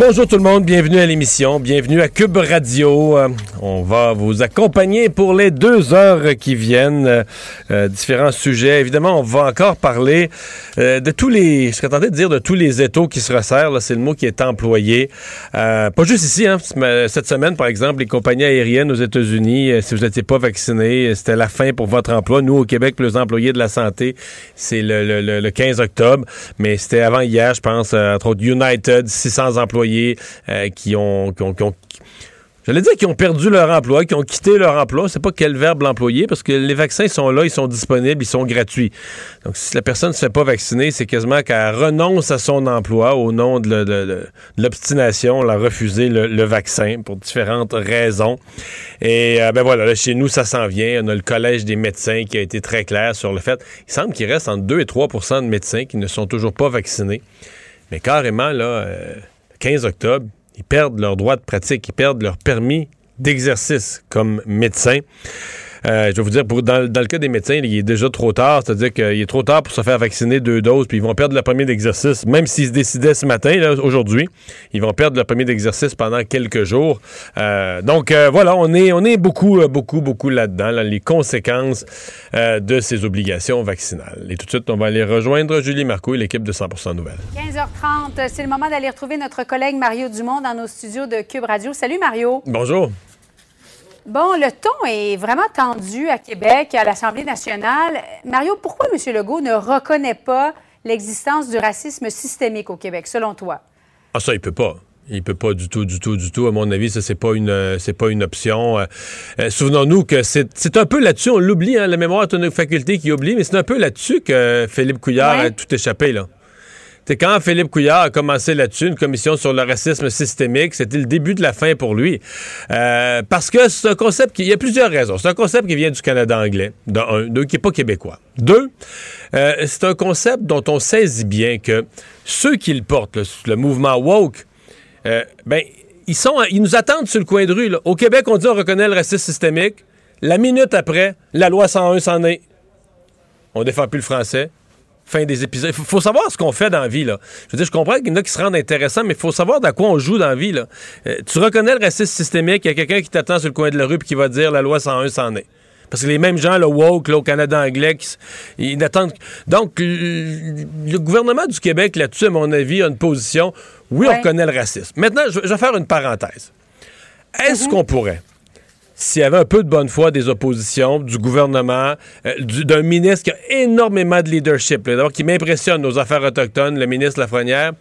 Bonjour tout le monde, bienvenue à l'émission, bienvenue à Cube Radio. Euh, on va vous accompagner pour les deux heures qui viennent, euh, euh, différents sujets. Évidemment, on va encore parler de tous les, je serais tenté de dire de tous les étaux qui se resserrent, c'est le mot qui est employé. pas juste ici, hein, cette semaine par exemple, les compagnies aériennes aux États-Unis, si vous n'étiez pas vacciné, c'était la fin pour votre emploi. Nous, au Québec, les employés de la santé, c'est le, le 15 octobre, mais c'était avant hier, je pense, entre autres United, 600 employés euh, qui ont, J'allais dire qu'ils ont perdu leur emploi, qui ont quitté leur emploi. C'est pas quel verbe l'employer, parce que les vaccins sont là, ils sont disponibles, ils sont gratuits. Donc, si la personne ne se fait pas vacciner, c'est quasiment qu'elle renonce à son emploi au nom de, l'obstination, elle a refusé le, vaccin pour différentes raisons. Et euh, ben voilà, chez nous, ça s'en vient. On a le Collège des médecins qui a été très clair sur le fait. Il semble qu'il reste entre 2 et 3% de médecins qui ne sont toujours pas vaccinés. Mais carrément, là... Euh, 15 octobre, ils perdent leur droit de pratique, ils perdent leur permis d'exercice comme médecin. Euh, je vais vous dire, pour, dans, le cas des médecins, il est déjà trop tard. C'est-à-dire qu'il est trop tard pour se faire vacciner deux doses, puis ils vont perdre leur permis d'exercice. Même s'ils se décidaient ce matin, aujourd'hui, ils vont perdre leur permis d'exercice pendant quelques jours. Euh, donc euh, voilà, on est, on est beaucoup, beaucoup, beaucoup là-dedans, les conséquences de ces obligations vaccinales. Et tout de suite, on va aller rejoindre Julie Marco et l'équipe de 100 Nouvelles. 15h30, c'est le moment d'aller retrouver notre collègue Mario Dumont dans nos studios de Cube Radio. Salut Mario. Bonjour. Bon, le ton est vraiment tendu à Québec, à l'Assemblée nationale. Mario, pourquoi M. Legault ne reconnaît pas l'existence du racisme systémique au Québec, selon toi? Ah, ça, il peut pas. Il peut pas du tout, du tout, du tout. À mon avis, ça c'est pas une, c'est pas une option. Euh, euh, souvenons-nous que c'est un peu là-dessus, on l'oublie, hein, la mémoire est une faculté qui oublie, mais c'est un peu là-dessus que Philippe Couillard a tout échappé là. C'est quand Philippe Couillard a commencé là-dessus, une commission sur le racisme systémique, c'était le début de la fin pour lui. Euh, parce que c'est un concept qui. Il y a plusieurs raisons. C'est un concept qui vient du Canada anglais, un, deux, qui n'est pas québécois. Deux, euh, c'est un concept dont on saisit bien que ceux qui le portent, le, mouvement woke, euh, ben, ils, sont, ils nous attendent sur le coin de rue. Au Québec, on dit on reconnaît le racisme systémique. La minute après, la loi 101 s'en est. On défend plus le français fin des épisodes. Il faut, savoir ce qu'on fait dans la vie. Là. Je veux dire, je comprends qu'il y en a qui se rendent intéressants, mais il faut savoir dans quoi on joue dans la vie. Là. Euh, tu reconnais le racisme systémique, il y a quelqu'un qui t'attend sur le coin de la rue et qui va dire la loi 101 s'en est. Parce que les mêmes gens, le woke, là, au Canada anglais, ils attendent. Donc, le, gouvernement du Québec, là-dessus, à mon avis, a une position. Oui, on reconnaît le racisme. Maintenant, je, vais faire une parenthèse. Est-ce mm-hmm. qu'on pourrait s'il y avait un peu de bonne foi des oppositions, du gouvernement, euh, d'un ministre qui a énormément de leadership, qui m'impressionne nos affaires autochtones, le ministre Lafrenière,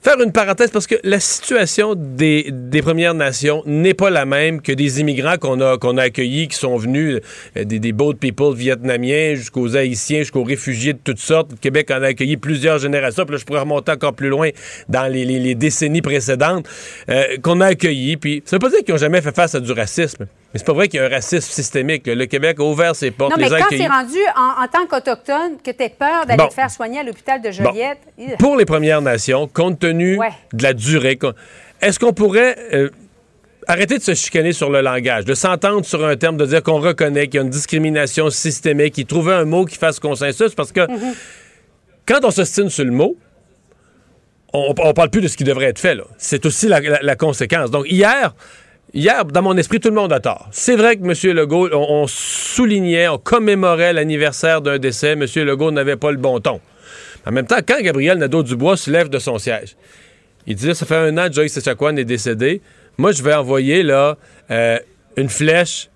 faire une parenthèse parce que la situation des, Premières Nations n'est pas la même que des immigrants qu'on a, a accueillis, qui sont venus, euh, des, des boat people vietnamiens jusqu'aux Haïtiens, jusqu'aux réfugiés de toutes sortes. Québec en a accueilli plusieurs générations. Puis là, je pourrais remonter encore plus loin dans les, décennies précédentes euh, qu'on a accueillis. Puis ça veut pas dire qu'ils n'ont jamais fait face à du racisme. Mais c'est pas vrai qu'il y a un racisme systémique. Le Québec a ouvert ses portes. Non, mais quand c'est rendu en, tant qu'Autochtone que tu as peur d'aller te faire soigner à l'hôpital de Joliette. Pour les Premières Nations, compte tenu de la durée, est-ce qu'on pourrait. Euh, arrêter de se chicaner sur le langage, de s'entendre sur un terme, de dire qu'on reconnaît qu'il y a une discrimination systémique, qu'il trouver un mot qui fasse consensus, parce que mm-hmm. quand on s'ostine sur le mot, on, on, parle plus de ce qui devrait être fait. C'est aussi la, la, conséquence. Donc, hier, Hier, dans mon esprit, tout le monde a tort. C'est vrai que M. Legault, on, soulignait, on commémorait l'anniversaire d'un décès. M. Legault n'avait pas le bon ton. En même temps, quand Gabriel Nadeau-Dubois se lève de son siège, il dit ça fait un an que Joyce Echaquan est décédé. Moi, je vais envoyer là euh, une flèche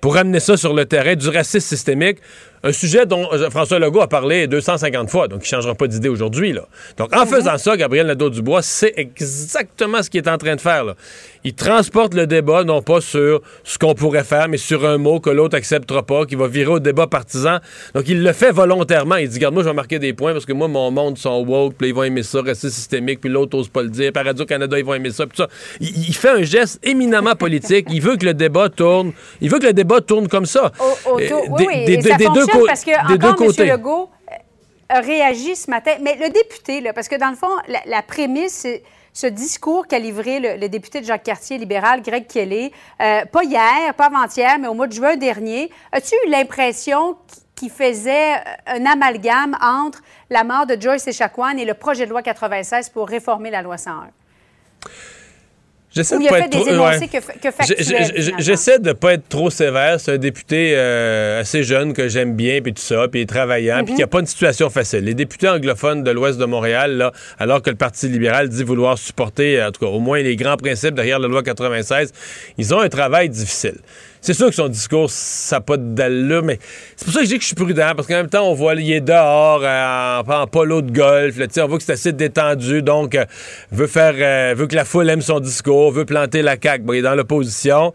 pour amener ça sur le terrain du racisme systémique. Un sujet dont euh, François Legault a parlé 250 fois, donc il ne changera pas d'idée aujourd'hui. Donc, en faisant ça, Gabriel Nadeau-Dubois, c'est exactement ce qu'il est en train de faire. Là. Il transporte le débat, non pas sur ce qu'on pourrait faire, mais sur un mot que l'autre acceptera pas, qui va virer au débat partisan. Donc, il le fait volontairement. Il dit, regarde, moi, je vais marquer des points parce que moi, mon monde sont woke, puis ils vont aimer ça, rester systémique, puis l'autre n'ose pas le dire. Par Radio-Canada, ils vont aimer ça, puis ça. Il, il, fait un geste éminemment politique. Il veut que le débat tourne. Il veut que le débat tourne comme ça. Au, au, oui, oui, des, ça des, deux, parce que, des encore, deux côtés. M. Legault a réagi ce matin. Mais le député, là, parce que dans le fond, la, la prémisse, c'est ce discours qu'a livré le, le, député de Jacques Cartier libéral, Greg Kelly, euh, pas hier, pas avant-hier, mais au mois de juin dernier. As-tu eu l'impression qu'il faisait un amalgame entre la mort de Joyce Echaquan et le projet de loi 96 pour réformer la loi 101? J'essaie de pas être trop. Ouais. De pas être trop sévère. C'est un député euh, assez jeune que j'aime bien, puis tout ça, puis travaillant, mm -hmm. puis qui a pas une situation facile. Les députés anglophones de l'Ouest de Montréal, là, alors que le Parti libéral dit vouloir supporter, en tout cas, au moins les grands principes derrière la loi 96, ils ont un travail difficile. C'est sûr que son discours, ça n'a pas d'allure, mais c'est pour ça que je dis que je suis prudent, parce qu'en même temps, on voit, il est dehors, euh, en, en, polo de golf, là, on voit que c'est assez détendu, donc euh, veut faire, euh, veut que la foule aime son discours, veut planter la caque, bon, il est dans l'opposition.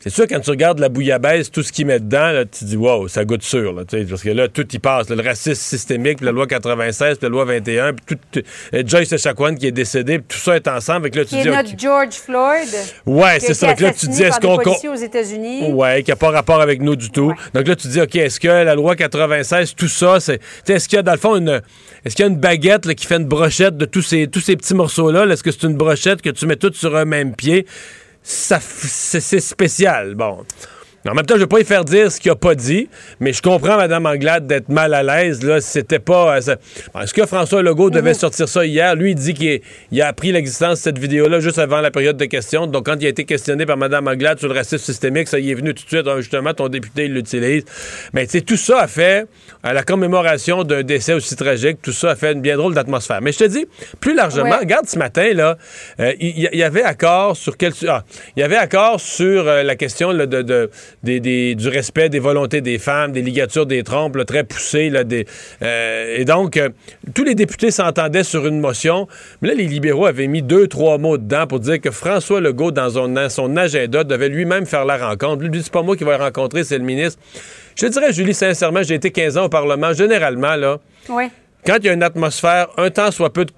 C'est sûr, quand tu regardes la bouillabaisse, tout ce qu'il met dedans, là, tu te dis, wow, ça goûte sûr. Là, parce que là, tout y passe. Là, le racisme systémique, puis la loi 96, puis la loi 21, puis tout, euh, Joyce Echaquan qui est décédé, puis tout ça est ensemble. Là, tu dis, notre okay. George Floyd. Ouais, c'est ça. Donc là, tu dis, est-ce qu'on. aux États-Unis. Ouais, qui n'a pas rapport avec nous du tout. Ouais. Donc là, tu dis, OK, est-ce que la loi 96, tout ça, c'est. Est-ce qu'il y a, dans le fond, une. Est-ce qu'il y a une baguette là, qui fait une brochette de tous ces, tous ces petits morceaux-là? -là, est ce que c'est une brochette que tu mets toutes sur un même pied? C'est spécial. Bon. En même temps, je ne vais pas y faire dire ce qu'il n'a pas dit, mais je comprends Mme Anglade d'être mal à l'aise. Là, c'était pas. Euh, Est-ce que François Legault devait -hmm. sortir ça hier? Lui, il dit qu'il il a appris l'existence de cette vidéo-là juste avant la période de questions. Donc, quand il a été questionné par Mme Anglade sur le racisme systémique, ça y est venu tout de suite. Ah, justement, ton député, il l'utilise. Mais tu sais, tout ça a fait, à la commémoration d'un décès aussi tragique, tout ça a fait une bien drôle d'atmosphère. Mais je te dis, plus largement, ouais. regarde ce matin, là, euh, il y, y, avait accord sur quel. Ah, il y avait accord sur euh, la question là, de, de des, des, du respect des volontés des femmes, des ligatures des trompes là, très poussées. Là, des, euh, et donc, euh, tous les députés s'entendaient sur une motion. Mais là, les libéraux avaient mis deux, trois mots dedans pour dire que François Legault, dans son, son agenda, devait lui-même faire la rencontre. Lui, c'est pas moi qui vais rencontrer, c'est le ministre. Je dirais, Julie, sincèrement, j'ai été 15 ans au Parlement. Généralement, là, quand il y a une atmosphère, un temps soit peu de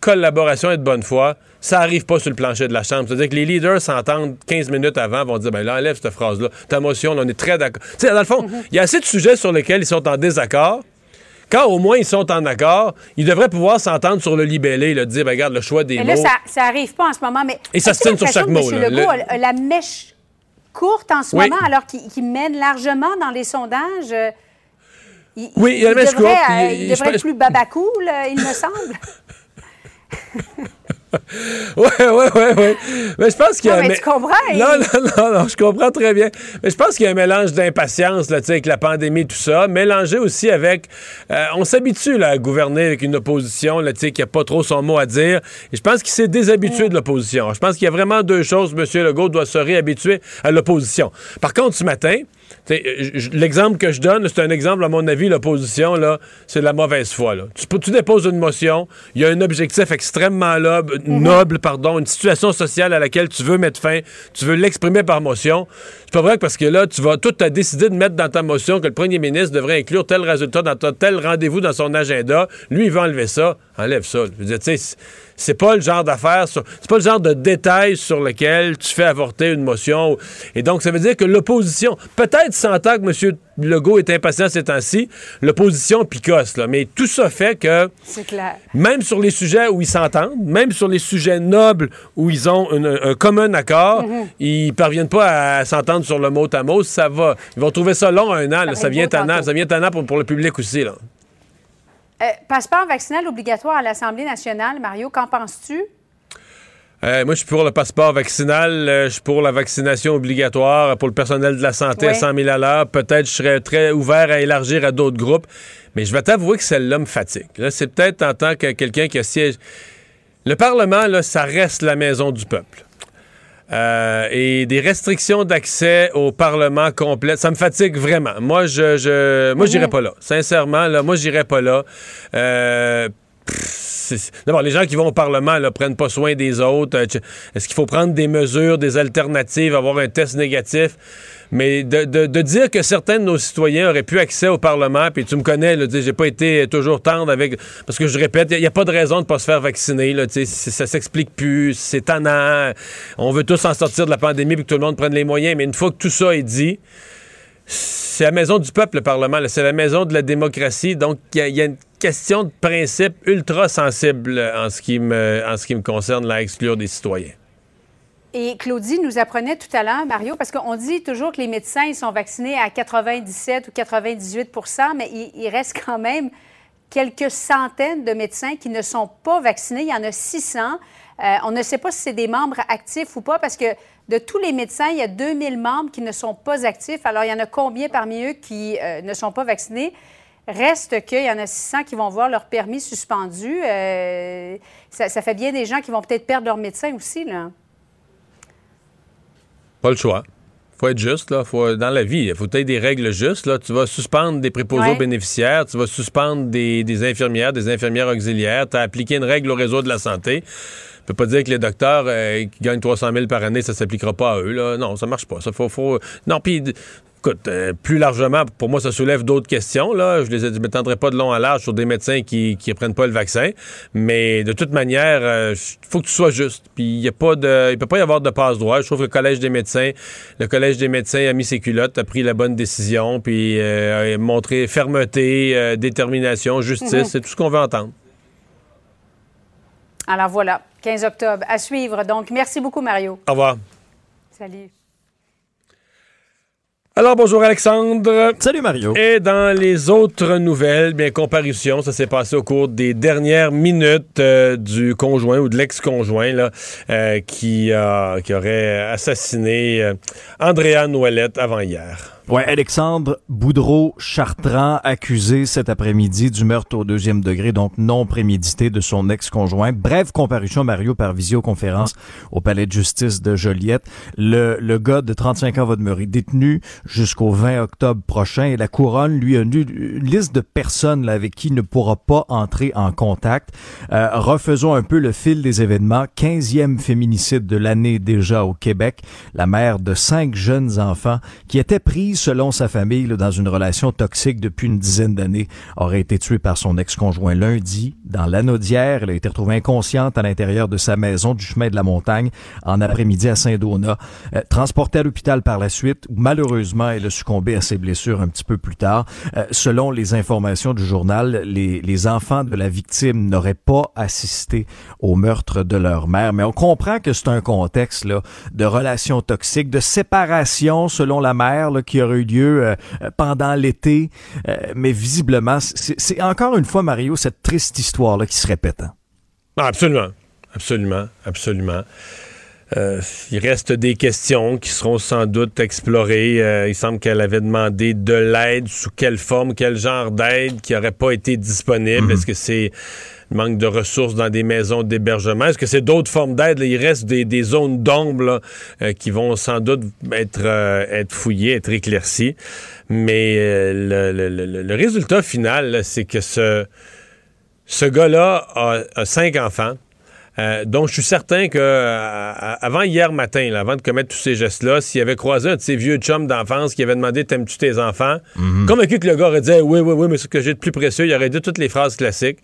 collaboration et de bonne foi, ça arrive pas sur le plancher de la Chambre. C'est-à-dire que les leaders s'entendent 15 minutes avant, vont dire, ben là, enlève cette phrase-là. Ta motion, là, on est très d'accord. Tu sais, dans le fond, il mm -hmm. y a assez de sujets sur lesquels ils sont en désaccord. Quand au moins ils sont en accord, ils devraient pouvoir s'entendre sur le libellé, le dire, ben, regarde, le choix des mais mots. Là, ça, ça arrive pas en ce moment, mais. Et ça se tient sur chaque mot. M. Legault le... a la mèche courte en ce oui. moment, alors qu'il qu mène largement dans les sondages? Euh, il, oui, il, y a la mèche devrait, courte. Euh, il, il devrait être plus babacool, il me semble. ouais, ouais, ouais, ouais. Mais je pense qu'il y a. Non, mais tu comprends? Non, non, non, non, je comprends très bien. Mais je pense qu'il y a un mélange d'impatience, là, tu sais, avec la pandémie et tout ça, mélangé aussi avec. Euh, on s'habitue, là, à gouverner avec une opposition, là, tu sais, qui n'a pas trop son mot à dire. Et je pense qu'il s'est déshabitué mm. de l'opposition. Je pense qu'il y a vraiment deux choses. M. Legault doit se réhabituer à l'opposition. Par contre, ce matin, L'exemple que je donne, c'est un exemple, à mon avis, l'opposition, là, c'est de la mauvaise foi. Là. Tu, tu, déposes une motion, il y a un objectif extrêmement noble, mm -hmm. noble, pardon, une situation sociale à laquelle tu veux mettre fin, tu veux l'exprimer par motion. C'est pas vrai que parce que là, tu vas tout as décidé de mettre dans ta motion que le premier ministre devrait inclure tel résultat dans ta, tel rendez-vous dans son agenda. Lui, il veut enlever ça. Enlève ça. Je veux dire, c'est pas le genre d'affaire, c'est pas le genre de détail sur lequel tu fais avorter une motion. Et donc, ça veut dire que l'opposition, peut-être s'entend que M. Legault est impatient ces temps-ci, l'opposition picosse, là. Mais tout ça fait que, même sur les sujets où ils s'entendent, même sur les sujets nobles où ils ont une, un commun accord, mm -hmm. ils parviennent pas à s'entendre sur le mot à mot. Ça va. Ils vont trouver ça long un an. Là. Ça, vient tannant, ça vient tannant pour, pour le public aussi, là. Euh, passeport vaccinal obligatoire à l'Assemblée nationale, Mario, qu'en penses-tu? Euh, moi, je suis pour le passeport vaccinal. Euh, je suis pour la vaccination obligatoire pour le personnel de la santé à 100 000 à l'heure. Peut-être je serais très ouvert à élargir à d'autres groupes. Mais je vais t'avouer que celle-là me fatigue. Là, c'est peut-être en tant que quelqu'un qui siège. Le Parlement, là, ça reste la maison du peuple. Euh, et des restrictions d'accès au Parlement complet, ça me fatigue vraiment. Moi, je, je moi, j'irai mhm. pas là. Sincèrement, là, moi, j'irai pas là. Euh, D'abord, les gens qui vont au Parlement ne prennent pas soin des autres. Euh, est-ce qu'il faut prendre des mesures, des alternatives, avoir un test négatif? Mais de, dire que certains de nos citoyens auraient pu accès au Parlement, puis tu me connais, j'ai pas été toujours tendre avec. Parce que je répète, il n'y a, pas de raison de ne pas se faire vacciner. Là, ça s'explique plus, c'est tannant. On veut tous en sortir de la pandémie puis que tout le monde prenne les moyens. Mais une fois que tout ça est dit, c'est la maison du peuple, le Parlement. C'est la maison de la démocratie. Donc, il y, a une question de principe ultra sensible en ce qui me, en ce qui me concerne, à exclure des citoyens. Et Claudie nous apprenait tout à l'heure, Mario, parce qu'on dit toujours que les médecins sont vaccinés à 97 ou 98% mais il, reste quand même quelques centaines de médecins qui ne sont pas vaccinés. Il y en a 600. Euh, on ne sait pas si c'est des membres actifs ou pas, parce que de tous les médecins, il y a 2000 membres qui ne sont pas actifs. Alors, il y en a combien parmi eux qui euh, ne sont pas vaccinés? Reste qu'il y en a 600 qui vont voir leur permis suspendu. Euh, ça, ça, fait bien des gens qui vont peut-être perdre leur médecin aussi, là. Pas le choix. faut être juste, là. Faut, dans la vie, il faut être des règles justes. Là. Tu vas suspendre des préposés bénéficiaires, tu vas suspendre des, infirmières, des infirmières auxiliaires, tu as appliqué une règle au réseau de la santé. Tu peux pas dire que les docteurs euh, qui gagnent 300 000 par année, ça s'appliquera pas à eux. Là. Non, ça marche pas. Ça faut, faut... Non, puis écoute, euh, plus largement, pour moi, ça soulève d'autres questions. Là. Je ne m'étendrai pas de long à large sur des médecins qui ne prennent pas le vaccin. Mais de toute manière, il euh, faut que tu sois juste. Puis il ne peut pas y avoir de passe-droit. Je trouve que le Collège des médecins, le Collège des médecins a mis ses culottes, a pris la bonne décision, puis euh, a montré fermeté, détermination, justice. Mhm. C'est tout ce qu'on veut entendre. Alors voilà, 15 octobre, à suivre. Donc, merci beaucoup, Mario. Au revoir. Salut. Alors bonjour Alexandre. Salut Mario. Et dans les autres nouvelles, bien comparution, ça s'est passé au cours des dernières minutes euh, du conjoint ou de l'ex-conjoint là, euh, qui, qui aurait assassiné euh, Andrea Noëlette avant hier. Ouais, Alexandre Boudreau-Chartrand, accusé cet après-midi du meurtre au deuxième degré, donc non prémédité de son ex-conjoint. Brève comparution, Mario, par visioconférence au palais de justice de Joliette. Le, le gars de 35 ans va demeurer détenu jusqu'au 20 octobre prochain et la couronne lui a une, liste de personnes là, avec qui il ne pourra pas entrer en contact. Euh, refaisons un peu le fil des événements. 15e féminicide de l'année déjà au Québec. La mère de cinq jeunes enfants qui étaient pris selon sa famille, dans une relation toxique depuis une dizaine d'années, aurait été tuée par son ex-conjoint lundi dans l'Anaudière. Elle a été retrouvée inconsciente à l'intérieur de sa maison du chemin de la montagne en après-midi à Saint-Donat. Euh, transportée à l'hôpital par la suite, où malheureusement elle a succombé à ses blessures un petit peu plus tard. Euh, selon les informations du journal, les, enfants de la victime n'auraient pas assisté au meurtre de leur mère. Mais on comprend que c'est un contexte là, de relations toxiques, de séparation selon la mère qui a aurait eu lieu euh, pendant l'été. Euh, mais visiblement, c'est encore une fois, Mario, cette triste histoire-là qui se répète. Hein. Ah, absolument. Absolument. Absolument. Euh, il reste des questions qui seront sans doute explorées. il semble qu'elle avait demandé de l'aide, sous quelle forme, quel genre d'aide qui n'aurait pas été disponible. Mm-hmm. Est-ce que c'est manque de ressources dans des maisons d'hébergement. Est-ce que c'est d'autres formes d'aide? Il reste des, zones d'ombre euh, qui vont sans doute être, euh, être fouillées, être éclaircies. Mais euh, le, résultat final, c'est que ce, ce gars-là a, cinq enfants. donc, je suis certain que avant hier matin, avant de commettre tous ces gestes-là, s'il avait croisé un de ses vieux chums d'enfance qui avait demandé T'aimes-tu tes enfants mm-hmm. Convaincu que le gars aurait dit Oui, oui, oui, mais ce que j'ai de plus précieux, il aurait dit toutes les phrases classiques.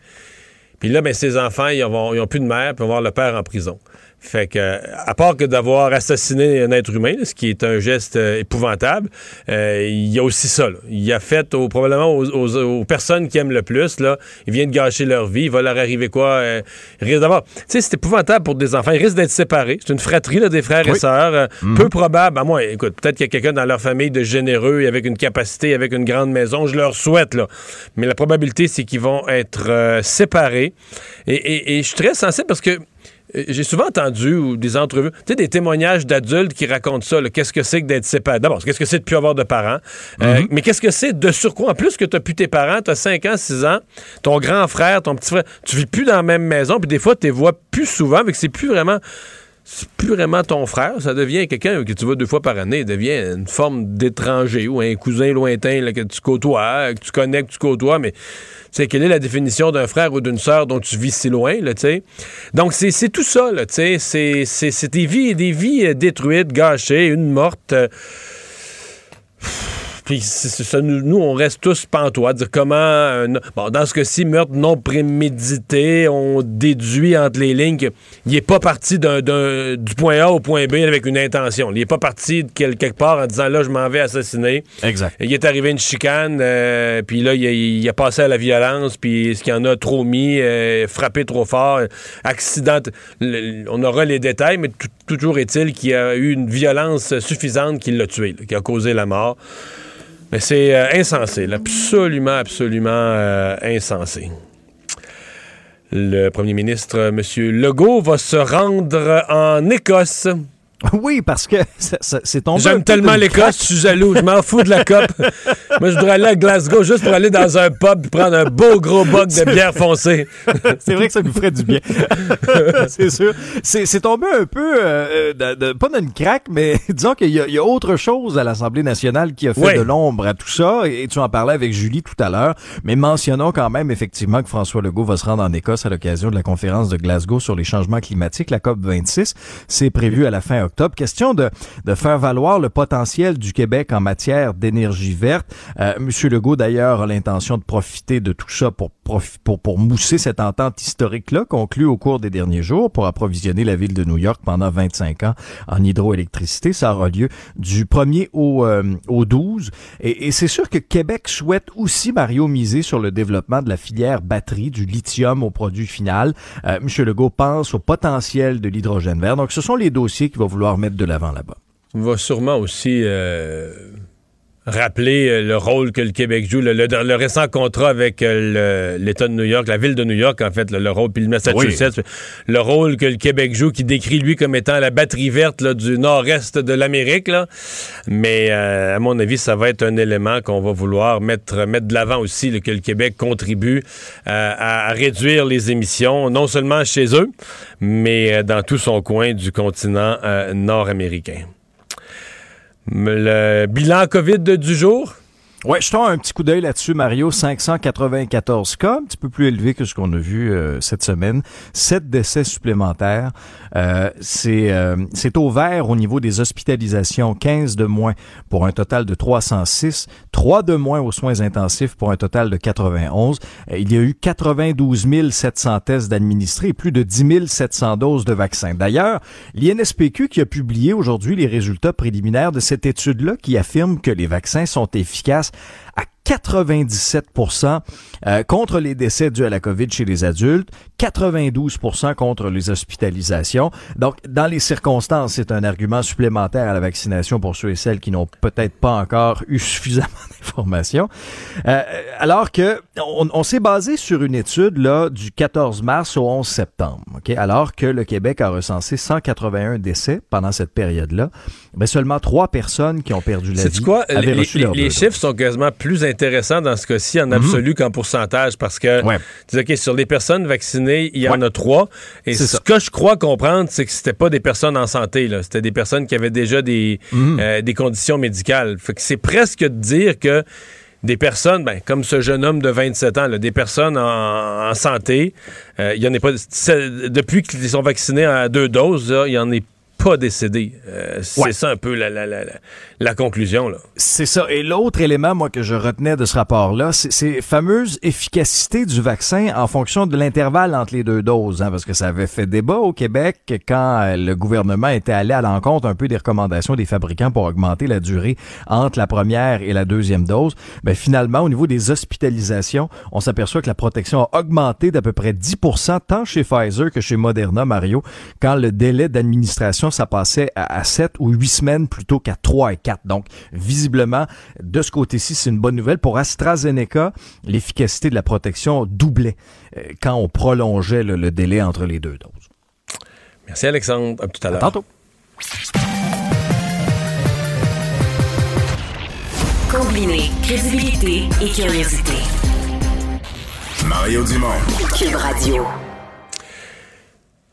Puis là, ben, ses enfants, ils n'ont plus de mère, puis vont voir le père en prison. Fait que, à part que d'avoir assassiné un être humain, ce qui est un geste euh, épouvantable, euh, il y a aussi ça. Il a fait probablement aux, personnes qui aiment le plus, là, il vient de gâcher leur vie, il va leur arriver quoi? Euh, risque d'avoir. Tu sais, c'est épouvantable pour des enfants. Ils risquent d'être séparés. C'est une fratrie là, des frères et sœurs. Mhm. Peu probable. À moi, écoute, peut-être qu'il y a quelqu'un dans leur famille de généreux et avec une capacité, avec une grande maison. Je leur souhaite, là. Mais la probabilité, c'est qu'ils vont être séparés. Et, et je suis très sensible parce que euh, j'ai souvent entendu des entrevues, tu sais, des témoignages d'adultes qui racontent ça. Qu'est-ce que c'est que d'être séparé? D'abord, qu'est-ce que c'est de plus avoir de parents? Euh, mm-hmm. mais qu'est-ce que c'est de surcroît? En plus que tu n'as plus tes parents, tu as 5 ans, 6 ans, ton grand frère, ton petit frère, tu vis plus dans la même maison, puis des fois, tu les vois plus souvent, mais que c'est plus vraiment c'est plus vraiment ton frère, ça devient quelqu'un que tu vois deux fois par année, devient une forme d'étranger ou un cousin lointain que tu côtoies, que tu connais, que tu côtoies, mais tu sais, quelle est la définition d'un frère ou d'une sœur dont tu vis si loin, là, tu sais? Donc, c'est tout ça, tu sais, c'est des vies, des vies euh, détruites, gâchées, une morte... Euh, puis nous, on reste tous pantois, dire comment, bon, dans ce cas-ci, meurtre non prémédité, on déduit entre les lignes qu'il n'est pas parti du point A au point B avec une intention. Il n'est pas parti de quelque part en disant là, je m'en vais assassiner. Exact. Il est arrivé une chicane, euh, puis là, il a, passé à la violence, puis ce qu'il en a trop mis, euh, frappé trop fort, accident. on aura les détails, mais toujours est-il qu'il y a eu une violence suffisante qui l'a tué, qui a causé la mort. Mais c'est euh, insensé, absolument, absolument euh, insensé. Le premier ministre, M. Legault, va se rendre en Écosse Oui, parce que c'est tombé. J'aime tellement l'Écosse, je suis jaloux. Je m'en fous de la COP. Moi, je voudrais aller à Glasgow juste pour aller dans un pub et prendre un beau gros boc de bière foncée. c'est vrai que ça nous ferait du bien. c'est sûr. C'est tombé un peu, euh, pas dans une craque, mais disons qu'il y, a autre chose à l'Assemblée nationale qui a fait de l'ombre à tout ça. Et tu en parlais avec Julie tout à l'heure. Mais mentionnons quand même effectivement que François Legault va se rendre en Écosse à l'occasion de la conférence de Glasgow sur les changements climatiques, la COP 26. C'est prévu à la fin Question de, faire valoir le potentiel du Québec en matière d'énergie verte. Euh, Monsieur Legault, d'ailleurs, a l'intention de profiter de tout ça pour, pour, mousser cette entente historique-là conclue au cours des derniers jours pour approvisionner la ville de New York pendant 25 ans en hydroélectricité. Ça aura lieu du 1er au, euh, au 12. Et, c'est sûr que Québec souhaite aussi, Mario, miser sur le développement de la filière batterie, du lithium au produit final. Euh, Monsieur Legault pense au potentiel de l'hydrogène vert. Donc, ce sont les dossiers qu'il va vouloir mettre de l'avant là-bas. On va sûrement aussi euh, rappeler euh, le rôle que le Québec joue, le, récent contrat avec euh, l'État de New York, la ville de New York, en fait, le, rôle, puis le Massachusetts, le rôle que le Québec joue, qui décrit lui comme étant la batterie verte du nord-est de l'Amérique. Mais à mon avis, ça va être un élément qu'on va vouloir mettre, mettre de l'avant aussi, que le Québec contribue à réduire les émissions, non seulement chez eux, mais dans tout son coin du continent nord-américain. Le bilan COVID du jour? Ouais, je un petit coup d'œil là-dessus, Mario. 594 cas, un petit peu plus élevé que ce qu'on a vu euh, cette semaine. Sept décès supplémentaires. Euh, c'est euh, c'est au vert au niveau des hospitalisations, 15 de moins pour un total de 306, 3 de moins aux soins intensifs pour un total de 91. il y a eu 92 700 tests d'administrés et plus de 10 700 doses de vaccins. D'ailleurs, l'INSPQ qui a publié aujourd'hui les résultats préliminaires de cette étude-là qui affirme que les vaccins sont efficaces à 97% euh, contre les décès dus à la COVID chez les adultes, 92 contre les hospitalisations. Donc, dans les circonstances, c'est un argument supplémentaire à la vaccination pour ceux et celles qui n'ont peut-être pas encore eu suffisamment d'informations. Euh, alors que on, s'est basé sur une étude là du 14 mars au 11 septembre, ok? Alors que le Québec a recensé 181 décès pendant cette période-là, mais seulement trois personnes qui ont perdu la vie quoi? avaient les, reçu les, les chiffres sont quasiment plus intéressant dans ce cas-ci en mhm. absolu qu'en pourcentage parce que OK, sur les personnes vaccinées, il y en a trois. Et ce que je crois comprendre, c'est que c'était pas des personnes en santé, là. C'était des personnes qui avaient déjà des, mhm. euh, des conditions médicales. Fait que c'est presque de dire que des personnes, ben, comme ce jeune homme de 27 ans, des personnes en, santé, euh, il y en a pas. Depuis qu'ils sont vaccinés à deux doses, il y en a pas décédé. Euh, c'est ça un peu la, la, la, la conclusion. là. C'est ça. Et l'autre élément, moi, que je retenais de ce rapport-là, c'est ces fameuses efficacité du vaccin en fonction de l'intervalle entre les deux doses. Hein, parce que ça avait fait débat au Québec quand euh, le gouvernement était allé à l'encontre un peu des recommandations des fabricants pour augmenter la durée entre la première et la deuxième dose. Ben, finalement, au niveau des hospitalisations, on s'aperçoit que la protection a augmenté d'à peu près 10% tant chez Pfizer que chez Moderna, Mario, quand le délai d'administration ça passait à, 7 ou 8 semaines plutôt qu'à 3 et 4. Donc, visiblement, de ce côté-ci, c'est une bonne nouvelle. Pour AstraZeneca, l'efficacité de la protection doublait euh, quand on prolongeait le, délai entre les deux doses. Merci Alexandre. À tout à l'heure. tantôt. Combiner crédibilité et curiosité. Mario Dumont. Cube Radio.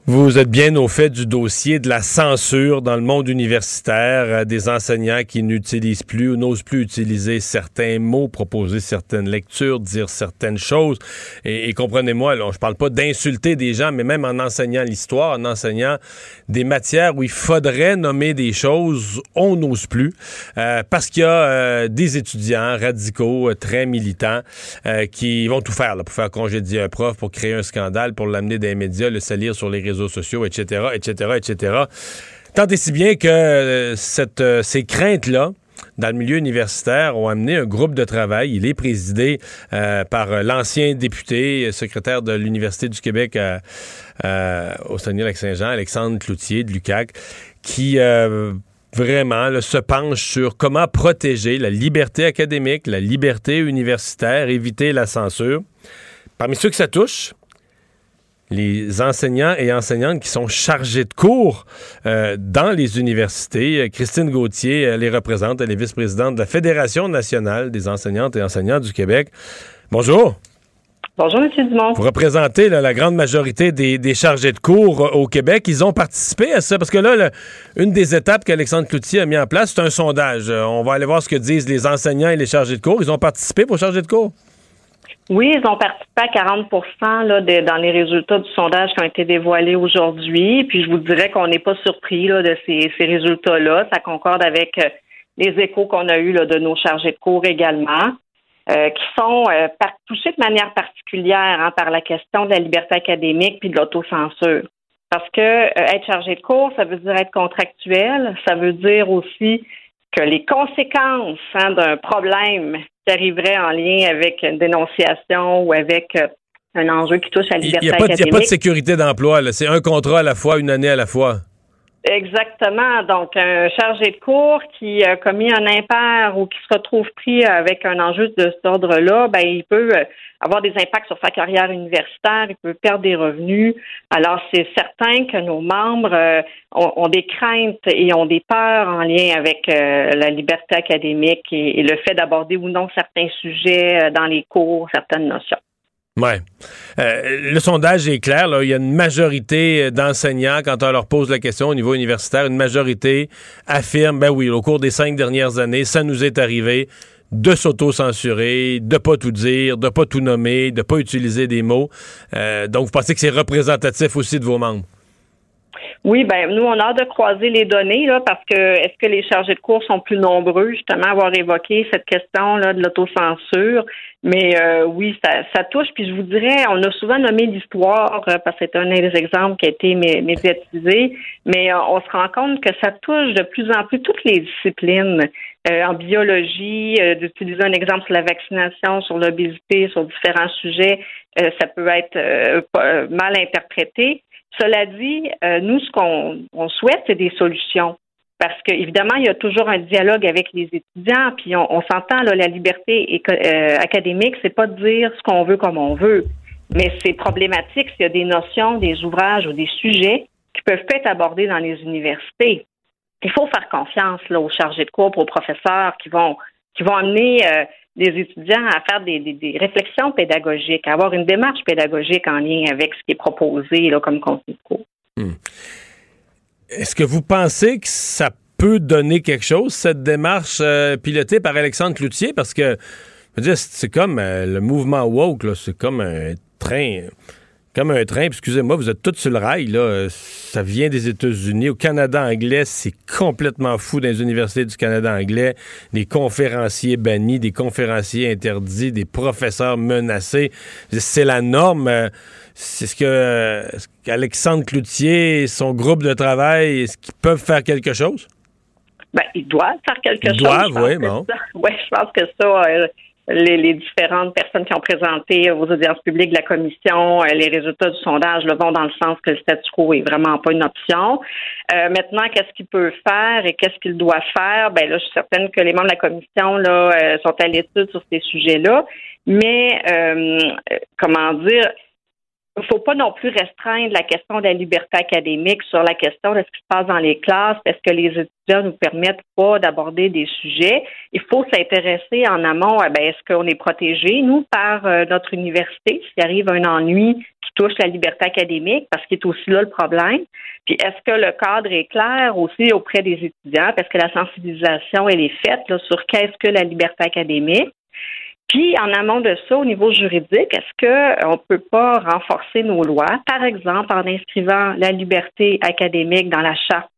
Vous êtes bien au fait du dossier de la censure dans le monde universitaire, euh, des enseignants qui n'utilisent plus ou n'osent plus utiliser certains mots, proposer certaines lectures, dire certaines choses. Et, comprenez-moi, je parle pas d'insulter des gens, mais même en enseignant l'histoire, en enseignant des matières où il faudrait nommer des choses, on n'ose plus, euh, parce qu'il y a euh, des étudiants radicaux, très militants, qui vont tout faire là, pour faire congédier un prof, pour créer un scandale, pour l'amener les médias, le salir sur les réseaux sociaux, etc., etc., etc. Tant et si bien que euh, euh, ces craintes-là, dans le milieu universitaire ont amené un groupe de travail. Il est présidé euh, par l'ancien député, secrétaire de l'Université du Québec au Saguenay-Lac-Saint-Jean, Alexandre Cloutier de l'UQAC, qui vraiment se penche sur comment protéger la liberté académique, la liberté universitaire, éviter la censure. Parmi ceux que ça touche, les enseignants et enseignantes qui sont chargés de cours euh, dans les universités. Euh, Christine Gauthier les représente, elle est vice-présidente de la Fédération nationale des enseignantes et enseignants du Québec. Bonjour. Bonjour, M. Dumont. Vous représentez la grande majorité des, chargés de cours euh, au Québec. Ils ont participé à ça parce que là, une des étapes qu'Alexandre Cloutier a mis en place, c'est un sondage. on va aller voir ce que disent les enseignants et les chargés de cours. Ils ont participé pour charger de cours? Oui, ils ont participé à 40% là, dans les résultats du sondage qui ont été dévoilés aujourd'hui. Puis je vous dirais qu'on n'est pas surpris là, de ces, résultats-là. Ça concorde avec euh, les échos qu'on a eus là, de nos chargés de cours également, euh, qui sont euh, touchés de manière particulière hein, par la question de la liberté académique puis de l'autocensure. Parce que être chargé de cours, ça veut dire être contractuel, ça veut dire aussi que les conséquences hein, d'un problème qui arriverait en lien avec une dénonciation ou avec euh, un enjeu qui touche à la liberté. Il n'y a pas de sécurité d'emploi. C'est un contrat à la fois, une année à la fois. Exactement. Donc, un chargé de cours qui a commis un impair ou qui se retrouve pris avec un enjeu de cet ordre-là, ben, il peut euh, avoir des impacts sur sa carrière universitaire, il peut perdre des revenus. Alors, c'est certain que nos membres euh, ont, des craintes et ont des peurs en lien avec euh, la liberté académique et le fait d'aborder ou non certains sujets dans les cours, certaines notions. Oui. Euh, le sondage est clair. Il y a une majorité d'enseignants, quand on leur pose la question au niveau universitaire, une majorité affirme, ben oui, au cours des cinq dernières années, ça nous est arrivé de s'auto-censurer, de pas tout dire, de pas tout nommer, de pas utiliser des mots. Euh, donc, vous pensez que c'est représentatif aussi de vos membres? Oui, ben nous, on a hâte de croiser les données là, parce que est-ce que les chargés de cours sont plus nombreux, justement, avoir évoqué cette question-là de l'autocensure? Mais euh, oui, ça, ça, touche. Puis je vous dirais, on a souvent nommé l'histoire euh, parce que c'est un des exemples qui a été médiatisé, mais euh, on se rend compte que ça touche de plus en plus toutes les disciplines. en biologie, d'utiliser un exemple sur la vaccination, sur l'obésité, sur différents sujets, ça peut être mal interprété. Cela dit, euh, nous, ce qu'on souhaite, c'est des solutions. Parce qu'évidemment, il y a toujours un dialogue avec les étudiants, puis on, s'entend, la liberté euh, académique, c'est pas de dire ce qu'on veut comme on veut. Mais c'est problématique s'il y a des notions, des ouvrages ou des sujets qui peuvent pas être abordés dans les universités. Il faut faire confiance là, aux chargés de cours, aux professeurs qui vont qui vont amener euh, des étudiants à faire des, réflexions pédagogiques, à avoir une démarche pédagogique en lien avec ce qui est proposé là, comme contenu de cours. Hmm. Est-ce que vous pensez que ça peut donner quelque chose, cette démarche euh, pilotée par Alexandre Cloutier? Parce que, c'est comme euh, le mouvement woke, c'est comme un train comme un train. Excusez-moi, vous êtes tous sur le rail. Là. Ça vient des États-Unis. Au Canada anglais, c'est complètement fou dans les universités du Canada anglais. Des conférenciers bannis, des conférenciers interdits, des professeurs menacés. C'est la norme. C'est ce que Alexandre Cloutier et son groupe de travail, est-ce qu'ils peuvent faire quelque chose? Ben, ils doivent faire quelque chose. Ils doivent, oui, bon. Oui, je pense que ça, euh, les, différentes personnes qui ont présenté aux audiences publiques de la commission euh, les résultats du sondage le vont dans le sens que le statu quo est vraiment pas une option. Euh, maintenant, qu'est-ce qu'il peut faire et qu'est-ce qu'il doit faire? Ben là, je suis certaine que les membres de la commission là euh, sont à l'étude sur ces sujets-là. Mais comment dire il ne faut pas non plus restreindre la question de la liberté académique sur la question de ce qui se passe dans les classes. Est-ce que les étudiants nous permettent pas d'aborder des sujets? Il faut s'intéresser en amont à ben, est-ce qu'on est protégé, nous, par euh, notre université, s'il arrive un ennui qui touche la liberté académique, parce qu'il est aussi là le problème. Puis est-ce que le cadre est clair aussi auprès des étudiants? Parce que la sensibilisation, elle est faite là, sur qu'est-ce que la liberté académique. Puis, en amont de ça, au niveau juridique, est-ce qu'on ne peut pas renforcer nos lois, par exemple en inscrivant la liberté académique dans la charte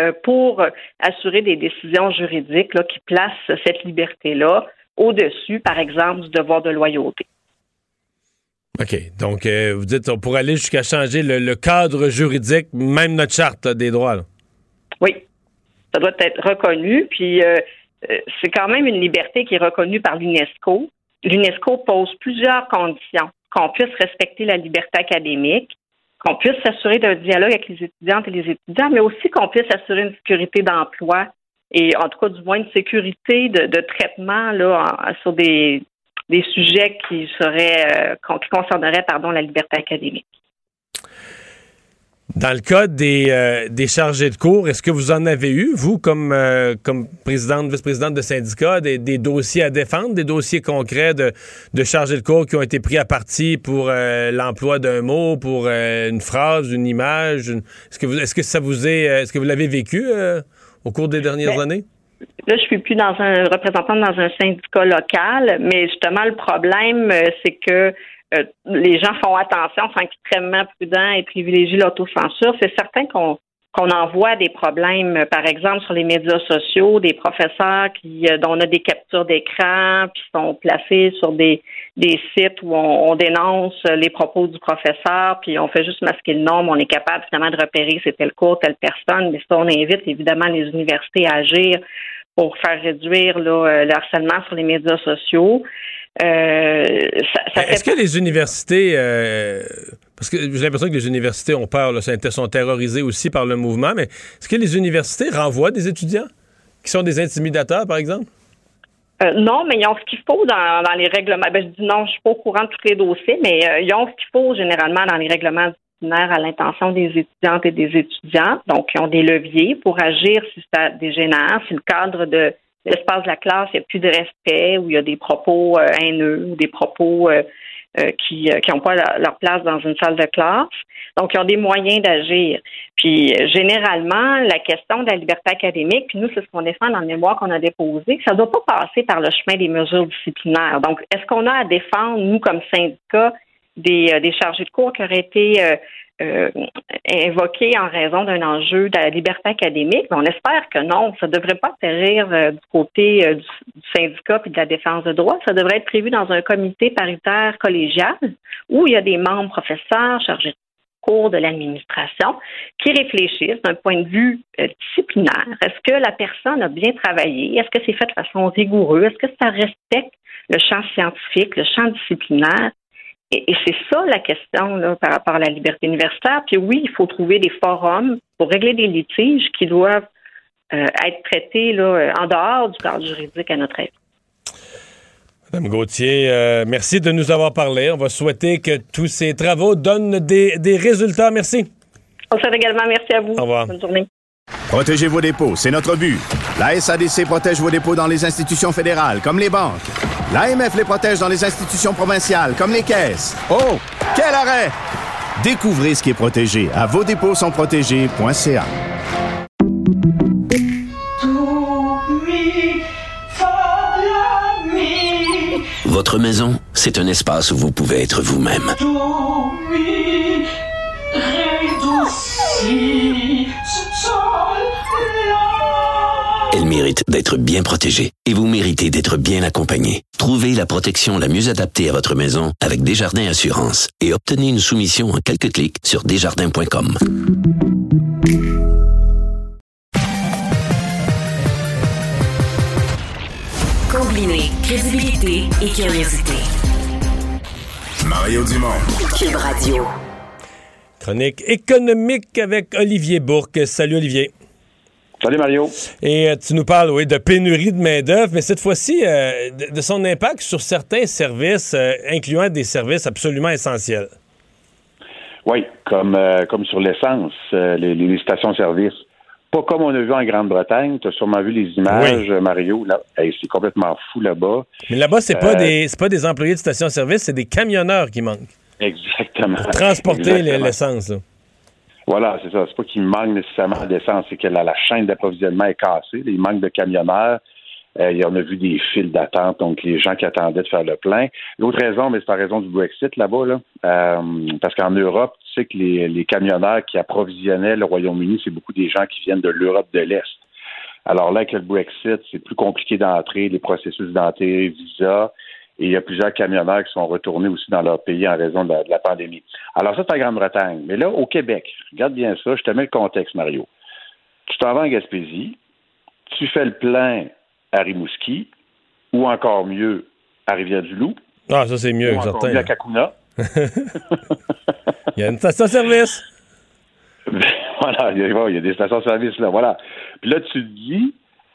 euh, pour assurer des décisions juridiques là, qui placent cette liberté-là au-dessus, par exemple, du devoir de loyauté. OK. Donc, euh, vous dites, on pourrait aller jusqu'à changer le, cadre juridique, même notre charte des droits. Oui. Ça doit être reconnu. Puis, euh, c'est quand même une liberté qui est reconnue par l'UNESCO. L'UNESCO pose plusieurs conditions. Qu'on puisse respecter la liberté académique, qu'on puisse s'assurer d'un dialogue avec les étudiantes et les étudiants, mais aussi qu'on puisse assurer une sécurité d'emploi et en tout cas du moins une sécurité de, traitement sur des, sujets qui seraient euh, qui concerneraient pardon la liberté académique. Dans le cas des, euh, des chargés de cours, est-ce que vous en avez eu, vous, comme, euh, comme présidente, vice-présidente de syndicat, des, dossiers à défendre, des dossiers concrets de, de chargés de cours qui ont été pris à partie pour euh, l'emploi d'un mot, pour une phrase, une image? Est-ce que, vous, est-ce que ça vous est, est-ce que vous l'avez vécu au cours des dernières ben, années? Là, je suis plus dans un représentant dans un syndicat local, mais justement, le problème, c'est que euh, les gens font attention, sont extrêmement prudents et privilégient l'autocensure. C'est certain qu'on qu'on envoie des problèmes, par exemple, sur les médias sociaux, des professeurs qui, euh, dont on a des captures d'écran, puis sont placés sur des, sites où on, dénonce les propos du professeur, puis on fait juste masquer le nom, on est capable finalement de repérer c'était le cours, telle personne, mais ça, on invite évidemment les universités à agir pour faire réduire euh, le harcèlement sur les médias sociaux. Euh, Est-ce que les universités, euh, parce que j'ai l'impression que les universités ont peur, là, sont terrorisées aussi par le mouvement, mais est-ce que les universités renvoient des étudiants qui sont des intimidateurs, par exemple? Euh, non, mais ils ont ce qu'il faut dans, les règlements. Ben, je dis non, je suis pas au courant de tous les dossiers, mais ils ont ce qu'il faut généralement dans les règlements disciplinaires à l'intention des étudiantes et des étudiants. Donc, ils ont des leviers pour agir si ça dégénère, si le cadre de l'espace de la classe, il n'y a plus de respect, où il y a des propos euh, haineux ou des propos euh, euh, qui n'ont pas leur place dans une salle de classe. Donc, ils ont des moyens d'agir. Puis, généralement, la question de la liberté académique, puis nous, c'est ce qu'on défend dans le mémoire qu'on a déposé, ça ne doit pas passer par le chemin des mesures disciplinaires. Donc, est-ce qu'on a à défendre, nous, comme syndicat, des, des chargés de cours qui auraient été euh, invoqué en raison d'un enjeu de la liberté académique. on espère que non. Ça ne devrait pas atterrir euh, du côté euh, du, syndicat et de la défense de droit. Ça devrait être prévu dans un comité paritaire collégial où il y a des membres professeurs chargés de cours de l'administration qui réfléchissent d'un point de vue disciplinaire. Est-ce que la personne a bien travaillé? Est-ce que c'est fait de façon rigoureuse? Est-ce que ça respecte le champ scientifique, le champ disciplinaire? Et, c'est ça la question là, par rapport à la liberté universitaire. Puis oui, il faut trouver des forums pour régler des litiges qui doivent euh, être traités là, en dehors du cadre juridique à notre avis. Madame Gauthier, euh, merci de nous avoir parlé. On va souhaiter que tous ces travaux donnent des, des résultats. Merci. On souhaite également merci à vous. Au revoir. Bonne journée. Protégez vos dépôts, c'est notre but. La SADC protège vos dépôts dans les institutions fédérales, comme les banques. L'AMF les protège dans les institutions provinciales, comme les caisses. Oh, quel arrêt! Découvrez ce qui est protégé à vos dépôts sont protégés.ca. Votre maison, c'est un espace où vous pouvez être vous-même. Elle mérite d'être bien protégée et vous méritez d'être bien accompagné. Trouvez la protection la mieux adaptée à votre maison avec Desjardins Assurance et obtenez une soumission en quelques clics sur desjardins.com. Combiner crédibilité et curiosité. Mario Dumont. Cube Radio. Chronique économique avec Olivier Bourque. Salut Olivier. Salut Mario. Et euh, tu nous parles, oui, de pénurie de main-d'œuvre, mais cette fois-ci, euh, de, son impact sur certains services, euh, incluant des services absolument essentiels. Oui, comme, comme sur l'essence, les, stations-service. Pas comme on a vu en Grande-Bretagne. Tu as sûrement vu les images, Mario. Là, c'est complètement fou là-bas. Mais là-bas, c'est pas des pas des employés de stations-service, c'est des camionneurs qui manquent. Exactement. transporter l'essence. Voilà, c'est ça. C'est pas qu'il manque nécessairement d'essence, c'est que la, chaîne d'approvisionnement est cassée. Il manque de camionneurs. Il y en a vu des files d'attente, donc les gens qui attendaient de faire le plein. L'autre raison, mais c'est la raison du Brexit là-bas, là, euh, parce qu'en Europe, tu sais que les, les camionneurs qui approvisionnaient le Royaume-Uni, c'est beaucoup des gens qui viennent de l'Europe de l'Est. Alors là, avec le Brexit, c'est plus compliqué d'entrer, les processus d'entrée, visa, et il y a plusieurs camionneurs qui sont retournés aussi dans leur pays en raison de la, pandémie. Alors ça, c'est la Grande-Bretagne. Mais là, au Québec, regarde bien ça, je te mets le contexte, Mario. Tu t'en vas en Gaspésie, tu fais le plein à Rimouski, ou encore mieux, à Rivière-du-Loup. Ah, ça, c'est mieux, ou certain. Mieux à Kakuna. il y a une station-service. voilà, il y, a, des stations-service là, voilà. Puis là, tu te dis,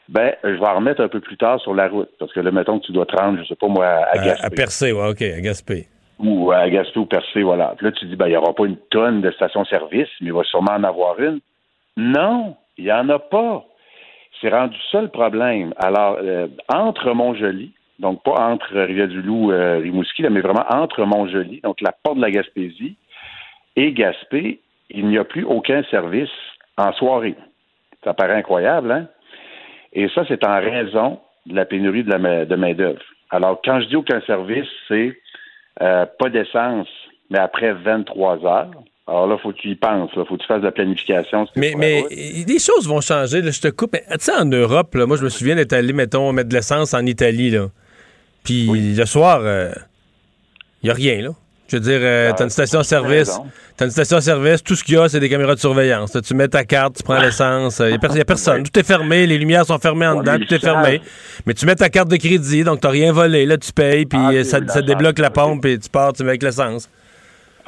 ben, je vais en remettre un peu plus tard sur la route. Parce que là, mettons que tu dois te rendre, je sais pas moi, à Gaspé. À, Percé, ouais, OK, à Gaspé. Ou à Gaspé ou Percé, voilà. Puis là, tu dis, ben, il n'y aura pas une tonne de stations-service, mais il va sûrement en avoir une. Non, il n'y en a pas. C'est rendu ça le problème. Alors, euh, entre Montjoli, donc pas entre Rivière-du-Loup, euh, Rimouski, mais vraiment entre Montjoli, donc la porte de la Gaspésie, et Gaspé, il n'y a plus aucun service en soirée. Ça paraît incroyable, hein? Et ça, c'est en raison de la pénurie de, la, de main-d'œuvre. Alors, quand je dis aucun service, c'est euh, pas d'essence, mais après 23 heures. Alors là, faut que tu y penses, il faut que tu fasses de la planification. Mais, mais les choses vont changer. je te coupe. Tu sais, en Europe, moi, je me souviens d'être allé, mettons, mettre de l'essence en Italie. Là. Puis le soir, il euh, n'y a rien. là. Je veux dire, euh, t'as une station-service. T'as une station-service, tout ce qu'il y a, c'est des caméras de surveillance. tu mets ta carte, tu prends l'essence, il n'y a, personne. Tout est fermé, les lumières sont fermées en dedans, tout est fermé. Mais tu mets ta carte de crédit, donc t'as rien volé. Là, tu payes, puis ah, ça, débloque la pompe, et tu pars, tu mets avec l'essence.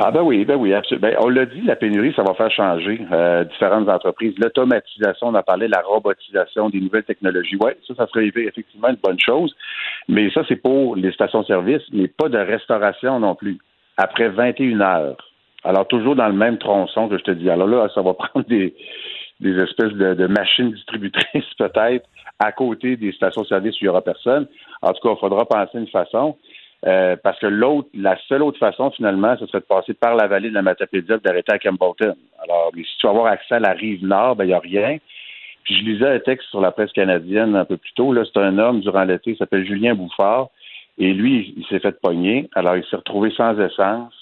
Ah ben oui, ben oui, absolument. Ben, on l'a dit, la pénurie, ça va faire changer euh, différentes entreprises. L'automatisation, on a parlé, la robotisation, des nouvelles technologies. Oui, ça, ça serait effectivement une bonne chose. Mais ça, c'est pour les stations-service, mais pas de restauration non plus après 21 heures. Alors, toujours dans le même tronçon que je te dis. Alors là, ça va prendre des, espèces de, machines distributrices, peut-être, à côté des stations-service où il n'y aura personne. En tout cas, il faudra penser une façon. Euh, parce que l'autre, la seule autre façon, finalement, ce serait de passer par la vallée de la Matapédia d'arrêter à Campbellton. Alors, si tu veux avoir accès à la rive nord, ben, il n'y a rien. Puis je lisais un texte sur la presse canadienne un peu plus tôt. Là, c'est un homme durant l'été, il s'appelle Julien Bouffard. Et lui, il s'est fait pogner. Alors, il s'est retrouvé sans essence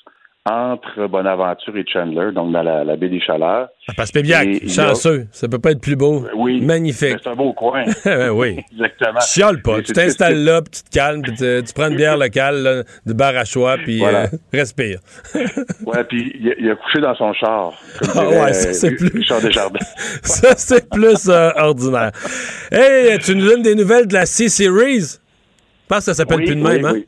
entre Bonaventure et Chandler, donc dans la, baie des Chaleurs. Ça passe bien, chanceux. Ça peut pas être plus beau. Oui. Magnifique. C'est un beau coin. oui. Exactement. Tu chiales pas. Tu t'installes là, puis tu te calmes, puis tu, prends une bière locale de bar à choix, puis euh, respire. ouais, puis il, a couché dans son char. ah ouais, ça c'est plus... Char ça c'est plus euh, ordinaire. Hey, tu nous donnes des nouvelles de la C-Series? Je pense que ça s'appelle plus de même, hein?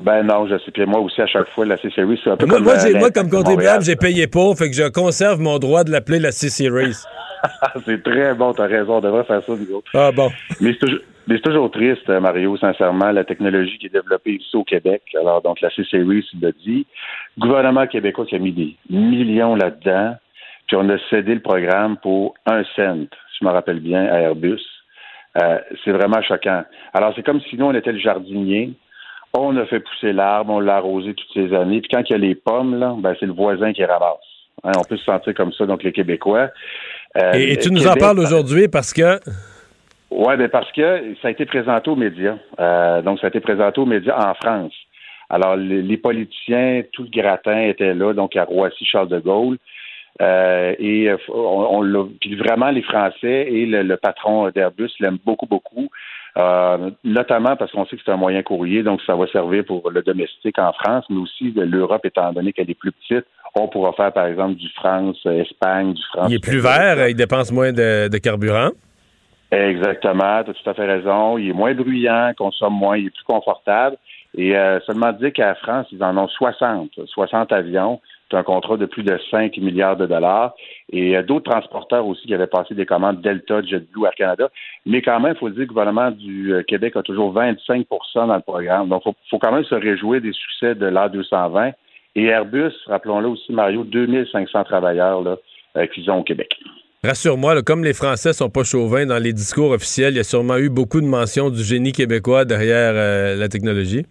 Ben non, je sais. Puis moi aussi, à chaque fois, la C-Series, c'est un peu moi, comme... Moi, moi comme contribuable, j'ai payé pour, fait que je conserve mon droit de l'appeler la C-Series. c'est très bon, t'as raison, on devrait faire ça, nous autres. Ah bon. Mais c'est toujours... Mais c'est toujours triste, Mario, sincèrement, la technologie qui est développée ici au Québec. Alors, donc, la C-Series, il l'a dit. Le gouvernement québécois qui a mis des millions là-dedans, puis on a cédé le programme pour un cent, si je me rappelle bien, à Airbus. Euh, c'est vraiment choquant. Alors, c'est comme si nous, on était le jardinier. On a fait pousser l'arbre, on l'a arrosé toutes ces années. Puis quand il y a les pommes, là, ben, c'est le voisin qui ramasse. Hein, on peut se sentir comme ça, donc les Québécois. Euh, et, tu nous en parles aujourd'hui parce que. Oui, ben parce que ça a été présenté aux médias. Euh, donc, ça a été présenté aux médias en France. Alors, les, politiciens, tout le gratin était là, donc à Roissy, Charles de Gaulle. Euh, et euh, on, on puis vraiment les Français et le, patron d'Airbus l'aiment beaucoup beaucoup, euh, notamment parce qu'on sait que c'est un moyen courrier, donc ça va servir pour le domestique en France, mais aussi l'Europe étant donné qu'elle est plus petite, on pourra faire par exemple du France Espagne, du France. Il est plus vert, il dépense moins de, carburant. Exactement, tu as tout à fait raison. Il est moins bruyant, consomme moins, il est plus confortable. Et seulement dire qu'à France, ils en ont 60, 60 avions. C'est un contrat de plus de 5 milliards de dollars. Et d'autres transporteurs aussi qui avaient passé des commandes Delta, JetBlue, Air Canada. Mais quand même, il faut dire que le gouvernement du euh, Québec a toujours 25% dans le programme. Donc, il faut, quand même se réjouir des succès de l'A220. Et Airbus, rappelons-le aussi, Mario, 2500 travailleurs là, euh, qu'ils ont au Québec. Rassure-moi, comme les Français sont pas chauvins dans les discours officiels, il y a sûrement eu beaucoup de mentions du génie québécois derrière euh, la technologie.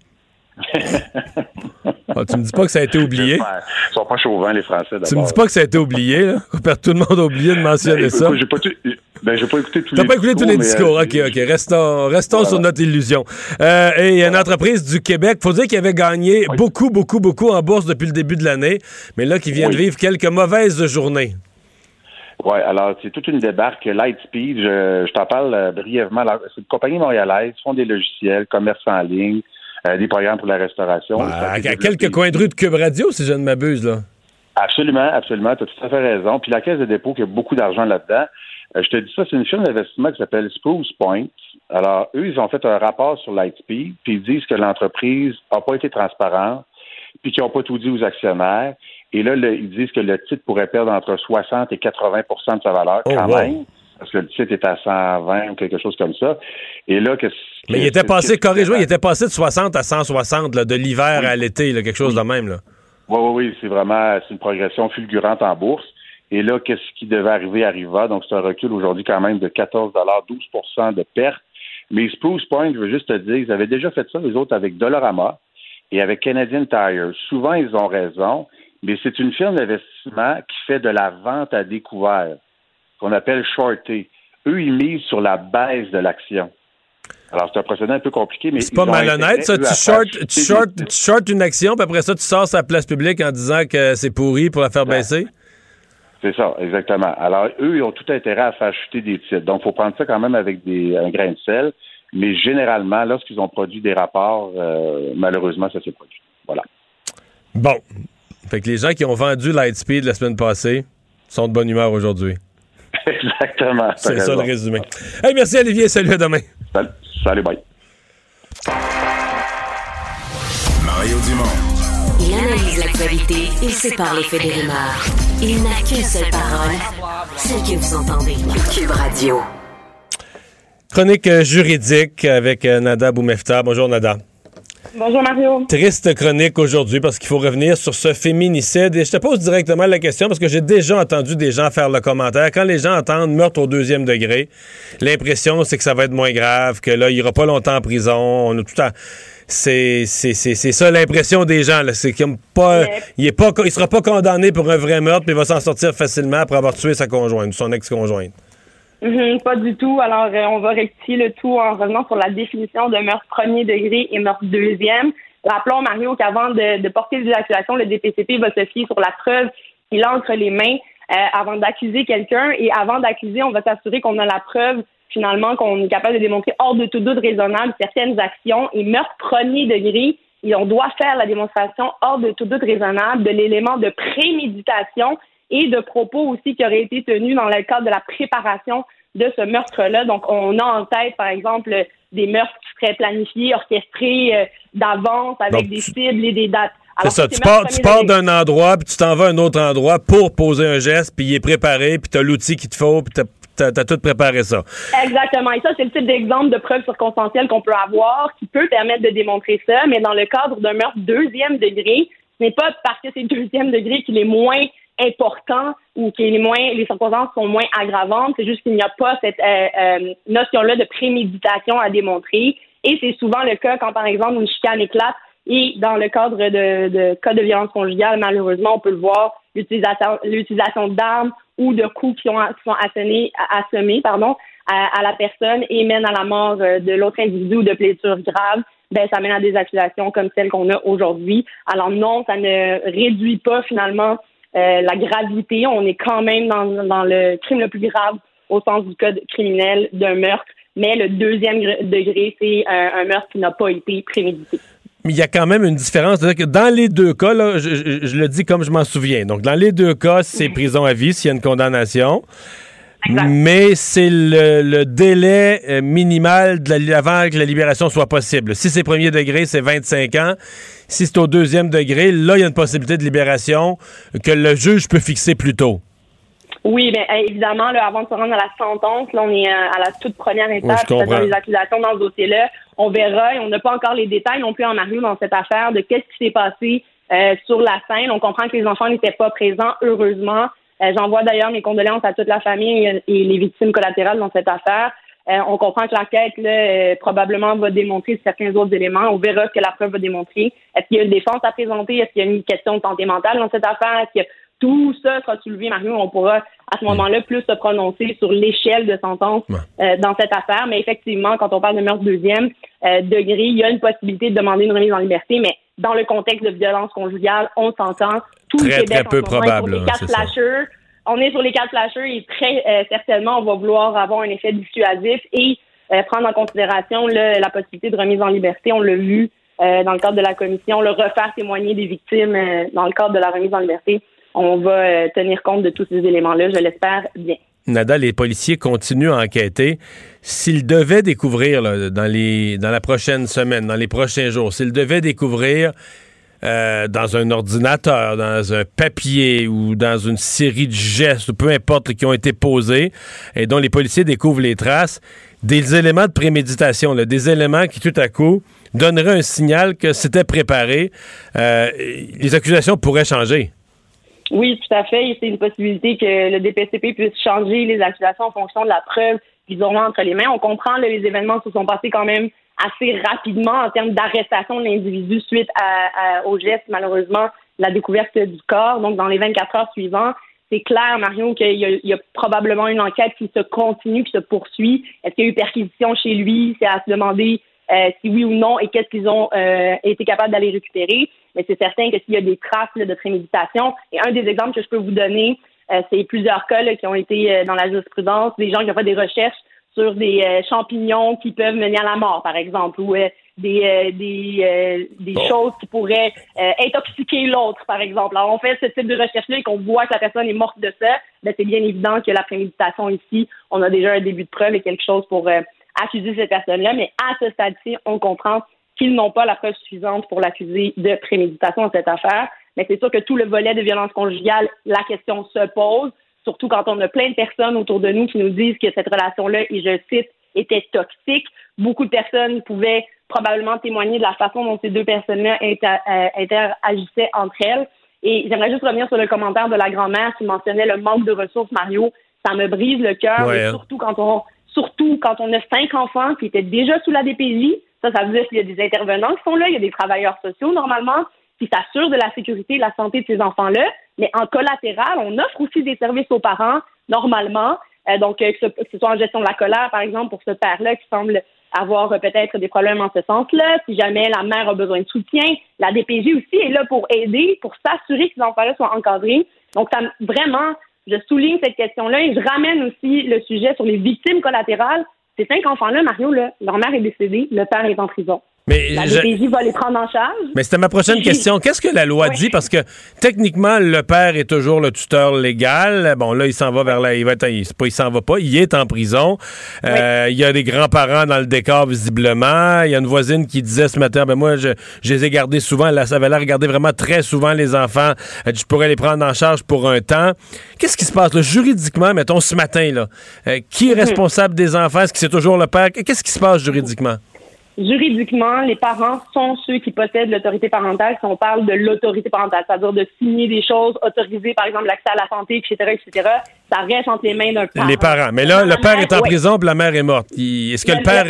Ah, tu me dis pas que ça a été oublié? Ils sont pas chauvins, les Français, Tu me dis pas que ça a été oublié, là? Tout le monde a oublié de mentionner ben, ça. J'ai pas, ben, pas écouté tous les discours. pas écouté tous les discours. OK, OK. Restons, restons sur notre illusion. Euh, et il y a une entreprise du Québec, faut dire qu'il avait gagné beaucoup, beaucoup, beaucoup en bourse depuis le début de l'année, mais là, qui vient de vivre quelques mauvaises journées. Oui, alors c'est toute une débarque Lightspeed. Je, je t'en parle euh, brièvement. C'est une compagnie montréalaise, font des logiciels, commerce en ligne, euh, des programmes pour la restauration. à quelques coins de rue de Cube Radio, si je ne m'abuse, là. Absolument, absolument. Tu as tout à fait raison. Puis la Caisse de dépôt qui a beaucoup d'argent là-dedans. Euh, je te dis ça, c'est une firme d'investissement qui s'appelle Spruce Point. Alors, eux, ils ont fait un rapport sur Lightspeed, puis ils disent que l'entreprise n'a pas été transparente, puis qu'ils n'ont pas tout dit aux actionnaires. Et là, ils disent que le titre pourrait perdre entre 60 et 80% de sa valeur oh, quand même. Parce que le titre est à 120 ou quelque chose comme ça. Et là, que. Mais il était passé, corrige-moi, il était passé? de 60 à 160, de l'hiver à l'été, quelque chose de même, là. Oui, oui, oui, c'est vraiment une progression fulgurante en bourse. Et là, qu'est-ce qui devait arriver arriva. Donc, c'est un recul aujourd'hui quand même de 14 12% de perte. Mais Spruce Point, je veux juste te dire, ils avaient déjà fait ça, les autres, avec Dollarama et avec Canadian Tire. Souvent, ils ont raison, mais c'est une firme d'investissement qui fait de la vente à découvert, qu'on appelle shorté. Eux, ils misent sur la baisse de l'action. Alors, c'est un procédé un peu compliqué, mais. C'est pas malhonnête, ça. Tu short, une action, puis après ça, tu sors sa place publique en disant que c'est pourri pour la faire baisser? C'est ça, exactement. Alors, eux, ils ont tout intérêt à faire chuter des titres. Donc, il faut prendre ça quand même avec des, un grain de sel. Mais généralement, lorsqu'ils ont produit des rapports, euh, malheureusement, ça s'est produit. Voilà. Bon. Fait que les gens qui ont vendu Lightspeed la semaine passée sont de bonne humeur aujourd'hui. Exactement. C'est ça le résumé. Hey, merci Olivier. Salut à demain. Salut, salut bye. Mario Dumont. Il analyse l'actualité et sépare les faits des rumeurs. Il n'a qu'une seule parole, celle que vous entendez. Cube Radio. Chronique juridique avec euh, Nada Boumefta. Bonjour Nada. Bonjour Mario. Triste chronique aujourd'hui parce qu'il faut revenir sur ce féminicide. Et je te pose directement la question parce que j'ai déjà entendu des gens faire le commentaire. Quand les gens entendent meurtre au deuxième degré, l'impression c'est que ça va être moins grave, que là, il ira pas longtemps en prison. On a tout à... C'est, c'est, ça l'impression des gens. C'est comme pas, il est pas, il sera pas condamné pour un vrai meurtre, mais il va s'en sortir facilement après avoir tué sa conjointe, son ex-conjointe. Mhm, pas du tout. Alors, euh, on va rectifier le tout en revenant sur la définition de meurtre premier degré et meurtre deuxième. Rappelons, Mario, qu'avant de, porter des accusations, le DPCP va se fier sur la preuve qu'il a entre les mains euh, avant d'accuser quelqu'un. Et avant d'accuser, on va s'assurer qu'on a la preuve, finalement, qu'on est capable de démontrer hors de tout doute raisonnable certaines actions. Et meurtre premier degré, et on doit faire la démonstration hors de tout doute raisonnable de l'élément de préméditation et de propos aussi qui auraient été tenus dans le cadre de la préparation de ce meurtre-là. Donc, on a en tête, par exemple, des meurtres qui seraient planifiés, orchestrés euh, d'avance avec des cibles et des dates. C'est ça, tu pars, tu pars d'un endroit, puis tu t'en vas à un autre endroit pour poser un geste, puis il est préparé, puis tu as l'outil qu'il te faut, puis tu as, tout préparé ça. Exactement. Et ça, c'est le type d'exemple de preuve circonstancielle qu'on peut avoir qui peut permettre de démontrer ça, mais dans le cadre d'un meurtre deuxième degré, ce n'est pas parce que c'est deuxième degré qu'il est moins important ou que les moins les circonstances sont moins aggravantes. C'est juste qu'il n'y a pas cette euh, euh, notion-là de préméditation à démontrer. Et c'est souvent le cas quand, par exemple, une chicane éclate. Et dans le cadre de, de cas de violence conjugale, malheureusement, on peut le voir, l'utilisation, l'utilisation d'armes ou de coups qui, ont, sont assenés, assommés pardon, à, la personne et mènent à la mort euh, de l'autre individu ou de blessures graves, ben, ça mène à des accusations comme celles qu'on a aujourd'hui. Alors non, ça ne réduit pas finalement euh, la gravité. On est quand même dans, le crime le plus grave au sens du code criminel d'un meurtre, mais le deuxième degré, c'est un, meurtre qui n'a pas été prémédité. Mais il y a quand même une différence. Que dans les deux cas, là, je, le dis comme je m'en souviens. Donc, dans les deux cas, c'est prison à vie s'il y a une condamnation. Mais c'est le, délai euh, minimal de la, avant que la libération soit possible. Si c'est premier degré, c'est 25 ans. Si c'est au deuxième degré, là, il y a une possibilité de libération que le juge peut fixer plus tôt. Oui, bien évidemment, là, avant de se rendre à la sentence, là, on est euh, à la toute première étape, dans les accusations dans ce dossier-là. On verra et on n'a pas encore les détails non plus en Mario dans cette affaire de qu'est-ce qui s'est passé euh, sur la scène. On comprend que les enfants n'étaient pas présents, heureusement. Euh, j'envoie d'ailleurs mes condoléances à toute la famille et les victimes collatérales dans cette affaire. Euh, on comprend que l'enquête là, probablement va démontrer certains autres éléments. On verra ce que la preuve va démontrer. Est-ce qu'il y a une défense à présenter? Est-ce qu'il y a une question de santé mentale dans cette affaire? Est-ce que tout ça sera soulevé, Mario? On pourra à ce moment-là plus se prononcer sur l'échelle de sentence dans cette affaire. Mais effectivement, quand on parle de meurtre deuxième degré, il y a une possibilité de demander une remise en liberté, mais dans le contexte de violence conjugale, on s'entend. Tout très, le Québec, très peu probable. on est sur les quatre flashers et très euh, certainement, on va vouloir avoir un effet dissuasif et euh, prendre en considération la possibilité de remise en liberté. On l'a vu euh, dans le cadre de la commission, le refaire témoigner des victimes dans le cadre de la remise en liberté. On va tenir compte de tous ces éléments-là, je l'espère bien. Nada, les policiers continuent à enquêter. S'ils devaient découvrir dans, les, dans la prochaine semaine, dans les prochains jours, s'ils devaient découvrir euh, dans un ordinateur, dans un papier ou dans une série de gestes, peu importe, qui ont été posés et dont les policiers découvrent les traces, des éléments de préméditation, des éléments qui tout à coup donneraient un signal que c'était préparé, euh, les accusations pourraient changer. Oui, tout à fait. C'est une possibilité que le DPCP puisse changer les accusations en fonction de la preuve qu'ils auront entre les mains. On comprend que les événements se sont passés quand même assez rapidement en termes d'arrestation de l'individu suite à, au geste, malheureusement, la découverte du corps. Donc, dans les 24 heures suivantes, c'est clair, Marion, qu'il y, a probablement une enquête qui se continue, qui se poursuit. Est-ce qu'il y a eu perquisition chez lui? C'est à se demander euh, si oui ou non et qu'est-ce qu'ils ont euh, été capables d'aller récupérer. Mais c'est certain que s'il y a des traces de préméditation, et un des exemples que je peux vous donner, euh, c'est plusieurs cas qui ont été dans la jurisprudence, des gens qui ont fait des recherches sur des champignons qui peuvent mener à la mort, par exemple, ou des, des, des choses qui pourraient intoxiquer l'autre, par exemple. Alors, on fait ce type de recherche-là et qu'on voit que la personne est morte de ça, ben, c'est bien évident que la préméditation ici, on a déjà un début de preuve et quelque chose pour accuser cette personne-là, mais à ce stade-ci, on comprend qu'ils n'ont pas la preuve suffisante pour l'accuser de préméditation dans cette affaire. Mais c'est sûr que tout le volet de violence conjugale, la question se pose, surtout quand on a plein de personnes autour de nous qui nous disent que cette relation-là, et je cite, était toxique. Beaucoup de personnes pouvaient probablement témoigner de la façon dont ces deux personnes-là euh, interagissaient entre elles. Et j'aimerais juste revenir sur le commentaire de la grand-mère qui mentionnait le manque de ressources, Mario. Ça me brise le cœur, hein. surtout quand on surtout quand on a cinq enfants qui étaient déjà sous la DPJ. Ça, ça veut dire qu'il y a des intervenants qui sont là, il y a des travailleurs sociaux normalement qui s'assurent de la sécurité et de la santé de ces enfants-là. Mais en collatéral, on offre aussi des services aux parents normalement. Euh, donc, euh, que, ce, soit en gestion de la colère, par exemple, pour ce père-là qui semble avoir euh, peut-être des problèmes en ce sens-là. Si jamais la mère a besoin de soutien, la DPJ aussi est là pour aider, pour s'assurer que ces enfants-là soient encadrés. Donc, ça, vraiment, je souligne cette question-là et je ramène aussi le sujet sur les victimes collatérales. Ces cinq enfants-là, Mario, là, leur mère est décédée, le père est en prison. Mais la DPJ va les prendre en charge. Mais c'était ma prochaine question. Qu'est-ce que la loi dit? Parce que techniquement, le père est toujours le tuteur légal. Bon, là, il s'en va vers la. Il va être, il, s'en va pas. Il est en prison. Euh, il y a des grands-parents dans le décor, visiblement. Il y a une voisine qui disait ce matin, ben moi, je, je les ai gardés souvent. Là, ça avait l'air regarder vraiment très souvent les enfants. Je pourrais les prendre en charge pour un temps. Qu'est-ce qui se passe là, juridiquement, mettons, ce matin? là? Euh, Qui est mhm. responsable des enfants? Est-ce que c'est toujours le père? Qu'est-ce qui se passe juridiquement? Juridiquement, les parents sont ceux qui possèdent l'autorité parentale si on parle de l'autorité parentale, c'est-à-dire de signer des choses, autoriser par exemple l'accès à la santé, etc., etc. Ça reste entre les mains d'un parent. Les parents. Mais là, le père est en prison, puis la mère est morte. Est-ce que le, père...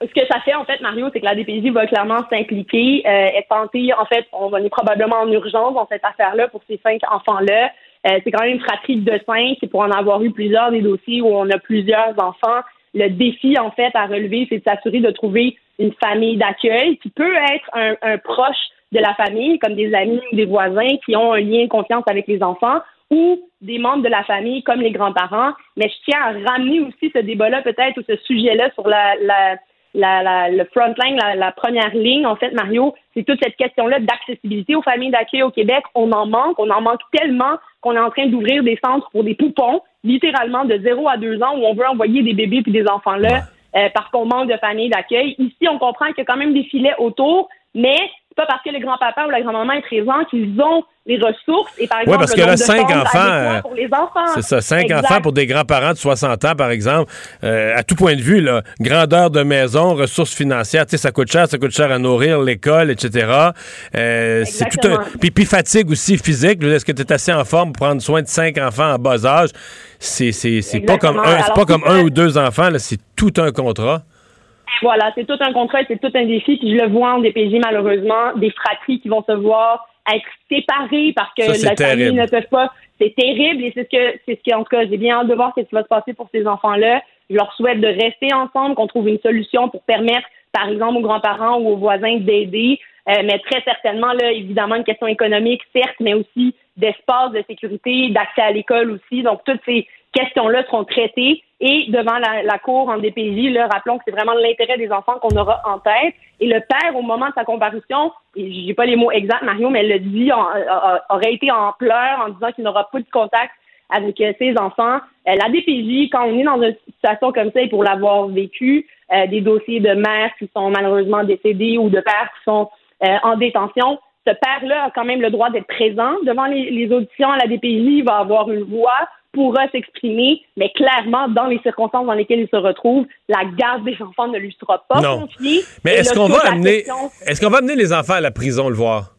Ce que ça fait, en fait, Mario, c'est que la DPJ va clairement s'impliquer euh, et tenter, en fait, on va est probablement en urgence dans cette affaire-là pour ces cinq enfants-là. Euh, c'est quand même une fratrie de cinq, c'est pour en avoir eu plusieurs des dossiers où on a plusieurs enfants le défi, en fait, à relever, c'est de s'assurer de trouver une famille d'accueil qui peut être un, proche de la famille, comme des amis ou des voisins qui ont un lien de confiance avec les enfants, ou des membres de la famille comme les grands-parents. Mais je tiens à ramener aussi ce débat-là, peut-être, ou ce sujet-là sur la, la, la, le front line, la, première ligne, en fait, Mario, c'est toute cette question-là d'accessibilité aux familles d'accueil au Québec. On en manque, on en manque tellement qu'on est en train d'ouvrir des centres pour des poupons, littéralement de 0 à 2 ans, où on veut envoyer des bébés puis des enfants là, euh, parce qu'on manque de familles d'accueil. Ici, on comprend qu'il y a quand même des filets autour, mais c'est pas parce que le grand-papa ou la grand-maman est présent qu'ils ont les ressources et par exemple oui, parce que là, cinq enfants pour les enfants. C'est ça, cinq enfants pour des grands-parents de 60 ans par exemple, euh, à tout point de vue là, grandeur de maison, ressources financières, tu sais ça coûte cher, ça coûte cher à nourrir l'école, etc. Euh, c'est tout un puis, puis fatigue aussi physique, est-ce que tu es assez en forme pour prendre soin de cinq enfants en bas âge? C'est pas comme un pas comme un ou deux enfants c'est tout un contrat. Voilà, c'est tout un contrat, c'est tout un défi. Puis je le vois en DPJ, malheureusement, des fratries qui vont se voir être séparées parce que la famille ne peut pas. C'est terrible et c'est ce que, c'est ce que, en tout cas, j'ai bien hâte de voir ce qui va se passer pour ces enfants-là. Je leur souhaite de rester ensemble, qu'on trouve une solution pour permettre, par exemple, aux grands-parents ou aux voisins d'aider. Euh, mais très certainement, là, évidemment, une question économique, certes, mais aussi d'espace, de sécurité, d'accès à l'école aussi. Donc, toutes ces questions-là seront traitées et devant la, cour en DPJ, là, rappelons que c'est vraiment l'intérêt des enfants qu'on aura en tête. Et le père, au moment de sa comparution, j'ai pas les mots exacts, Mario, mais elle le dit, aurait été en pleurs en disant qu'il n'aura pas de contact avec euh, ses enfants. Euh, la DPJ, quand on est dans une situation comme ça, et pour l'avoir vécu, euh, des dossiers de mères qui sont malheureusement décédées ou de pères qui sont en détention, ce père-là a quand même le droit d'être présent devant les, les auditions à la DPJ, il va avoir une voix, pourra s'exprimer, mais clairement, dans les circonstances dans lesquelles il se retrouve, la garde des enfants ne lui sera pas confiée. Mais est-ce qu'on va amener, est-ce qu'on va amener les enfants à la prison le voir?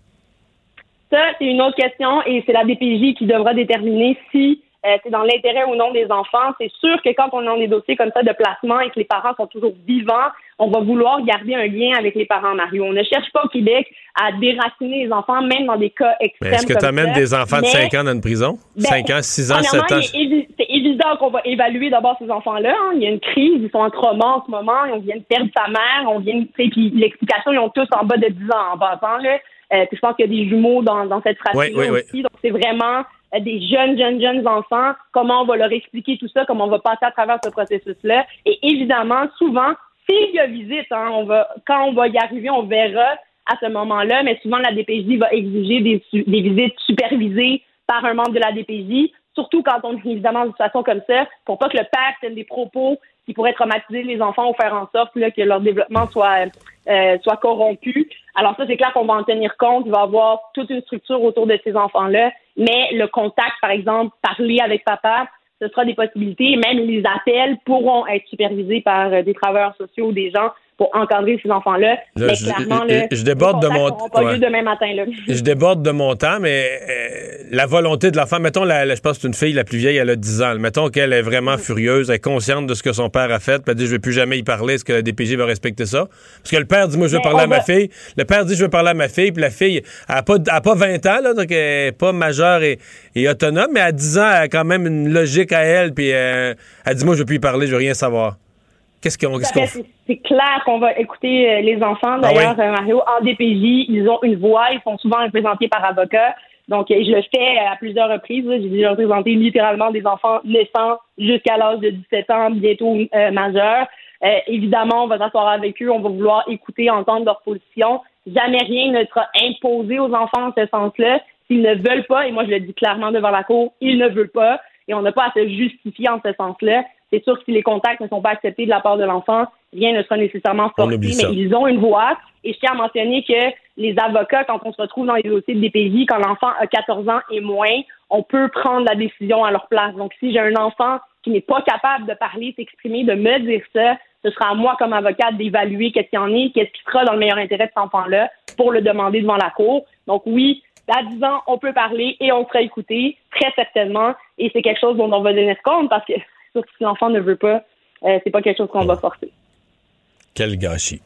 Ça, c'est une autre question et c'est la DPJ qui devra déterminer si euh, c'est dans l'intérêt ou non des enfants. C'est sûr que quand on a des dossiers comme ça de placement et que les parents sont toujours vivants, on va vouloir garder un lien avec les parents, Mario. On ne cherche pas au Québec à déraciner les enfants, même dans des cas extrêmes. Est-ce que tu amènes des enfants de 5 ans dans une prison? 5 ben, ans, 6 ans, 7 ans? C'est évident qu'on va évaluer d'abord ces enfants-là. Hein. Il y a une crise, ils sont en trauma en ce moment, on vient de perdre sa mère, on vient, puis l'explication, ils ont tous en bas de 10 ans en passant. Là. Euh, je pense qu'il y a des jumeaux dans, dans cette fratrie oui, oui, aussi. Donc, c'est vraiment euh, des jeunes, jeunes, jeunes enfants, comment on va leur expliquer tout ça, comment on va passer à travers ce processus-là? Et évidemment, souvent, s'il y a visite, hein, on va, quand on va y arriver, on verra à ce moment-là, mais souvent la DPJ va exiger des, des visites supervisées par un membre de la DPJ, surtout quand on est évidemment dans une situation comme ça, pour pas que le père tienne des propos qui pourraient traumatiser les enfants ou faire en sorte là, que leur développement soit euh, soit corrompu. Alors ça, c'est clair qu'on va en tenir compte. Il va y avoir toute une structure autour de ces enfants-là, mais le contact, par exemple, parler avec papa, ce sera des possibilités. Même les appels pourront être supervisés par euh, des travailleurs sociaux, des gens pour encadrer ces enfants-là. mais clairement, je, je déborde de mon temps. demain matin, Je déborde de mon temps, mais euh, la volonté de l'enfant, mettons, la, je pense que c'est une fille la plus vieille, elle a 10 ans. Mettons qu'elle est vraiment furieuse, elle est consciente de ce que son père a fait, puis elle dit je vais plus jamais y parler, est-ce que la DPJ va respecter ça? Parce que le père dit moi je veux parler à ma fille. Le père dit je veux parler à ma fille, puis la fille elle n'a pas, pas 20 ans, là, donc elle n'est pas majeure et, autonome, mais à 10 ans, elle a quand même une logique à elle, puis euh, elle dit moi je veux plus y parler, je veux rien savoir. Qu'est-ce qu'on. c'est clair qu'on va écouter euh, les enfants. Ah D'ailleurs, euh, Mario, en DPJ, ils ont une voix, ils sont souvent représentés par avocats. Donc, euh, je le fais à plusieurs reprises. J'ai déjà représenté littéralement des enfants naissants jusqu'à l'âge de 17 ans, bientôt majeurs. évidemment, on va s'asseoir avec eux, on va vouloir écouter, entendre leur position. Jamais rien ne sera imposé aux enfants en ce sens-là. S'ils ne veulent pas, et moi je le dis clairement devant la cour, ils ne veulent pas, et on n'a pas à se justifier en ce sens-là. C'est sûr que si les contacts ne sont pas acceptés de la part de l'enfant, rien ne sera nécessairement forcé, mais ils ont une voix. Et je tiens à mentionner que les avocats, quand on se retrouve dans les dossiers de DPJ, quand l'enfant a 14 ans et moins, on peut prendre la décision à leur place. Donc, si j'ai un enfant qui n'est pas capable de parler, s'exprimer, de me dire ça, ce sera à moi, comme avocat, d'évaluer qu'est-ce qu'il y en est, qu'est-ce qui sera dans le meilleur intérêt de cet enfant-là pour le demander devant la cour. Donc, oui, à 10 ans, on peut parler et on sera écouté, très certainement. Et c'est quelque chose dont on va donner compte parce que si l'enfant ne veut pas, euh, c'est pas quelque chose qu'on va forcer. Quel gâchis.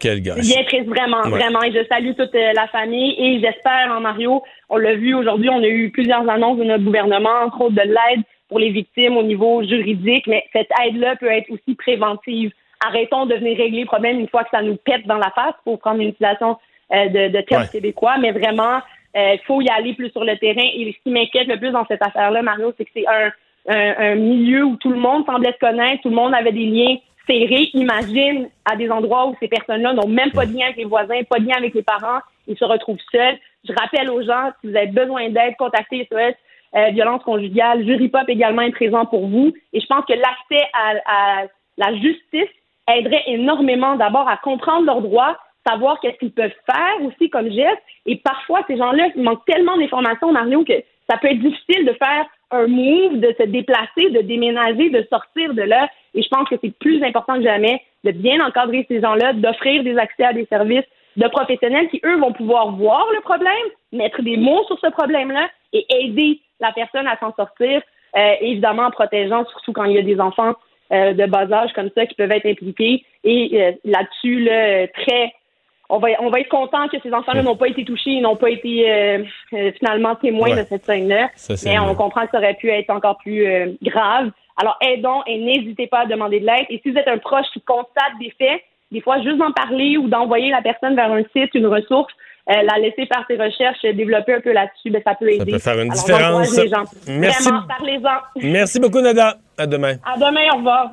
Quel gâchis. Bien triste, vraiment, vraiment. Et je salue toute euh, la famille et j'espère, en hein, Mario, on l'a vu aujourd'hui, on a eu plusieurs annonces de notre gouvernement, entre autres de l'aide pour les victimes au niveau juridique, mais cette aide-là peut être aussi préventive. Arrêtons de venir régler le problème une fois que ça nous pète dans la face pour prendre une situation euh, de, de terme québécois, mais vraiment, il faut y aller plus sur le terrain. Et ce qui m'inquiète le plus dans cette affaire-là, Mario, c'est que c'est un un, milieu où tout le monde semblait se connaître, tout le monde avait des liens serrés. Imagine à des endroits où ces personnes-là n'ont même pas de lien avec les voisins, pas de lien avec les parents, ils se retrouvent seuls. Je rappelle aux gens, si vous avez besoin d'aide, contactez SOS euh, Violence conjugale. Jury Pop également est présent pour vous. Et je pense que l'accès à, à la justice aiderait énormément d'abord à comprendre leurs droits, savoir qu'est-ce qu'ils peuvent faire aussi comme geste. Et parfois, ces gens-là, manquent tellement d'informations, Mario, que ça peut être difficile de faire un move, de se déplacer, de déménager, de sortir de là. Et je pense que c'est plus important que jamais de bien encadrer ces gens-là, d'offrir des accès à des services de professionnels qui, eux, vont pouvoir voir le problème, mettre des mots sur ce problème-là et aider la personne à s'en sortir, euh, évidemment en protégeant, surtout quand il y a des enfants euh, de bas âge comme ça qui peuvent être impliqués. Et euh, là-dessus, là, très on va, on va être content que ces enfants-là n'ont pas été touchés, n'ont pas été finalement témoins de cette scène-là. Mais on comprend que ça aurait pu être encore plus grave. Alors aidons et n'hésitez pas à demander de l'aide. Et si vous êtes un proche qui constate des faits, des fois, juste d'en parler ou d'envoyer la personne vers un site, une ressource, euh, la laisser faire ses recherches, développer un peu là-dessus, ben, ça peut aider. Ça peut faire une différence. Merci. Vraiment, parlez-en. Merci beaucoup, Nada. À demain. À demain, au revoir.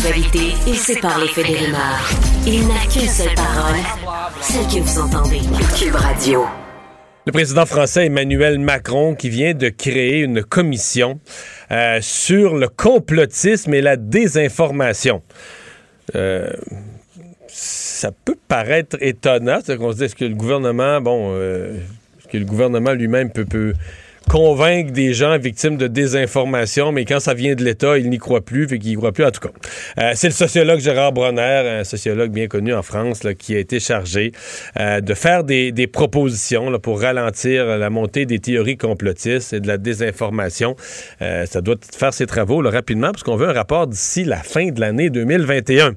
l'actualité et sépare les faits. Il n'a qu'une seule parole, celle que vous entendez. Cube Radio. Le président français Emmanuel Macron qui vient de créer une commission euh, sur le complotisme et la désinformation. Euh, ça peut paraître étonnant, c'est qu'on se dit est-ce que le gouvernement, bon, euh, est-ce que le gouvernement lui-même peut, peut convaincre des gens victimes de désinformation, mais quand ça vient de l'État, ils n'y croient plus, fait qu'ils n'y croient plus. En tout cas, euh, c'est le sociologue Gérard Bronner, un sociologue bien connu en France, qui a été chargé euh, de faire des, propositions pour ralentir la montée des théories complotistes et de la désinformation. Euh, ça doit faire ses travaux rapidement, parce qu'on veut un rapport d'ici la fin de l'année 2021.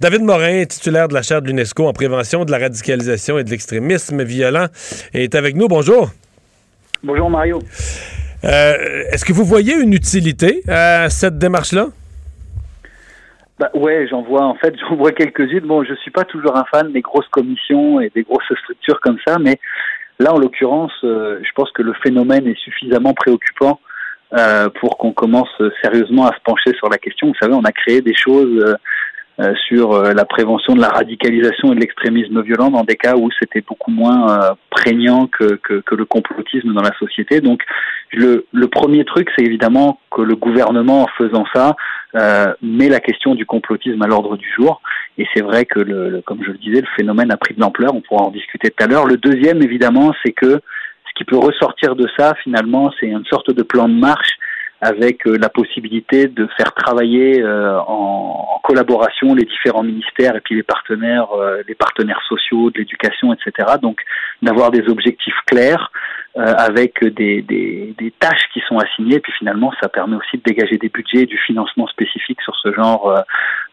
David Morin, titulaire de la chaire de l'UNESCO en prévention de la radicalisation et de l'extrémisme violent, est avec nous. Bonjour. Bonjour Mario. Euh, est-ce que vous voyez une utilité à cette démarche-là? Bah ouais, j'en vois en fait, j'en vois quelques-unes. Bon, je suis pas toujours un fan des grosses commissions et des grosses structures comme ça, mais là, en l'occurrence, euh, je pense que le phénomène est suffisamment préoccupant euh, pour qu'on commence sérieusement à se pencher sur la question. Vous savez, on a créé des choses euh, sur euh, la prévention de la radicalisation et de l'extrémisme violent dans des cas où c'était beaucoup moins euh, prégnant que, que, que, le complotisme dans la société. Donc le, le premier truc, c'est évidemment que le gouvernement, en faisant ça, euh, met la question du complotisme à l'ordre du jour. Et c'est vrai que, le, comme je le disais, le phénomène a pris de l'ampleur. On pourra en discuter tout à l'heure. Le deuxième, évidemment, c'est que ce qui peut ressortir de ça, finalement, c'est une sorte de plan de marche avec euh, la possibilité de faire travailler euh, en, collaboration les différents ministères et puis les partenaires, euh, les partenaires sociaux, de l'éducation, etc. Donc d'avoir des objectifs clairs avec des, tâches qui sont assignées. Et puis finalement, ça permet aussi de dégager des budgets, et du financement spécifique sur ce genre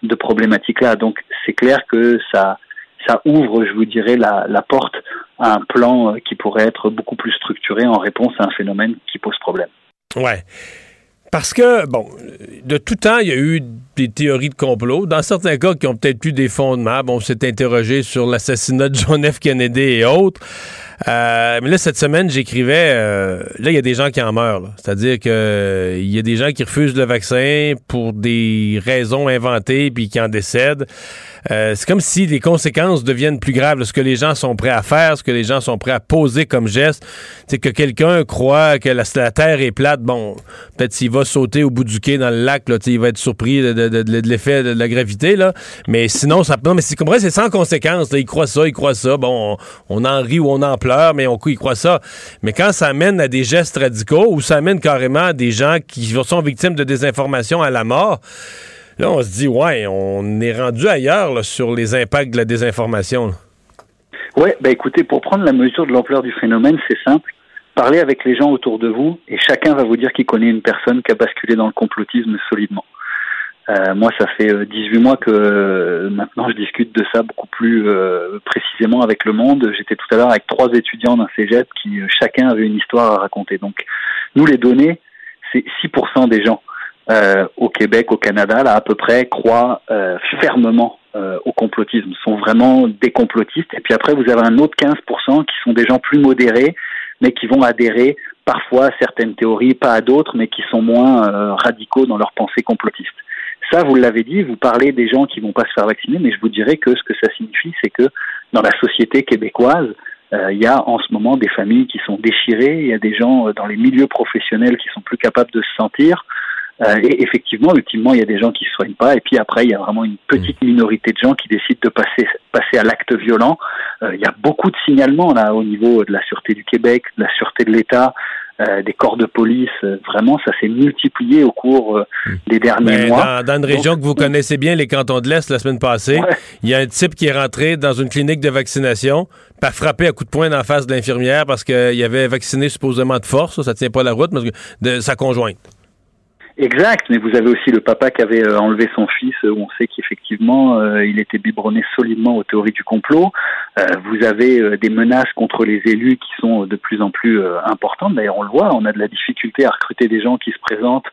de problématiques-là. Donc c'est clair que ça ça ouvre, je vous dirais, la, la porte à un plan qui pourrait être beaucoup plus structuré en réponse à un phénomène qui pose problème. Ouais. Parce que, bon, de tout temps, il y a eu des théories de complot. Dans certains cas qui ont peut-être eu des fondements. Bon, on s'est interrogé sur l'assassinat de John F. Kennedy et autres. Euh, mais là, cette semaine, j'écrivais, euh, là, il y a des gens qui en meurent. C'est-à-dire qu'il euh, il y a des gens qui refusent le vaccin pour des raisons inventées puis qui en décèdent. c'est comme si les conséquences deviennent plus graves. ce que les gens sont prêts à faire, ce que les gens sont prêts à poser comme geste, c'est que quelqu'un croit que la, Terre est plate. Bon, peut-être s'il va sauter au bout du quai dans le lac, là, il va être surpris de, l'effet de la gravité. Mais sinon, ça, non, mais c'est c'est sans conséquence. Il croit ça, il croit ça. Bon, on, en rit ou on en pleure mais on ils croient ça. Mais quand ça amène à des gestes radicaux ou ça amène carrément à des gens qui sont victimes de désinformation à la mort, là, on se dit, ouais, on est rendu ailleurs sur les impacts de la désinformation. Oui, ben écoutez, pour prendre la mesure de l'ampleur du phénomène, c'est simple. Parlez avec les gens autour de vous et chacun va vous dire qu'il connaît une personne qui a basculé dans le complotisme solidement. Euh, moi, ça fait 18 euh, mois que euh, maintenant je discute de ça beaucoup plus précisément avec le monde. J'étais tout à l'heure avec trois étudiants d'un cégep qui chacun avait une histoire à raconter. Donc, nous, les données, c'est 6% des gens euh, au Québec, au Canada, là à peu près, croient euh, fermement euh, au complotisme, sont vraiment des complotistes. Et puis après, vous avez un autre 15% qui sont des gens plus modérés, mais qui vont adhérer parfois à certaines théories, pas à d'autres, mais qui sont moins radicaux dans leur pensée complotiste. Ça, vous l'avez dit, vous parlez des gens qui vont pas se faire vacciner, mais je vous dirais que ce que ça signifie, c'est que dans la société québécoise, il y a en ce moment des familles qui sont déchirées, il y a des gens dans les milieux professionnels qui sont plus capables de se sentir. Euh, et effectivement, ultimement, il y a des gens qui ne se soignent pas. Et puis après, il y a vraiment une petite minorité de gens qui décident de passer, passer à l'acte violent. Euh, il y a beaucoup de signalements là au niveau de la Sûreté du Québec, de la Sûreté de l'État. Euh, des corps de police, vraiment, ça s'est multiplié au cours des derniers mois. Dans, une région que vous connaissez bien, les cantons de l'Est, la semaine passée, il y a un type qui est rentré dans une clinique de vaccination, pas frappé à coups de poing dans la face de l'infirmière parce qu'il avait vacciné supposément de force, ça, ne tient pas la route, mais de sa conjointe. Exact, mais vous avez aussi le papa qui avait euh, enlevé son fils, où on sait qu'effectivement euh, il était biberonné solidement aux théories du complot. Euh, vous avez des menaces contre les élus qui sont de plus en plus importantes. D'ailleurs, on le voit, on a de la difficulté à recruter des gens qui se présentent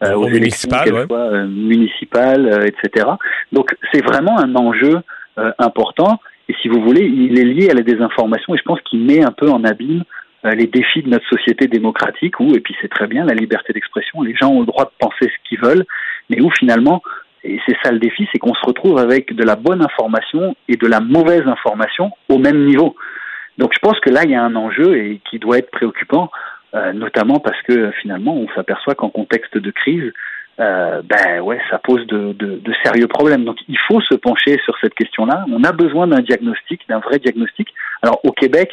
aux élections, qu'elles soient municipales, etc. Donc c'est vraiment un enjeu important. Et si vous voulez, il est lié à la désinformation et je pense qu'il met un peu en abîme euh, les défis de notre société démocratique où, et puis c'est très bien, la liberté d'expression, les gens ont le droit de penser ce qu'ils veulent, mais où finalement, et c'est ça le défi, c'est qu'on se retrouve avec de la bonne information et de la mauvaise information au même niveau. Donc je pense que là, il y a un enjeu et qui doit être préoccupant, euh, notamment parce que finalement, on s'aperçoit qu'en contexte de crise, euh, ben ouais, ça pose de, de, de, sérieux problèmes. Donc il faut se pencher sur cette question-là. On a besoin d'un diagnostic, d'un vrai diagnostic. Alors au Québec,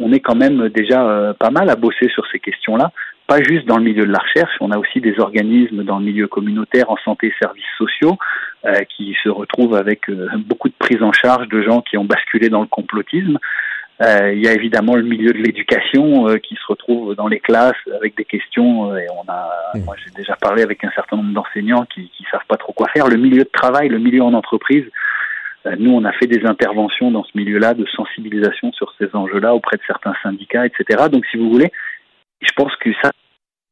on est quand même déjà euh, pas mal à bosser sur ces questions-là, pas juste dans le milieu de la recherche, on a aussi des organismes dans le milieu communautaire en santé et services sociaux euh, qui se retrouvent avec euh, beaucoup de prise en charge de gens qui ont basculé dans le complotisme. il y a évidemment le milieu de l'éducation qui se retrouve dans les classes avec des questions et on a mmh. moi j'ai déjà parlé avec un certain nombre d'enseignants qui qui savent pas trop quoi faire le milieu de travail le milieu en entreprise euh, nous, on a fait des interventions dans ce milieu-là de sensibilisation sur ces enjeux-là auprès de certains syndicats, etc. Donc, si vous voulez, je pense que ça,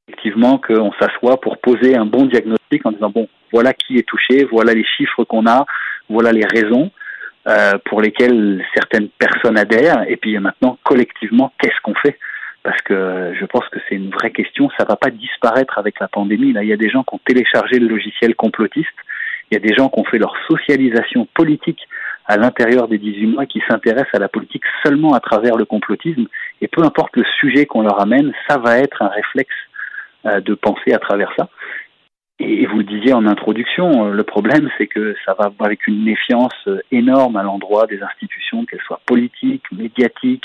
effectivement, qu'on s'assoit pour poser un bon diagnostic en disant, bon, voilà qui est touché, voilà les chiffres qu'on a, voilà les raisons euh, pour lesquelles certaines personnes adhèrent, et puis maintenant, collectivement, qu'est-ce qu'on fait? Parce que je pense que c'est une vraie question. Ça va pas disparaître avec la pandémie. Là, il y a des gens qui ont téléchargé le logiciel complotiste il y a des gens qui ont fait leur socialisation politique à l'intérieur des 18 mois qui s'intéressent à la politique seulement à travers le complotisme. Et peu importe le sujet qu'on leur amène, ça va être un réflexe euh, de penser à travers ça. Et vous le disiez en introduction, euh, le problème c'est que ça va avec une méfiance euh, énorme à l'endroit des institutions, qu'elles soient politiques, médiatiques,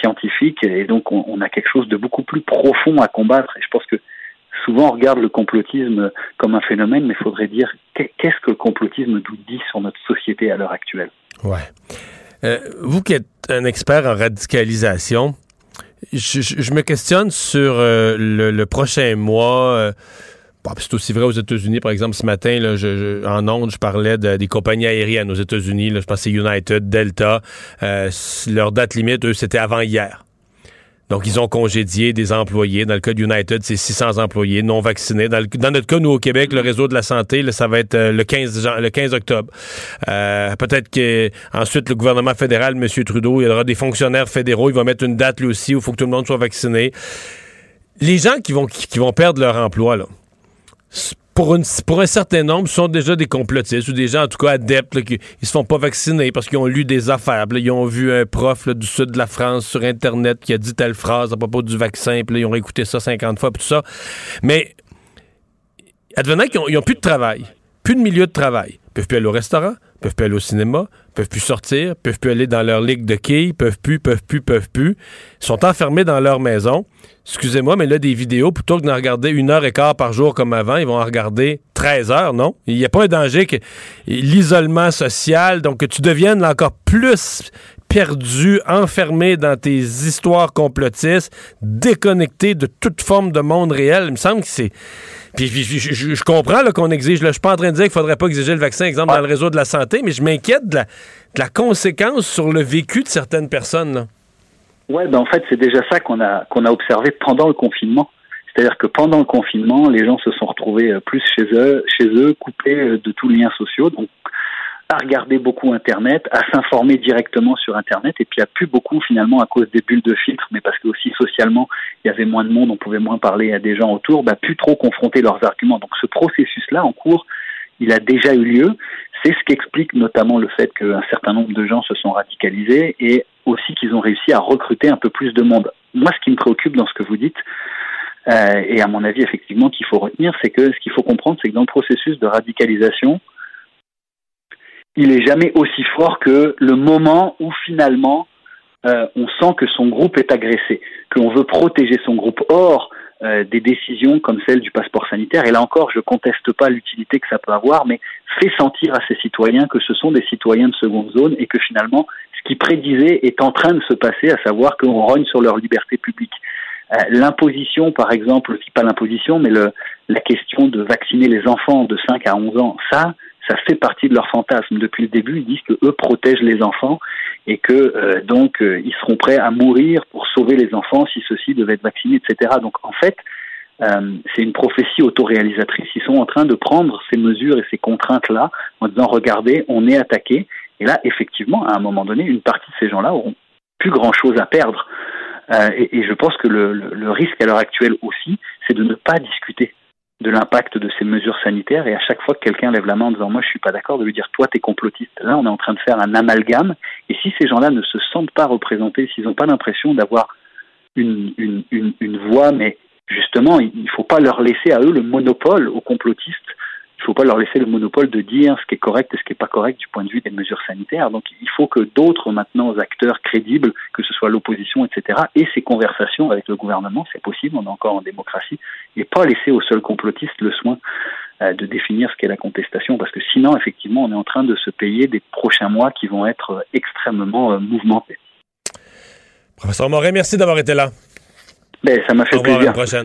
scientifiques, et donc on, on, a quelque chose de beaucoup plus profond à combattre. Et je pense que souvent on regarde le complotisme comme un phénomène, mais il faudrait dire qu'est-ce que le complotisme nous dit sur notre société à l'heure actuelle? Ouais. Euh, vous qui êtes un expert en radicalisation, je, me questionne sur euh, le, prochain mois. Euh, c'est aussi vrai aux États-Unis, par exemple, ce matin, en ondes, je parlais des compagnies aériennes aux États-Unis. Je pense c'est United, Delta. leur date limite, eux, c'était avant hier. Donc, ils ont congédié des employés. Dans le cas de United, c'est 600 employés non vaccinés. Dans, notre cas, nous, au Québec, le réseau de la santé, ça va être euh, le 15, le 15 octobre. Euh, peut-être que ensuite le gouvernement fédéral, M. Trudeau, il y aura des fonctionnaires fédéraux. Il va mettre une date, lui aussi, où il faut que tout le monde soit vacciné. Les gens qui vont, qui vont perdre leur emploi, là, pour, pour un certain nombre, sont déjà des complotistes ou des gens, en tout cas, adeptes, qui ils se font pas vacciner parce qu'ils ont lu des affaires. ils ont vu un prof du sud de la France sur Internet qui a dit telle phrase à propos du vaccin, puis ils ont écouté ça 50 fois, puis tout ça. Mais, advenant qu'ils n'ont plus de travail, plus de milieu de travail, ils peuvent plus aller au restaurant, peuvent plus aller au cinéma, peuvent plus sortir, peuvent plus aller dans leur ligue de quilles, peuvent plus, peuvent plus, peuvent plus. Ils sont enfermés dans leur maison. Excusez-moi, mais là, des vidéos, plutôt que d'en regarder une heure et quart par jour comme avant, ils vont en regarder 13 heures, non? Il n'y a pas un danger que l'isolement social, donc que tu deviennes encore plus perdu, enfermé dans tes histoires complotistes, déconnecté de toute forme de monde réel. Il me semble que c'est puis, je, comprends qu'on exige. Là, je suis pas en train de dire qu'il faudrait pas exiger le vaccin, exemple, dans le réseau de la santé, mais je m'inquiète de la, conséquence sur le vécu de certaines personnes. Oui, ben en fait, c'est déjà ça qu'on a, qu'on a observé pendant le confinement. C'est-à-dire que pendant le confinement, les gens se sont retrouvés euh, plus chez eux, chez eux, coupés euh, de tous liens sociaux, donc à regarder beaucoup Internet, à s'informer directement sur Internet, et puis à plus beaucoup finalement à cause des bulles de filtre, mais parce que aussi socialement il y avait moins de monde, on pouvait moins parler à des gens autour, bah, plus trop confronter leurs arguments. Donc ce processus-là en cours, il a déjà eu lieu. C'est ce qui explique notamment le fait qu'un certain nombre de gens se sont radicalisés et aussi qu'ils ont réussi à recruter un peu plus de monde. Moi, ce qui me préoccupe dans ce que vous dites, euh, et à mon avis effectivement qu'il faut retenir, c'est que ce qu'il faut comprendre, c'est que dans le processus de radicalisation, il est jamais aussi fort que le moment où finalement euh, on sent que son groupe est agressé, qu'on veut protéger son groupe. Or, euh, des décisions comme celle du passeport sanitaire, et là encore, je conteste pas l'utilité que ça peut avoir, mais fait sentir à ces citoyens que ce sont des citoyens de seconde zone et que finalement, ce qui prédisait est en train de se passer, à savoir qu'on rogne sur leur liberté publique. Euh, l'imposition, par exemple, pas l'imposition, mais le, la question de vacciner les enfants de 5 à 11 ans, ça, ça fait partie de leur fantasme. Depuis le début, ils disent que eux protègent les enfants et que euh, donc euh, ils seront prêts à mourir pour sauver les enfants si ceux-ci devaient être vaccinés, etc. Donc en fait, euh, c'est une prophétie autoréalisatrice. Ils sont en train de prendre ces mesures et ces contraintes-là en disant regardez, on est attaqué. Et là, effectivement, à un moment donné, une partie de ces gens-là auront plus grand-chose à perdre. Et, je pense que le risque à l'heure actuelle aussi, c'est de ne pas discuter de l'impact de ces mesures sanitaires et à chaque fois que quelqu'un lève la main en disant moi je suis pas d'accord de lui dire toi t'es complotiste. Là on est en train de faire un amalgame. Et si ces gens-là ne se sentent pas représentés s'ils n'ont pas l'impression d'avoir une, une, une, une voix mais justement il faut pas leur laisser à eux le monopole aux complotistes il ne faut pas leur laisser le monopole de dire ce qui est correct et ce qui n'est pas correct du point de vue des mesures sanitaires. Donc il faut que d'autres maintenant acteurs crédibles, que ce soit l'opposition, etc., aient ces conversations avec le gouvernement, c'est possible, on est encore en démocratie, et pas laisser aux seuls complotistes le soin euh, de définir ce qu'est la contestation, parce que sinon, effectivement, on est en train de se payer des prochains mois qui vont être euh, extrêmement euh, mouvementés. Professeur Moret, merci d'avoir été là. Ben, ça m'a fait Au plaisir. À la prochaine.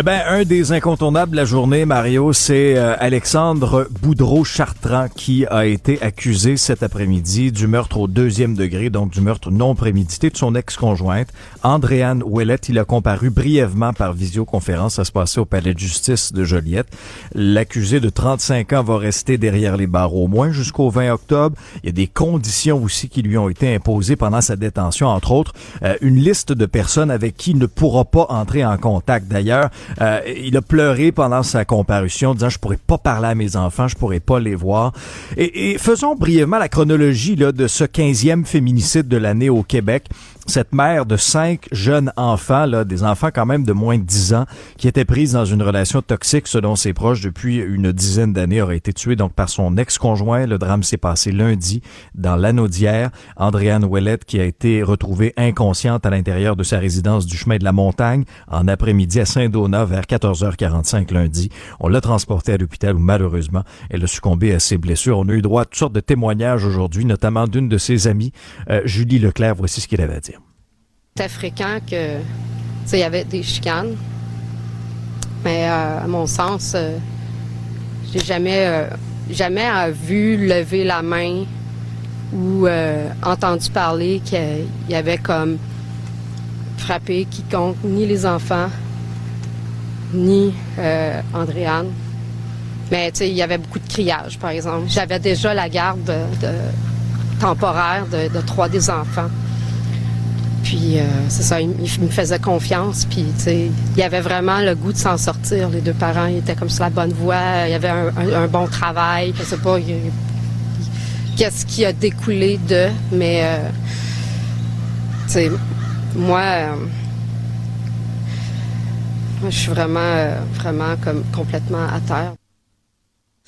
Eh ben, un des incontournables de la journée, Mario, c'est euh, Alexandre Boudreau-Chartrand qui a été accusé cet après-midi du meurtre au deuxième degré, donc du meurtre non prémédité de son ex-conjointe, Andréane Ouellette. Il a comparu brièvement par visioconférence. Ça se passait au palais de justice de Joliette. L'accusé de 35 ans va rester derrière les barreaux au moins jusqu'au 20 octobre. Il y a des conditions aussi qui lui ont été imposées pendant sa détention, entre autres, euh, une liste de personnes avec qui il ne pourra pas entrer en contact. D'ailleurs, euh, il a pleuré pendant sa comparution, disant je pourrais pas parler à mes enfants, je pourrais pas les voir. Et, et faisons brièvement la chronologie là, de ce 15e féminicide de l'année au Québec cette mère de cinq jeunes enfants, là, des enfants quand même de moins de 10 ans, qui étaient prises dans une relation toxique selon ses proches depuis une dizaine d'années, aurait été tuée donc par son ex-conjoint. Le drame s'est passé lundi dans l'anneau d'hier. Andréane Ouellette qui a été retrouvée inconsciente à l'intérieur de sa résidence du chemin de la montagne en après-midi à Saint-Donat vers 14h45 lundi. On l'a transportée à l'hôpital où malheureusement elle a succombé à ses blessures. On a eu droit à toutes sortes de témoignages aujourd'hui, notamment d'une de ses amies, euh, Julie Leclerc. Voici ce qu'il avait à dire. C'était fréquent que il y avait des chicanes. Mais euh, à mon sens, euh, j'ai jamais, euh, jamais vu lever la main ou entendu parler qu'il y avait comme frappé quiconque, ni les enfants, ni Andréane. Mais il y avait beaucoup de criage, par exemple. J'avais déjà la garde de, temporaire de trois des enfants. Puis euh, c'est ça, il, me faisait confiance. Puis tu sais, il y avait vraiment le goût de s'en sortir. Les deux parents étaient comme sur la bonne voie. Il y avait un, bon travail. Je sais pas qu'est-ce qui a découlé de, mais euh, tu sais, moi, euh, moi, je suis vraiment, vraiment comme complètement à terre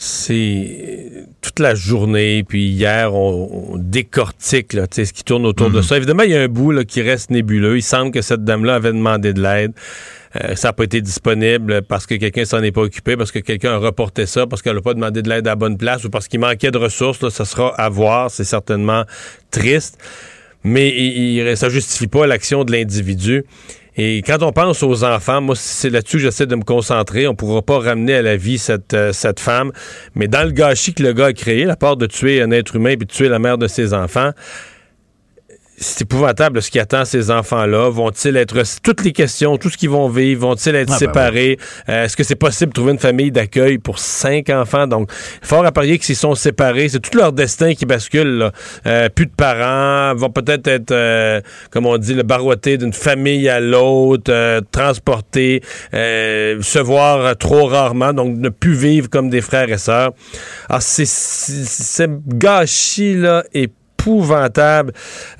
c'est toute la journée, puis hier, on, décortique là, ce qui tourne autour de mhm. ça. Évidemment, il y a un bout là, qui reste nébuleux. Il semble que cette dame-là avait demandé de l'aide. euh, ça n'a pas été disponible parce que quelqu'un s'en est pas occupé, parce que quelqu'un a reporté ça, parce qu'elle n'a pas demandé de l'aide à la bonne place ou parce qu'il manquait de ressources. Là, ça sera à voir. C'est certainement triste. Mais il, ça justifie pas l'action de l'individu. Et quand on pense aux enfants, moi, c'est là-dessus que j'essaie de me concentrer. On ne pourra pas ramener à la vie cette, euh, cette femme. Mais dans le gâchis que le gars a créé, la part de tuer un être humain et de tuer la mère de ses enfants, c'est épouvantable ce qui attend ces enfants-là. Vont-ils être toutes les questions, tout ce qu'ils vont vivre, vont-ils être ah, ben séparés? euh, Est-ce que c'est possible de trouver une famille d'accueil pour cinq enfants? Donc, fort à parier que s'ils sont séparés, c'est tout leur destin qui bascule. Euh, plus de parents, vont peut-être être, euh, comme on dit, le barouetté d'une famille à l'autre, transportés, se voir trop rarement, donc ne plus vivre comme des frères et sœurs. Alors, c'est, ce gâchis là est épouvantable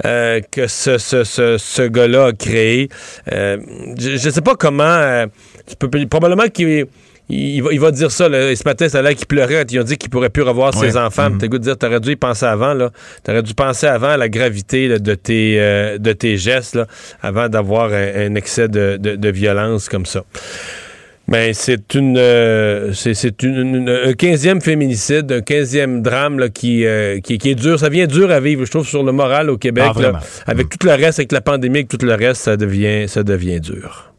euh, que ce, ce, ce, gars-là a créé. Euh, je ne sais pas comment. Euh, probablement qu'il il va, il va dire ça. Là. Ce matin, ça là qu'il pleurait ils ont dit qu'il pourrait plus revoir ses enfants. Mm -hmm. T'as goût de dire, t'aurais dû y penser avant. Là. T'aurais dû penser avant à la gravité de, tes, de tes gestes là, avant d'avoir un, excès de, de, de violence comme ça. Ben, c'est une, euh, c'est, une, un 15e féminicide, un 15e drame là, qui, euh, qui, qui, est dur. Ça vient dur à vivre, je trouve, sur le moral au Québec. Ah, là, avec mm. tout le reste, avec la pandémie, avec tout le reste, ça devient, ça devient dur.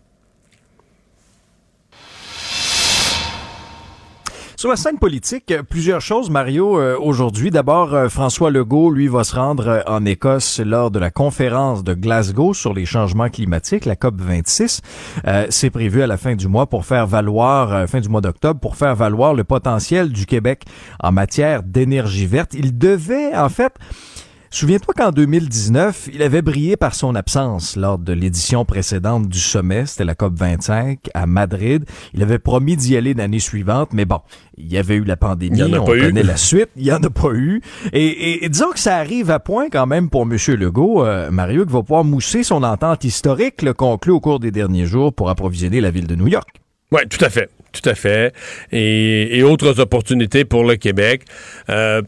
Sur la scène politique, plusieurs choses, Mario, euh, aujourd'hui. D'abord, euh, François Legault, lui, va se rendre euh, en Écosse lors de la conférence de Glasgow sur les changements climatiques, la COP 26. C'est prévu à la fin du mois pour faire valoir, fin du mois d'octobre, pour faire valoir le potentiel du Québec en matière d'énergie verte. Il devait, en fait, Souviens-toi qu'en 2019, il avait brillé par son absence lors de l'édition précédente du sommet, c'était la COP 25 à Madrid. Il avait promis d'y aller l'année suivante, mais bon, il y avait eu la pandémie, on connaît la suite, il y en a pas eu. Et, disons que ça arrive à point quand même pour M. Legault, euh, Mario, qui va pouvoir mousser son entente historique le conclue au cours des derniers jours pour approvisionner la ville de New York. Oui, tout à fait. Tout à fait. Et, et autres opportunités pour le Québec. Euh,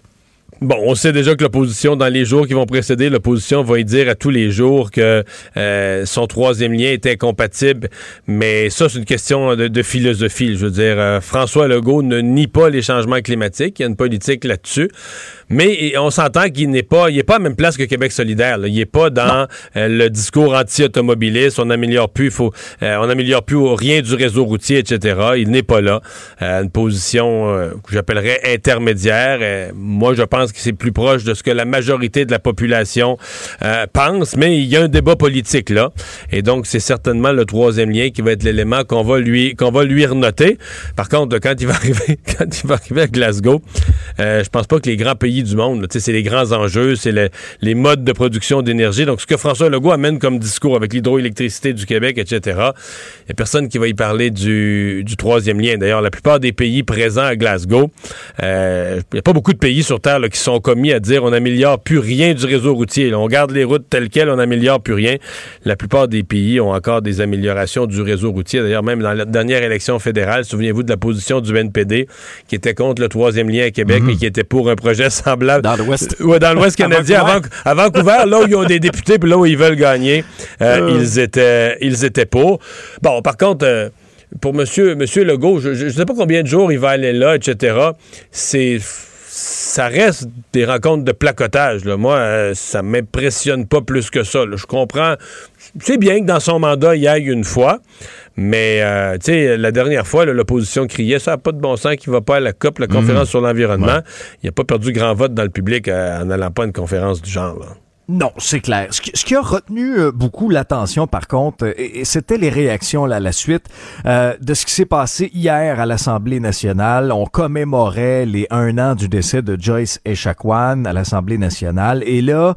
Bon, on sait déjà que l'opposition, dans les jours qui vont précéder, l'opposition va y dire à tous les jours que euh, son troisième lien est incompatible. Mais ça, c'est une question de, philosophie. Je veux dire, euh, François Legault ne nie pas les changements climatiques. Il y a une politique là-dessus. Mais on s'entend qu'il n'est pas, il est pas à la même place que Québec solidaire. Il n'est pas dans euh, le discours anti-automobiliste. On n'améliore plus, faut, euh, on plus rien du réseau routier, etc. Il n'est pas là. Euh, une position que j'appellerais intermédiaire. moi, je pense que c'est plus proche de ce que la majorité de la population pense. Mais il y a un débat politique là, et donc c'est certainement le troisième lien qui va être l'élément qu'on va lui, qu'on va lui renoter. Par contre, quand il va arriver, quand il va arriver à Glasgow, je pense pas que les grands pays du monde. C'est les grands enjeux, c'est les modes de production d'énergie. Donc, ce que François Legault amène comme discours avec l'hydroélectricité du Québec, etc., il n'y a personne qui va y parler du, troisième lien. D'ailleurs, la plupart des pays présents à Glasgow, euh, il n'y a pas beaucoup de pays sur Terre qui sont commis à dire on n'améliore plus rien du réseau routier. on garde les routes telles quelles, on n'améliore plus rien. La plupart des pays ont encore des améliorations du réseau routier. D'ailleurs, même dans la dernière élection fédérale, souvenez-vous de la position du NPD qui était contre le troisième lien à Québec, mais qui était pour un projet dans l'Ouest. Ouais, dans l'Ouest canadien, à, Vancouver, là où ils ont des députés, puis là où ils veulent gagner, euh, euh. ils, étaient, ils étaient pour. Bon, par contre, euh, pour Monsieur, monsieur Legault, je ne sais pas combien de jours il va aller là, etc. C'est ça reste des rencontres de placotage. Là. Moi, ça m'impressionne pas plus que ça. Je comprends. C'est bien que dans son mandat, il y aille une fois. Mais, euh, tu sais, la dernière fois, l'opposition criait ça n'a pas de bon sens qui va pas à la COP, la conférence mhm. sur l'environnement. Il n'a pas perdu grand vote dans le public euh, en n'allant pas à une conférence du genre. Non, c'est clair. Ce qui, a retenu euh, beaucoup l'attention, par contre, et, c'était les réactions là, à la suite de ce qui s'est passé hier à l'Assemblée nationale. On commémorait les un an du décès de Joyce Echaquan à l'Assemblée nationale. Et là,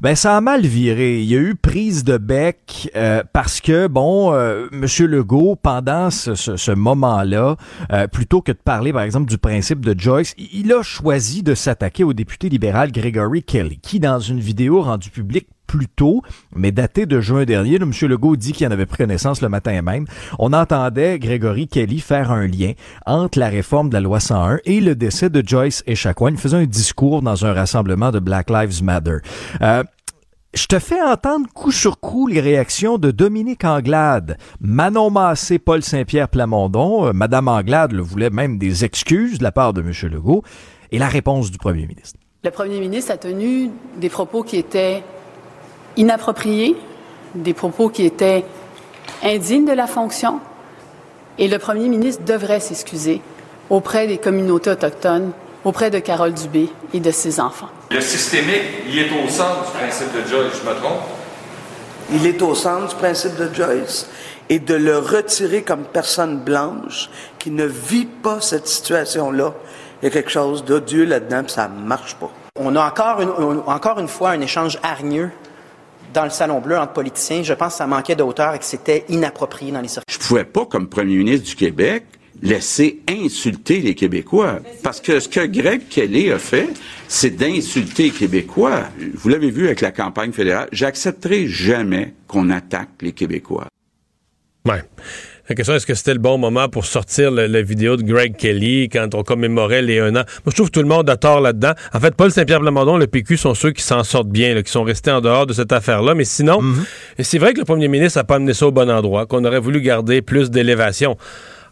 ben ça a mal viré. Il y a eu prise de bec euh, parce que bon, euh, Monsieur Legault pendant ce, ce, moment-là, euh, plutôt que de parler par exemple du principe de Joyce, il a choisi de s'attaquer au député libéral Gregory Kelly, qui dans une vidéo rendue publique plus tôt, mais daté de juin dernier. M. Legault dit qu'il en avait pris connaissance le matin même. On entendait Grégory Kelly faire un lien entre la réforme de la loi 101 et le décès de Joyce Echaquan. Il faisait un discours dans un rassemblement de Black Lives Matter. Euh, Je te fais entendre coup sur coup les réactions de Dominique Anglade, Manon Massé, Paul Saint-Pierre Plamondon. Euh, Madame Anglade le voulait même des excuses de la part de M. Legault et la réponse du premier ministre. Le premier ministre a tenu des propos qui étaient inappropriés, des propos qui étaient indignes de la fonction, et le premier ministre devrait s'excuser auprès des communautés autochtones, auprès de Carole Dubé et de ses enfants. Le systémique, il est au centre du principe de Joyce, je me trompe? Il est au centre du principe de Joyce. Et de le retirer comme personne blanche qui ne vit pas cette situation-là, il y a quelque chose d'odieux là-dedans, puis ça marche pas. On a encore une, encore une fois un échange hargneux dans le Salon Bleu entre politiciens. Je pense que ça manquait de hauteur et que c'était inapproprié dans les circonstances. Je pouvais pas, comme premier ministre du Québec, laisser insulter les Québécois. Parce que ce que Greg Kelly a fait, c'est d'insulter les Québécois. Vous l'avez vu avec la campagne fédérale. J'accepterai jamais qu'on attaque les Québécois. Ouais. La question, est-ce que c'était le bon moment pour sortir la vidéo de Greg Kelly quand on commémorait les un an? Moi, je trouve que tout le monde a tort là-dedans. En fait, Paul Saint-Pierre Blamondon, le PQ sont ceux qui s'en sortent bien, qui sont restés en dehors de cette affaire-là. Mais sinon, mhm. c'est vrai que le premier ministre n'a pas amené ça au bon endroit, qu'on aurait voulu garder plus d'élévation.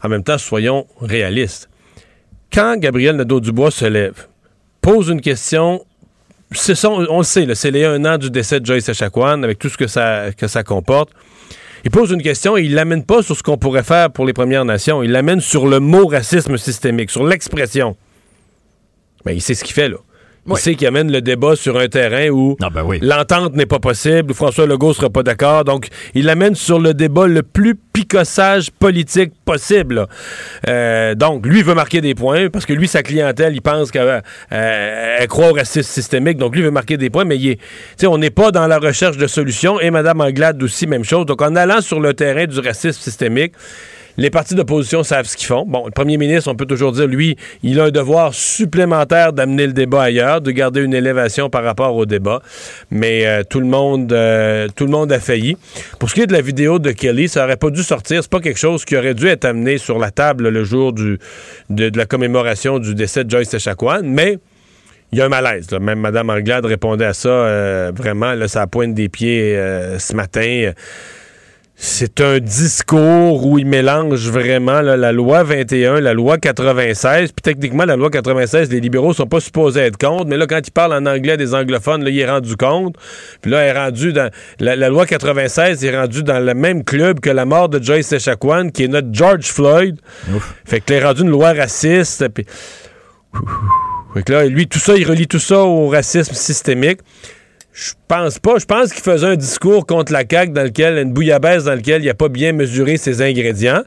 En même temps, soyons réalistes. Quand Gabriel Nadeau-Dubois se lève, pose une question on le sait, c'est les un an du décès de Joyce Echaquan, avec tout ce que ça, que ça comporte. Il pose une question et il l'amène pas sur ce qu'on pourrait faire pour les Premières Nations. Il l'amène sur le mot racisme systémique, sur l'expression. Mais ben, il sait ce qu'il fait, là. Il sait qu'il amène le débat sur un terrain où ah, ben l'entente n'est pas possible, où François Legault ne sera pas d'accord. Donc, il l'amène sur le débat le plus picossage politique possible. Euh, donc, lui veut marquer des points parce que lui, sa clientèle, il pense qu'elle euh, croit au racisme systémique. Donc, lui veut marquer des points, mais il est, on n'est pas dans la recherche de solutions. Et Mme Anglade aussi, même chose. Donc, en allant sur le terrain du racisme systémique, les partis d'opposition savent ce qu'ils font. Bon, le premier ministre, on peut toujours dire, lui, il a un devoir supplémentaire d'amener le débat ailleurs, de garder une élévation par rapport au débat. Mais euh, tout le monde, euh, tout le monde a failli. Pour ce qui est de la vidéo de Kelly, ça aurait pas dû sortir. C'est pas quelque chose qui aurait dû être amené sur la table le jour de, la commémoration du décès de Joyce Echaquan, mais il y a un malaise. Même Mme Anglade répondait à ça euh, vraiment, là, ça pointe des pieds ce matin c'est un discours où il mélange vraiment la loi 21, la loi 96. Puis techniquement, la loi 96, les libéraux sont pas supposés être contre. Mais là, quand il parle en anglais des anglophones, là, il est rendu compte. Puis là, il est rendu dans. La, loi 96 est rendue dans le même club que la mort de Joyce Echaquan, qui est notre George Floyd. Fait que là, il est rendu une loi raciste. Puis. Fait que là, lui, tout ça, il relie tout ça au racisme systémique. Je pense pas. Je pense qu'il faisait un discours contre la CAQ dans lequel, une bouillabaisse dans lequel il n'a pas bien mesuré ses ingrédients.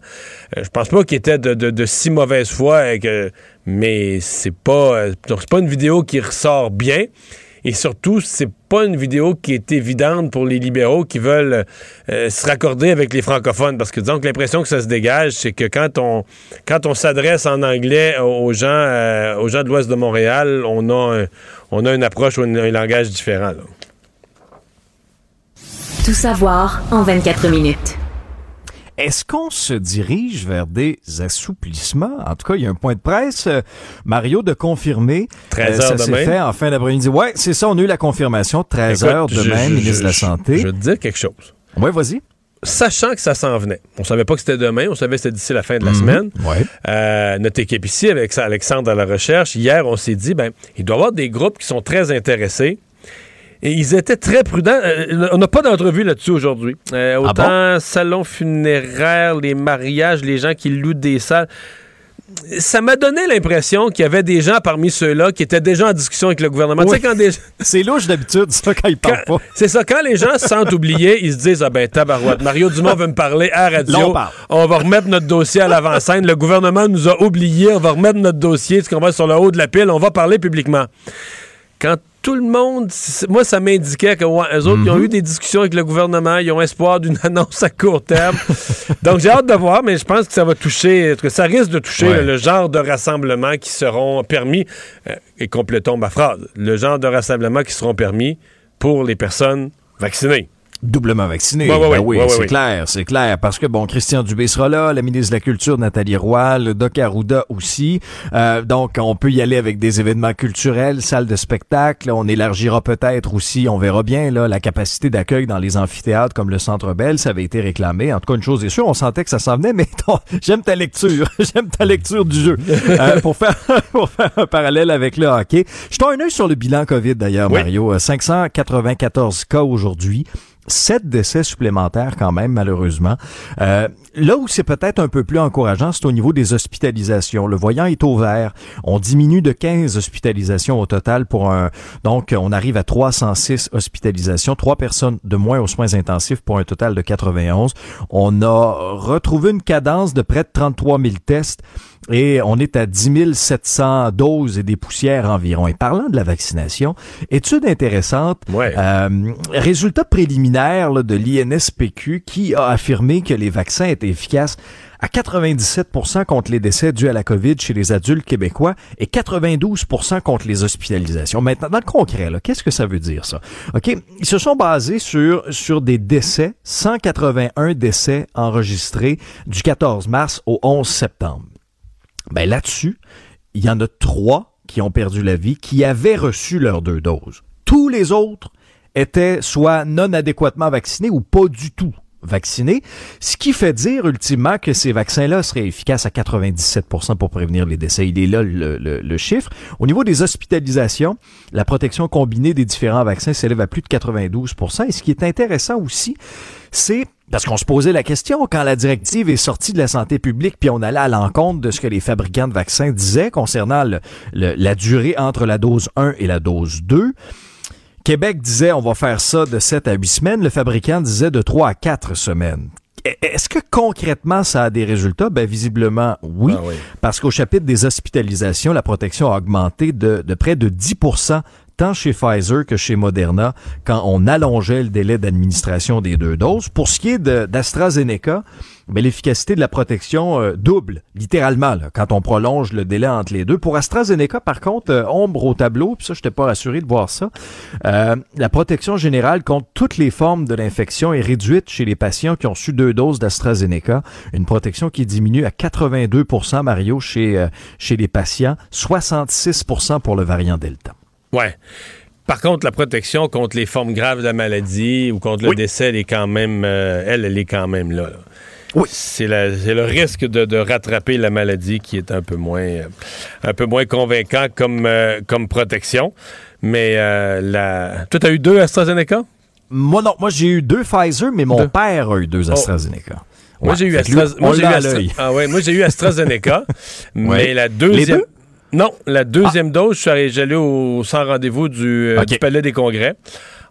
Euh, je pense pas qu'il était de, si mauvaise foi, mais c'est pas, euh, c'est pas une vidéo qui ressort bien. Et surtout, c'est pas une vidéo qui est évidente pour les libéraux qui veulent euh, se raccorder avec les francophones. Parce que disons que l'impression que ça se dégage, c'est que quand on quand on s'adresse en anglais aux gens aux gens de l'Ouest de Montréal, on a on a une approche ou un, langage différent. Tout savoir en 24 minutes. Est-ce qu'on se dirige vers des assouplissements? En tout cas, il y a un point de presse, euh, Mario, de confirmer. 13 euh, ça s'est fait en fin d'après-midi. Ouais, c'est ça, on a eu la confirmation. 13 heures demain, ministre de la Santé. Je te dire quelque chose. Oui, vas-y sachant que ça s'en venait. On savait pas que c'était demain, on savait que c'était d'ici la fin de la mhm. semaine. Ouais. Euh, notre équipe ici, avec Alexandre à la recherche, hier, on s'est dit, ben, il doit y avoir des groupes qui sont très intéressés. Et ils étaient très prudents. Euh, on n'a pas d'entrevue là-dessus aujourd'hui. Euh, ah autant salon funéraire, les mariages, les gens qui louent des salles ça m'a donné l'impression qu'il y avait des gens parmi ceux-là qui étaient déjà en discussion avec le gouvernement. C'est louche d'habitude, ça, quand ils parlent pas. C'est ça, quand les gens se sentent oubliés, ils se disent Ah ben, tabarouette, Mario Dumont veut me parler à radio. on, va remettre notre dossier à l'avant-scène. Le gouvernement nous a oubliés. On va remettre notre dossier, ce qu'on va sur le haut de la pile. On va parler publiquement. Quand tout le monde, moi, ça m'indiquait que autres, ont mhm. eu des discussions avec le gouvernement, ils ont espoir d'une annonce à court terme. Donc, j'ai hâte de voir, mais je pense que ça va toucher, que ça risque de toucher le, genre de rassemblement qui seront permis, euh, et complétons ma phrase, le genre de rassemblement qui seront permis pour les personnes vaccinées. Doublement vaccinés. Ben oui, c'est clair, c'est clair. Parce que, bon, Christian Dubé sera là, la ministre de la Culture, Nathalie Roy, le Doc Arruda aussi. Euh, donc, on peut y aller avec des événements culturels, salles de spectacle. On élargira peut-être aussi, on verra bien, là, la capacité d'accueil dans les amphithéâtres comme le Centre Bell. Ça avait été réclamé. En tout cas, une chose est sûre, on sentait que ça s'en venait, mais j'aime ta lecture. j'aime ta lecture du jeu. Euh, pour, faire, pour faire un parallèle avec le hockey. Je un œil sur le bilan COVID, d'ailleurs, Mario. 594 euh, cas aujourd'hui sept décès supplémentaires quand même, malheureusement. Euh, là où c'est peut-être un peu plus encourageant, c'est au niveau des hospitalisations. Le voyant est au vert. On diminue de 15 hospitalisations au total pour un... Donc, on arrive à 306 hospitalisations, trois personnes de moins aux soins intensifs pour un total de 91. On a retrouvé une cadence de près de 33 000 tests et on est à 10 700 doses et des poussières environ. Et parlant de la vaccination, étude intéressante, euh, résultat préliminaire de l'INSPQ qui a affirmé que les vaccins étaient efficaces à 97% contre les décès dus à la COVID chez les adultes québécois et 92% contre les hospitalisations. Maintenant, dans le concret, qu'est-ce que ça veut dire, ça? OK, ils se sont basés sur, sur des décès, 181 décès enregistrés du 14 mars au 11 septembre. Ben là-dessus, il y en a trois qui ont perdu la vie, qui avaient reçu leurs deux doses. Tous les autres étaient soit non adéquatement vaccinés ou pas du tout vaccinés, ce qui fait dire ultimement que ces vaccins-là seraient efficaces à 97 pour prévenir les décès. Il est là le, le, chiffre. Au niveau des hospitalisations, la protection combinée des différents vaccins s'élève à plus de 92% Et ce qui est intéressant aussi, c'est parce qu'on se posait la question quand la directive est sortie de la santé publique, puis on allait à l'encontre de ce que les fabricants de vaccins disaient concernant la durée entre la dose 1 et la dose 2. Québec disait on va faire ça de 7 à 8 semaines, le fabricant disait de 3 à 4 semaines. E, est-ce que concrètement ça a des résultats? Ben visiblement oui, ah oui. parce qu'au chapitre des hospitalisations, la protection a augmenté de, de près de 10 tant chez Pfizer que chez Moderna quand on allongeait le délai d'administration des deux doses. Pour ce qui est d'AstraZeneca, mais l'efficacité de la protection euh, double, littéralement, quand on prolonge le délai entre les deux. Pour AstraZeneca, par contre, euh, ombre au tableau, puis ça, je n'étais pas rassuré de voir ça. Euh, la protection générale contre toutes les formes de l'infection est réduite chez les patients qui ont su deux doses d'AstraZeneca. Une protection qui diminue à 82 Mario, chez, chez les patients, 66 pour le variant Delta. Ouais. Par contre, la protection contre les formes graves de la maladie ou contre le décès, elle est quand même, euh, elle, elle est quand même là. Oui. C'est le risque de, rattraper la maladie qui est un peu moins, euh, un peu moins convaincant comme, euh, comme protection. Mais la... toi, tu as eu deux AstraZeneca? Moi, non. Moi, j'ai eu deux Pfizer, mais mon père a eu deux oh. AstraZeneca. Moi, j'ai eu, ah, ouais, moi, eu AstraZeneca. mais la deuxième. Non, la deuxième ah. dose, je suis allé au sans rendez-vous du, euh, du, Palais des Congrès.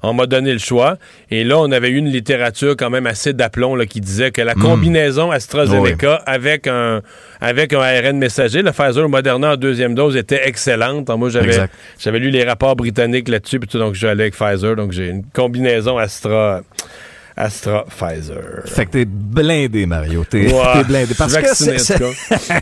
On m'a donné le choix. Et là, on avait eu une littérature quand même assez d'aplomb qui disait que la hmm. combinaison AstraZeneca avec, un, avec un ARN messager, le Pfizer Moderna en deuxième dose était excellente. moi, j'avais, j'avais lu les rapports britanniques là-dessus, puis tout, donc je avec Pfizer. Donc j'ai une combinaison Astra. Astra Pfizer. Fait que t'es blindé, Mario. T'es blindé. Parce que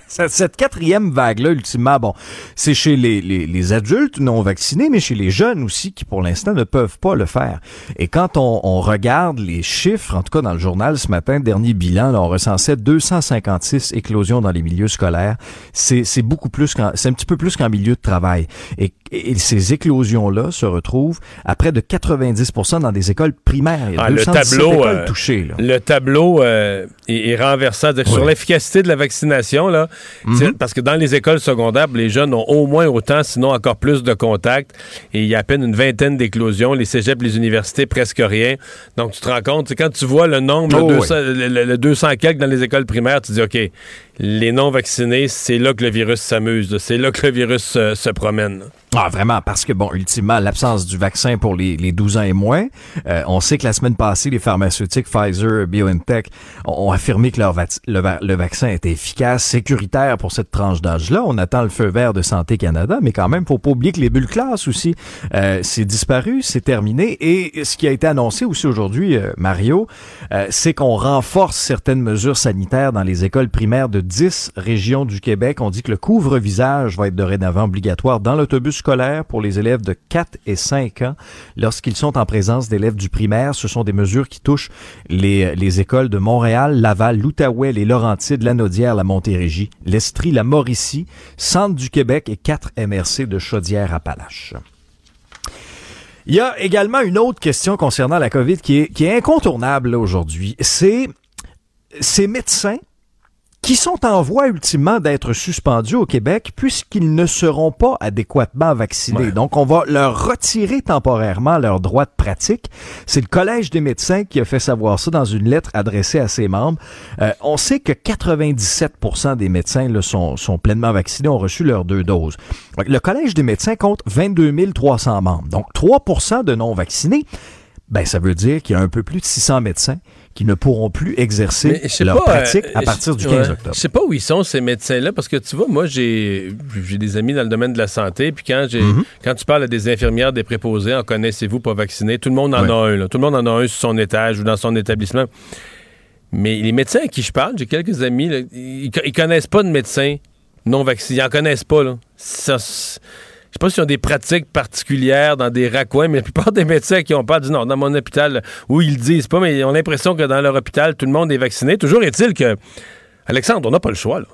cette quatrième vague-là, ultimement, bon, c'est chez les, les, les, adultes non vaccinés, mais chez les jeunes aussi qui, pour l'instant, ne peuvent pas le faire. Et quand on, on, regarde les chiffres, en tout cas dans le journal ce matin, dernier bilan, là, on recensait 256 éclosions dans les milieux scolaires. C'est beaucoup plus qu'en, c'est un petit peu plus qu'en milieu de travail. Et, et ces éclosions-là se retrouvent à près de 90 dans des écoles primaires. Ah, le tableau euh, le tableau euh, est, renversant. Sur l'efficacité de la vaccination, là, mhm. parce que dans les écoles secondaires, les jeunes ont au moins autant, sinon encore plus de contacts. Et il y a à peine une vingtaine d'éclosions. Les cégeps, les universités, presque rien. Donc, tu te rends compte, quand tu vois le nombre, le, 200, le, 200 quelques dans les écoles primaires, tu dis, OK, les non-vaccinés, c'est là que le virus s'amuse. C'est là que le virus euh, se promène. Ah, vraiment, parce que, bon, ultimement, l'absence du vaccin pour les, les 12 ans et moins, euh, on sait que la semaine passée, les pharmaceutiques Pfizer, BioNTech ont affirmé que leur le, vaccin était efficace, sécuritaire pour cette tranche d'âge-là. On attend le feu vert de Santé Canada, mais quand même, faut pas oublier que les bulles classes aussi, euh, c'est disparu, c'est terminé. Et ce qui a été annoncé aussi aujourd'hui, Mario, c'est qu'on renforce certaines mesures sanitaires dans les écoles primaires de 10 régions du Québec. On dit que le couvre-visage va être dorénavant obligatoire dans l'autobus scolaire pour les élèves de 4 et 5 ans lorsqu'ils sont en présence d'élèves du primaire. Ce sont des mesures qui touchent les, les écoles de Montréal, Laval, l'Outaouais, les Laurentides, la Naudière, la Montérégie, l'Estrie, la Mauricie, Centre du Québec et 4 MRC de Chaudière-Appalaches. Il y a également une autre question concernant la COVID qui est, qui est incontournable aujourd'hui. C'est ces médecins qui sont en voie ultimement d'être suspendus au Québec puisqu'ils ne seront pas adéquatement vaccinés. Donc, on va leur retirer temporairement leur droit de pratique. C'est le Collège des médecins qui a fait savoir ça dans une lettre adressée à ses membres. Euh, on sait que 97% des médecins là, sont, sont pleinement vaccinés, ont reçu leurs deux doses. Le Collège des médecins compte 22 300 membres. Donc, 3% de non-vaccinés. Ben, ça veut dire qu'il y a un peu plus de 600 médecins qui ne pourront plus exercer leur pratique à euh, partir du 15 octobre. Je sais pas où ils sont, ces médecins-là, parce que tu vois, moi, j'ai des amis dans le domaine de la santé, puis quand, j'ai mhm. quand tu parles à des infirmières, des préposés, en connaissez-vous pas vaccinés, tout le monde en a un. Tout le monde en a un sur son étage ou dans son établissement. Mais les médecins à qui je parle, j'ai quelques amis, ils, ils, connaissent pas de médecins non vaccinés. Ils en connaissent pas. Là. Ça, sais pas s'ils ont des pratiques particulières dans des raccoins, mais la plupart des médecins qui ont pas dit non, dans mon hôpital, où ils le disent pas, mais ils ont l'impression que dans leur hôpital, tout le monde est vacciné. Toujours est-il que, Alexandre, on n'a pas le choix, là.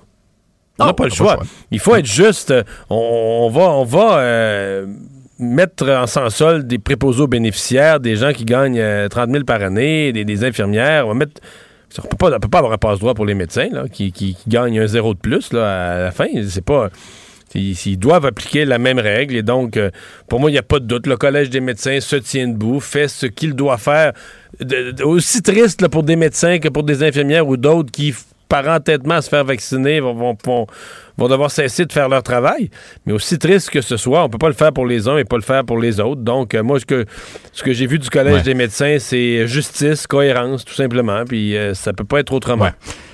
On n'a pas, le choix. Il faut être juste. On, va, on va euh, mettre en sans sol des préposés bénéficiaires, des gens qui gagnent 30 euh, 000 par année, des, infirmières. On va mettre. On peut pas, peut pas avoir un passe-droit pour les médecins là, qui, qui, gagnent un zéro de plus là, à la fin. C'est pas. Ils, doivent appliquer la même règle. Et donc, euh, pour moi, il n'y a pas de doute. Le Collège des médecins se tient debout, fait ce qu'il doit faire. aussi triste pour des médecins que pour des infirmières ou d'autres qui, par entêtement se faire vacciner, vont devoir cesser de faire leur travail. Mais aussi triste que ce soit, on peut pas le faire pour les uns et pas le faire pour les autres. Donc, euh, moi, ce que, ce que j'ai vu du Collège des médecins, c'est justice, cohérence, tout simplement. Puis euh, ça peut pas être autrement.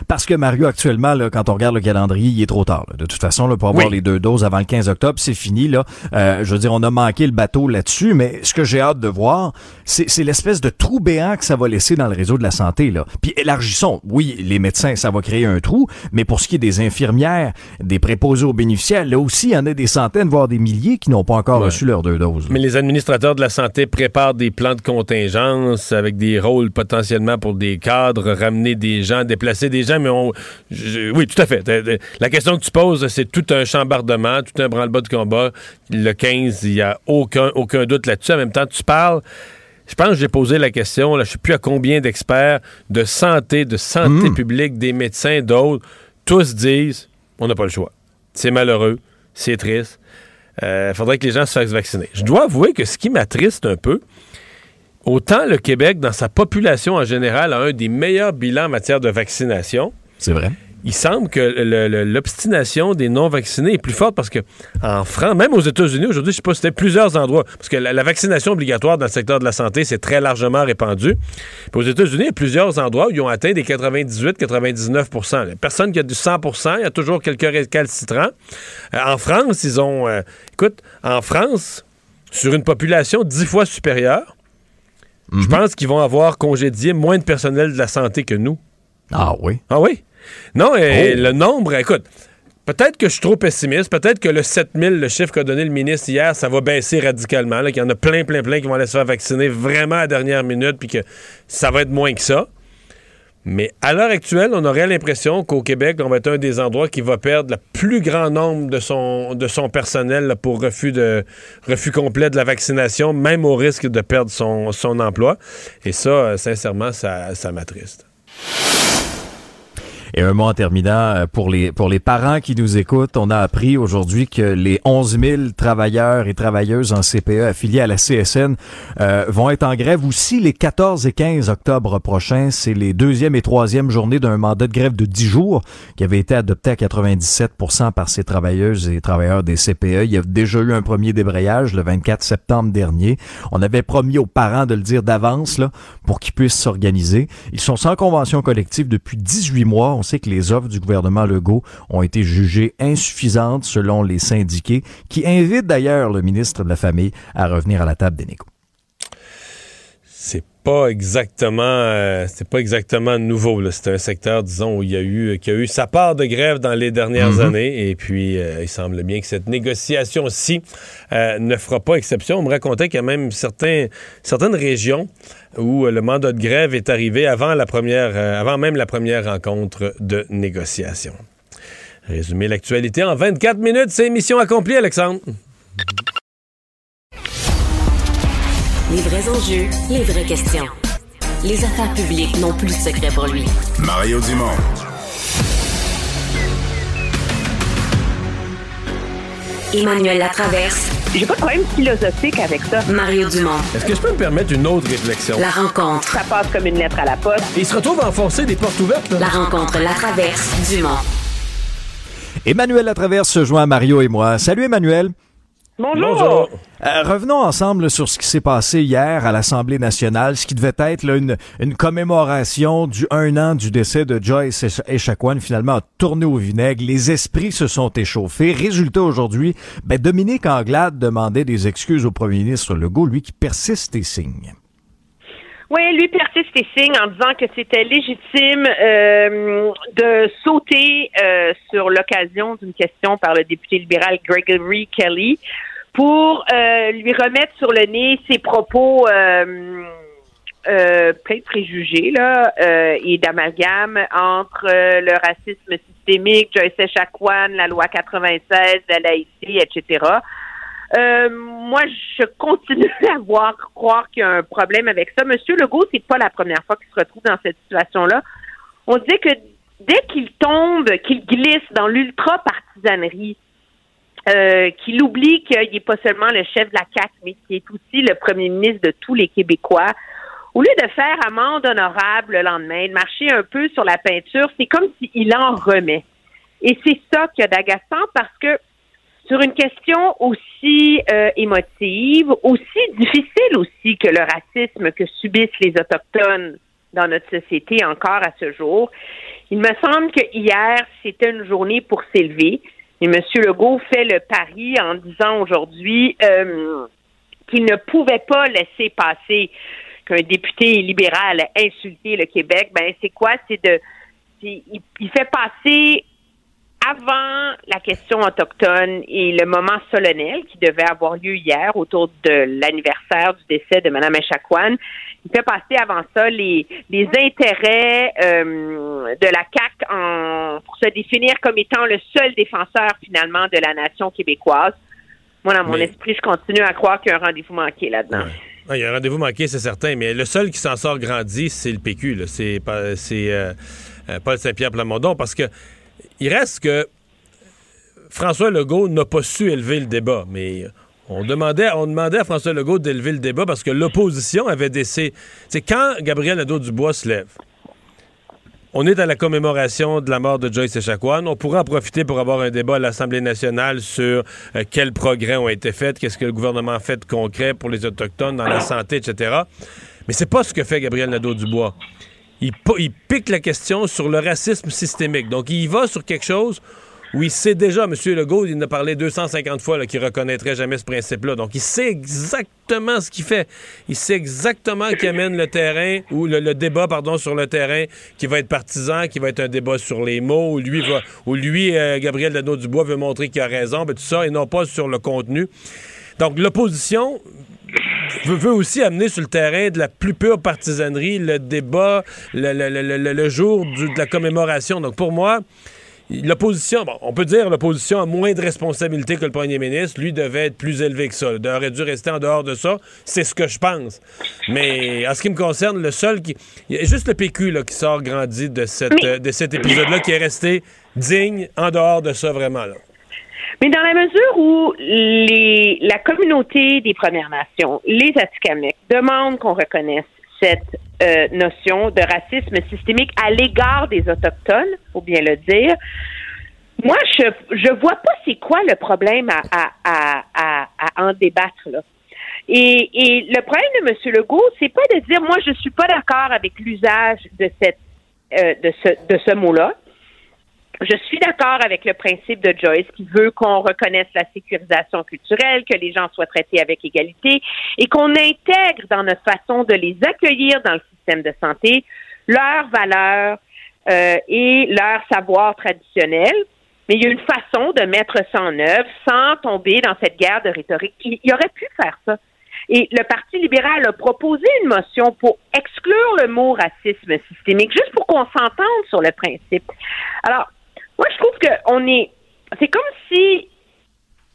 Parce que Mario, actuellement, là, quand on regarde le calendrier, il est trop tard. De toute façon, là, pour avoir les deux doses avant le 15 octobre, c'est fini. Là. Euh, je veux dire, on a manqué le bateau là-dessus, mais ce que j'ai hâte de voir, c'est l'espèce de trou béant que ça va laisser dans le réseau de la santé. Là. Puis élargissons. Oui, les médecins, ça va créer un trou, mais pour ce qui est des infirmières, des préposés aux bénéficiaires, là aussi, il y en a des centaines, voire des milliers qui n'ont pas encore reçu leurs deux doses. Mais les administrateurs de la santé préparent des plans de contingence avec des rôles potentiellement pour des cadres, ramener des gens, déplacer des gens, mais on... oui, tout à fait. La question que tu poses, c'est tout un chambardement, tout un branle-bas de combat. Le 15, il n'y a aucun, aucun doute là-dessus. En même temps, tu parles je pense que j'ai posé la question, là, je ne sais plus à combien d'experts de santé, de santé hmm. publique, des médecins, d'autres, tous disent on n'a pas le choix. C'est malheureux, c'est triste. Il euh, faudrait que les gens se fassent vacciner. Je dois avouer que ce qui m'attriste un peu, autant le Québec, dans sa population en général, a un des meilleurs bilans en matière de vaccination. C'est vrai il semble que l'obstination des non-vaccinés est plus forte parce que en France, même aux États-Unis, aujourd'hui, je sais pas, c'était plusieurs endroits, parce que la, vaccination obligatoire dans le secteur de la santé, c'est très largement répandu. Puis aux États-Unis, il y a plusieurs endroits où ils ont atteint des 98-99% Personne qui a du 100% il y a toujours quelques récalcitrants. Euh, en France, ils ont... Euh, écoute, en France, sur une population dix fois supérieure, je mhm. pense qu'ils vont avoir congédié moins de personnel de la santé que nous. Ah oui? Ah oui? Non, et oh. le nombre, écoute, peut-être que je suis trop pessimiste, peut-être que le 7000, le chiffre qu'a donné le ministre hier, ça va baisser radicalement, qu'il y en a plein, plein, plein qui vont aller se faire vacciner vraiment à la dernière minute, puis que ça va être moins que ça. Mais à l'heure actuelle, on aurait l'impression qu'au Québec, on va être un des endroits qui va perdre le plus grand nombre de son, de son personnel pour refus, de, refus complet de la vaccination, même au risque de perdre son, son emploi. Et ça, euh, sincèrement, ça, ça m'attriste. Et un mot en terminant, euh, pour les, pour les parents qui nous écoutent, on a appris aujourd'hui que les 11 000 travailleurs et travailleuses en CPE affiliés à la CSN euh, vont être en grève aussi les 14 et 15 octobre prochains. C'est les deuxième et troisième journées d'un mandat de grève de 10 jours qui avait été adopté à 97% par ces travailleuses et travailleurs des CPE. Il y a déjà eu un premier débrayage le 24 septembre dernier. On avait promis aux parents de le dire d'avance là, pour qu'ils puissent s'organiser. Ils sont sans convention collective depuis 18 mois sait que les offres du gouvernement Legault ont été jugées insuffisantes selon les syndiqués, qui invitent d'ailleurs le ministre de la Famille à revenir à la table des négociations. C'est pas exactement euh, c'est pas exactement nouveau. C'est un secteur, disons, où il y a eu qui a eu sa part de grève dans les dernières mhm. années. Et puis euh, il semble bien que cette négociation-ci euh, ne fera pas exception. On me racontait qu'il y a même certains, certaines régions où le mandat de grève est arrivé avant la première avant même la première rencontre de négociation. Résumer l'actualité en 24 minutes, c'est mission accomplie, Alexandre. Les vrais enjeux, les vraies questions. Les affaires publiques n'ont plus de secret pour lui. Mario Dumont. Emmanuel Latraverse. J'ai pas de problème philosophique avec ça. Mario Dumont. Est-ce que je peux me permettre une autre réflexion? La rencontre. Ça passe comme une lettre à la poste. il se retrouve à enfoncer des portes ouvertes. La rencontre, la traverse, Dumont. Emmanuel Latraverse se joint à Mario et moi. Salut Emmanuel. Bonjour. Euh, revenons ensemble sur ce qui s'est passé hier à l'Assemblée nationale, ce qui devait être une, une, commémoration du un an du décès de Joyce Echaquan, finalement a tourné au vinaigre. Les esprits se sont échauffés. Résultat aujourd'hui, ben, Dominique Anglade demandait des excuses au premier ministre Legault, lui qui persiste et signe. Oui, lui persiste et signe en disant que c'était légitime euh, de sauter euh, sur l'occasion d'une question par le député libéral Gregory Kelly pour euh, lui remettre sur le nez ses propos pleins de préjugés là, et d'amalgame entre le racisme systémique, Joyce Echaquan, la loi 96, la laïcité, etc. Euh, moi, je continue à croire qu'il y a un problème avec ça. Monsieur Legault, c'est pas la première fois qu'il se retrouve dans cette situation-là. On dit que dès qu'il tombe, qu'il glisse dans l'ultra-partisanerie, euh, qu'il oublie qu'il n'est pas seulement le chef de la CAC, mais qu'il est aussi le premier ministre de tous les Québécois. Au lieu de faire amende honorable le lendemain, de marcher un peu sur la peinture, c'est comme s'il en remet. Et c'est ça qui a d'agaçant parce que sur une question aussi euh, émotive, aussi difficile aussi que le racisme que subissent les Autochtones dans notre société encore à ce jour. Il me semble que hier, c'était une journée pour s'élever. Et M. Legault fait le pari en disant aujourd'hui euh, qu'il ne pouvait pas laisser passer qu'un député libéral ait insulté le Québec. Ben, c'est quoi? C'est de. il fait passer avant la question autochtone et le moment solennel qui devait avoir lieu hier autour de l'anniversaire du décès de Mme Echaquan, il fait passer avant ça les, les intérêts euh, de la CAC en, pour se définir comme étant le seul défenseur finalement de la nation québécoise. Moi, dans mon esprit, je continue à croire qu'il y a un rendez-vous manqué là-dedans. il y a un rendez-vous manqué, c'est certain, mais le seul qui s'en sort grandi, c'est le PQ. C'est euh, euh, Paul Saint-Pierre Plamondon, parce que il reste que François Legault n'a pas su élever le débat, mais on demandait, on demandait à François Legault d'élever le débat parce que l'opposition avait décidé. C'est quand Gabriel Nadeau-Dubois se lève. On est à la commémoration de la mort de Joyce Echaquan. On pourra en profiter pour avoir un débat à l'Assemblée nationale sur euh, quels progrès ont été faits, qu'est-ce que le gouvernement a fait de concret pour les Autochtones dans la santé, etc. Mais c'est pas ce que fait Gabriel Nadeau-Dubois il, pique la question sur le racisme systémique. Donc, il va sur quelque chose où il sait déjà, M. Legault, il en a parlé 250 fois qu'il reconnaîtrait jamais ce principe-là. Donc, il sait exactement ce qu'il fait. Il sait exactement qui amène le terrain, ou le, débat, pardon, sur le terrain, qui va être partisan, qui va être un débat sur les mots, où lui, lui euh, Gabriel Dano-Dubois veut montrer qu'il a raison, ben, tout ça, et non pas sur le contenu. Donc, l'opposition veut, aussi amener sur le terrain de la plus pure partisanerie le débat, le, jour de la commémoration. Donc, pour moi, l'opposition, bon, on peut dire l'opposition a moins de responsabilité que le premier ministre. Lui devait être plus élevé que ça. Il aurait dû rester en dehors de ça. C'est ce que je pense. Mais en ce qui me concerne, le seul qui. Il y a juste le PQ là, qui sort grandi de, cette, de cet épisode-là, qui est resté digne en dehors de ça, vraiment. Là. Mais dans la mesure où les, la communauté des Premières Nations, les Atikamekw, demandent qu'on reconnaisse cette euh, notion de racisme systémique à l'égard des Autochtones, faut bien le dire, moi, je je vois pas c'est quoi le problème à, à, à, à, en débattre là. Et, et le problème de M. Legault, c'est pas de dire moi je suis pas d'accord avec l'usage de cette euh, de ce de ce mot-là je suis d'accord avec le principe de Joyce qui veut qu'on reconnaisse la sécurisation culturelle, que les gens soient traités avec égalité et qu'on intègre dans notre façon de les accueillir dans le système de santé leurs valeurs euh, et leur savoir traditionnel. Mais il y a une façon de mettre ça en œuvre sans tomber dans cette guerre de rhétorique. Il, il aurait pu faire ça. Et le Parti libéral a proposé une motion pour exclure le mot racisme systémique, juste pour qu'on s'entende sur le principe. Alors, moi, je trouve qu'on est. C'est comme si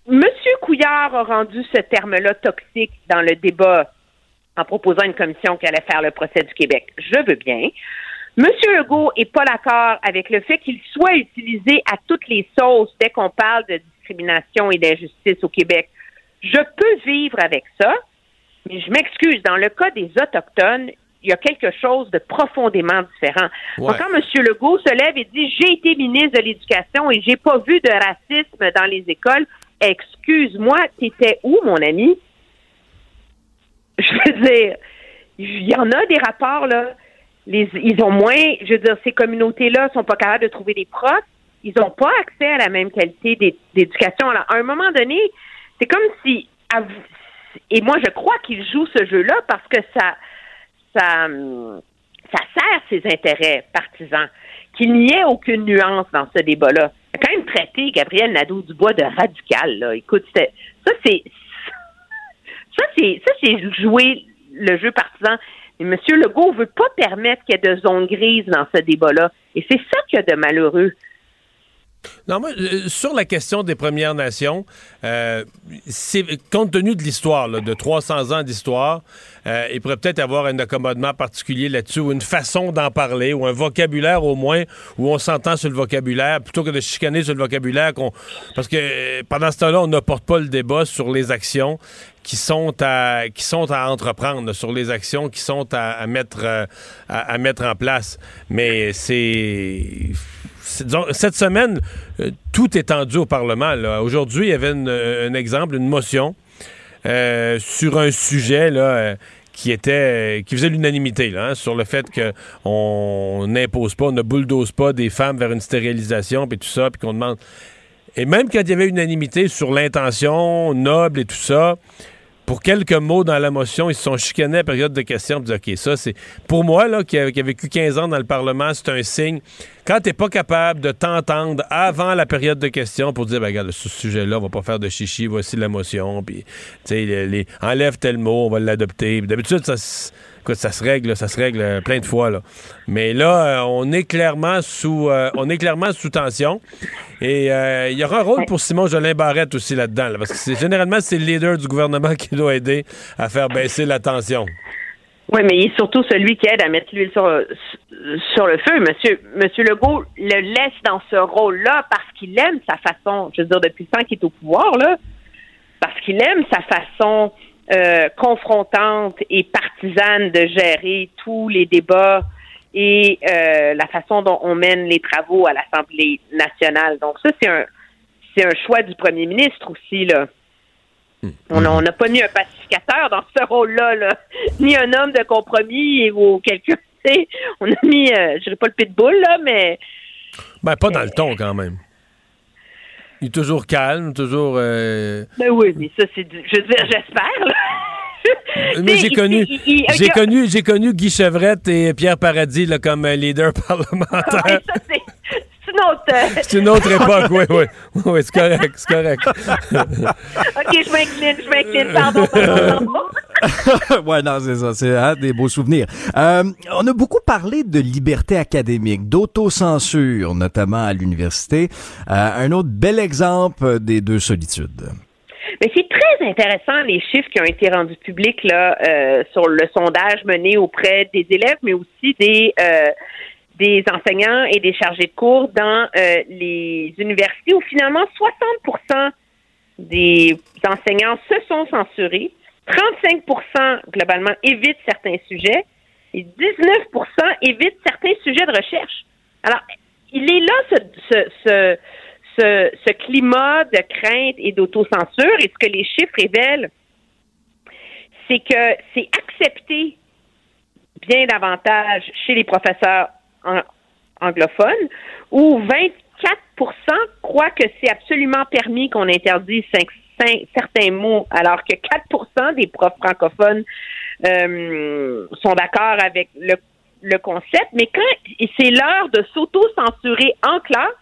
M. Couillard a rendu ce terme-là toxique dans le débat en proposant une commission qui allait faire le procès du Québec. Je veux bien. M. Legault n'est pas d'accord avec le fait qu'il soit utilisé à toutes les sauces dès qu'on parle de discrimination et d'injustice au Québec. Je peux vivre avec ça, mais je m'excuse. Dans le cas des Autochtones, il y a quelque chose de profondément différent. quand M. Legault se lève et dit J'ai été ministre de l'Éducation et j'ai pas vu de racisme dans les écoles, excuse-moi, t'étais où, mon ami? Je veux dire, il y en a des rapports, là. Les, ils ont moins, je veux dire, ces communautés-là sont pas capables de trouver des profs. Ils n'ont pas accès à la même qualité d'éducation. Alors, à un moment donné, c'est comme si, et moi, je crois qu'ils jouent ce jeu-là parce que ça, ça, ça sert ses intérêts partisans, qu'il n'y ait aucune nuance dans ce débat-là. Il a quand même traité Gabriel Nadeau-Dubois de radical. Là. Écoute, ça, c'est ça, c'est ça, c'est jouer le jeu partisan. Mais M. Legault veut pas permettre qu'il y ait de zone grise dans ce débat-là. Et c'est ça qu'il y a de malheureux. Non, moi, euh, sur la question des Premières Nations, euh, compte tenu de l'histoire, de 300 ans d'histoire, euh, il pourrait peut-être avoir un accommodement particulier là-dessus, ou une façon d'en parler, ou un vocabulaire au moins, où on s'entend sur le vocabulaire, plutôt que de chicaner sur le vocabulaire, parce que pendant ce temps-là, on n'apporte pas le débat sur les actions qui sont à qui sont à entreprendre, sur les actions qui sont à, mettre à mettre en place. Mais c'est cette semaine, euh, tout est tendu au Parlement. Aujourd'hui, il y avait un exemple, une motion euh, sur un sujet là, euh, qui était qui faisait l'unanimité hein, sur le fait qu'on n'impose pas, on ne bulldoze pas des femmes vers une stérilisation puis tout ça, puis qu'on demande. Et même quand il y avait unanimité sur l'intention noble et tout ça, pour quelques mots dans la motion, ils se sont chicanés à la période de questions. OK, ça, c'est. Pour moi, là, qui a, vécu 15 ans dans le Parlement, c'est un signe. Quand t'es pas capable de t'entendre avant la période de questions pour dire, ben, regarde, ce sujet-là, on va pas faire de chichi, voici la motion, puis, tu sais, enlève tel mot, on va l'adopter. D'habitude, ça ça se règle, ça se règle euh, plein de fois. Là. Mais là, euh, on est clairement sous euh, on est clairement sous tension. Et il y aura un rôle pour Simon Jolin Barrette aussi là-dedans. parce que généralement, c'est le leader du gouvernement qui doit aider à faire baisser la tension. Oui, mais il est surtout celui qui aide à mettre l'huile sur, sur le feu. Monsieur, Monsieur Legault le laisse dans ce rôle-là parce qu'il aime sa façon, je veux dire, depuis le temps qu'il est au pouvoir, là, parce qu'il aime sa façon euh, confrontante et partisane de gérer tous les débats et euh, la façon dont on mène les travaux à l'Assemblée nationale. Donc ça, c'est un c'est un choix du premier ministre aussi là. Hmm. On n'a pas mis un pacificateur dans ce rôle-là, là. ni un homme de compromis ou quelqu'un. On a mis, euh, je dirais pas le pitbull là, mais ben pas dans le ton quand même. Il est toujours calme, toujours. Euh... Ben oui, mais ça, c'est. Je veux dire, j'espère, Mais j'ai connu, j'ai connu, j'ai connu Guy Chevrette et Pierre Paradis là, comme leader parlementaire. Ouais, ça, c'est, c'est une autre. C'est une autre époque, oui, oui. Oui, c'est correct, c'est correct. OK, je m'incline, je m'incline, pardon, pardon, pardon. ouais, non, c'est ça. C'est hein, des beaux souvenirs. Euh, on a beaucoup parlé de liberté académique, d'autocensure, notamment à l'université. Euh, un autre bel exemple des deux solitudes. Mais c'est très intéressant les chiffres qui ont été rendus publics là euh, sur le sondage mené auprès des élèves, mais aussi des euh, des enseignants et des chargés de cours dans euh, les universités où finalement 60% des enseignants se sont censurés 35% globalement évitent certains sujets et 19% évitent certains sujets de recherche. Alors, il est là ce, climat de crainte et d'autocensure et ce que les chiffres révèlent, c'est que c'est accepté bien davantage chez les professeurs anglophones où 24% croient que c'est absolument permis qu'on interdise certains mots, alors que 4% des profs francophones euh, sont d'accord avec le, le concept. Mais quand c'est l'heure de s'auto-censurer en classe,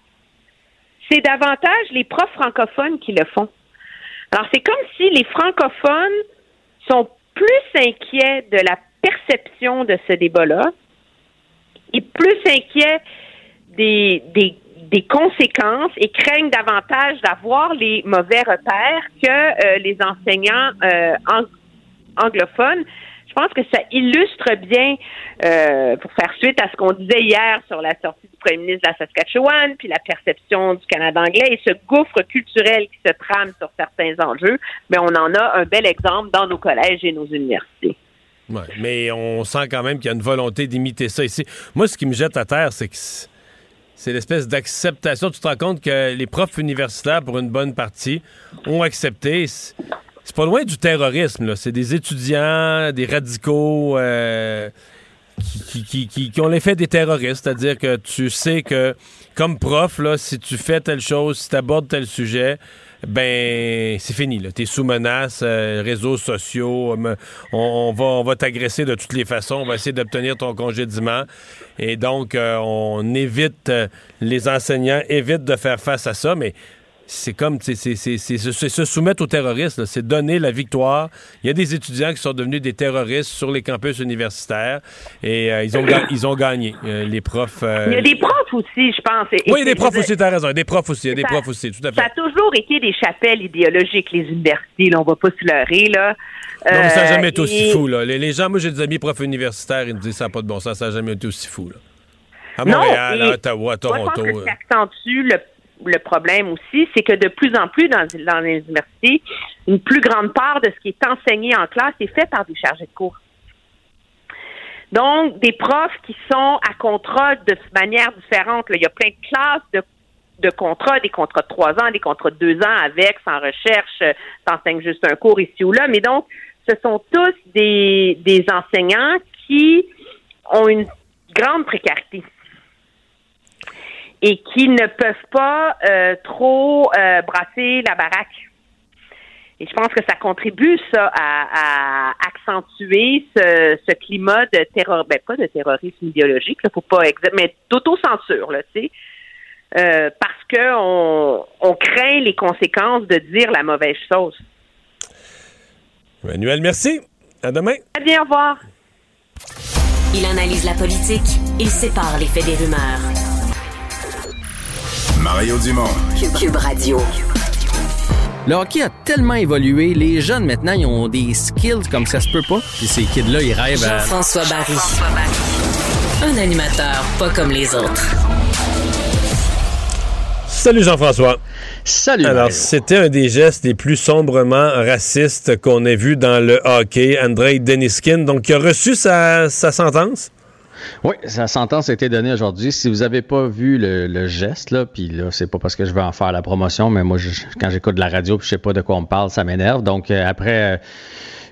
c'est davantage les profs francophones qui le font. Alors, c'est comme si les francophones sont plus inquiets de la perception de ce débat-là plus inquiets des, des, des, conséquences et craignent davantage d'avoir les mauvais repères que euh, les enseignants euh, anglophones je pense que ça illustre bien, euh, pour faire suite à ce qu'on disait hier sur la sortie du premier ministre de la Saskatchewan, puis la perception du Canada anglais et ce gouffre culturel qui se trame sur certains enjeux, mais on en a un bel exemple dans nos collèges et nos universités. Mais on sent quand même qu'il y a une volonté d'imiter ça ici. Moi, ce qui me jette à terre, c'est que c'est l'espèce d'acceptation. Tu te rends compte que les profs universitaires, pour une bonne partie, ont accepté c'est pas loin du terrorisme. C'est des étudiants, des radicaux euh, qui, ont l'effet des terroristes. C'est-à-dire que tu sais que, comme prof, là, si tu fais telle chose, si tu abordes tel sujet, ben c'est fini. Tu es sous menace, euh, réseaux sociaux, on, va, on va t'agresser de toutes les façons, on va essayer d'obtenir ton congédiement. Et donc, euh, on évite, les enseignants évitent de faire face à ça, mais c'est comme c'est se soumettre aux terroristes, c'est donner la victoire. Il y a des étudiants qui sont devenus des terroristes sur les campus universitaires et euh, ils, ont ils ont gagné. Euh, les profs. Euh, il y a des profs aussi, je pense. oui, il y a des profs aussi, tu as raison. Des profs aussi, il y a des profs aussi, tout à fait. Ça a toujours été des chapelles idéologiques, les universités. Là, on va pas se leurrer, là. Non, mais ça n'a jamais été aussi fou, là. Les, gens, moi, j'ai des amis profs universitaires, ils me disent ça n'a pas de bon sens, ça n'a jamais été aussi fou, là. À Montréal, à Ottawa, à Toronto. Moi, je le le problème aussi, c'est que de plus en plus dans, les universités, une plus grande part de ce qui est enseigné en classe est fait par des chargés de cours. Donc, des profs qui sont à contrat de manière différente. il y a plein de classes de, contrats, des contrats de trois ans, des contrats de deux ans avec, sans recherche, t'enseignes juste un cours ici ou là. Mais donc, ce sont tous des enseignants qui ont une grande précarité et qui ne peuvent pas euh, trop euh, brasser la baraque. Et je pense que ça contribue, ça, à, accentuer ce, climat de terror, ben pas de terrorisme idéologique, là, faut pas mais d'autocensure, là, tu sais, euh, parce que on, on craint les conséquences de dire la mauvaise chose. Manuel, merci. À demain. À bien, au revoir. Il analyse la politique, il sépare les faits des rumeurs. Mario Dumont. Cube Radio. Le hockey a tellement évolué, les jeunes maintenant, ils ont des skills comme ça se peut pas. Puis ces kids-là, ils rêvent à... François Barry. Un animateur pas comme les autres. Salut Jean-François. Salut. Alors, c'était un des gestes les plus sombrement racistes qu'on ait vu dans le hockey. Andrei Deniskin, donc, qui a reçu sa, sa sentence? Oui, sa sentence a été donnée aujourd'hui. Si vous n'avez pas vu le, geste, là, puis là, c'est pas parce que je veux en faire la promotion, mais moi, quand j'écoute la radio, puis je sais pas de quoi on me parle, ça m'énerve. Donc, euh, après euh,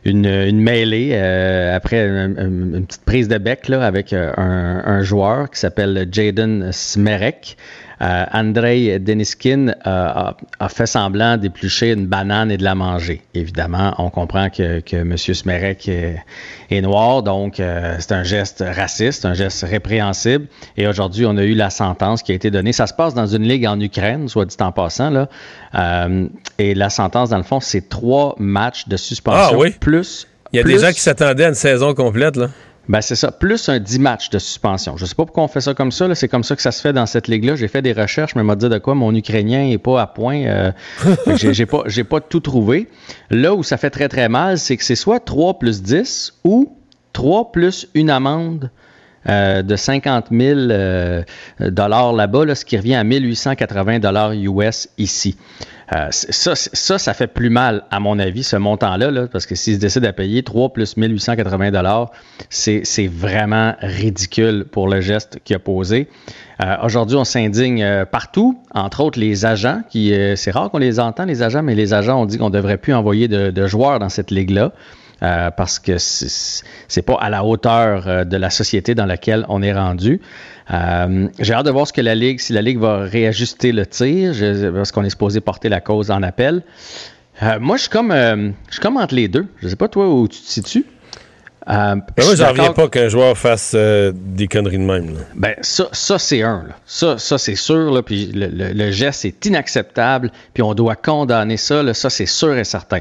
une, une mêlée, euh, après une, petite prise de bec là, avec un, un joueur qui s'appelle Jaden Smerek, euh, Andrei Deniskin euh, a, fait semblant d'éplucher une banane et de la manger. Évidemment, on comprend que, que M. Smerek est, noir, donc euh, c'est un geste raciste, un geste répréhensible. Et aujourd'hui, on a eu la sentence qui a été donnée. Ça se passe dans une ligue en Ukraine, soit dit en passant. Là. et la sentence, dans le fond, c'est trois matchs de suspension ah, oui? plus. Il y a des gens qui s'attendaient à une saison complète, là. Ben c'est ça, plus un 10 matchs de suspension. Je sais pas pourquoi on fait ça comme ça, c'est comme ça que ça se fait dans cette ligue-là. J'ai fait des recherches, mais m'a dit de quoi? Mon ukrainien est pas à point. Euh, j'ai pas, j'ai pas tout trouvé. Là où ça fait très très mal, c'est que c'est soit 3 plus 10 ou 3 plus une amende euh, de 50 000 euh, dollars là-bas, ce qui revient à 1880 dollars US ici. Euh, ça, ça, ça fait plus mal, à mon avis, ce montant-là, là, parce que s'ils décident à payer 3 plus 1880 dollars, c'est vraiment ridicule pour le geste qu'il a posé. Euh, Aujourd'hui, on s'indigne partout, entre autres les agents, qui c'est rare qu'on les entend, les agents, mais les agents ont dit qu'on ne devrait plus envoyer de, de joueurs dans cette ligue-là. Euh, parce que c'est pas à la hauteur euh, de la société dans laquelle on est rendu. Euh, j'ai hâte de voir ce que la Ligue, si la Ligue va réajuster le tir, parce qu'on est supposé porter la cause en appel. moi, je suis comme, je suis comme entre les deux. Je sais pas toi où tu te situes? Euh, moi, j'en reviens pas qu'un joueur fasse euh, des conneries de même. Ben, ça, ça c'est un. Là. Ça, ça c'est sûr. Là, puis le, le, geste est inacceptable. Puis on doit condamner ça. Là, ça, c'est sûr et certain.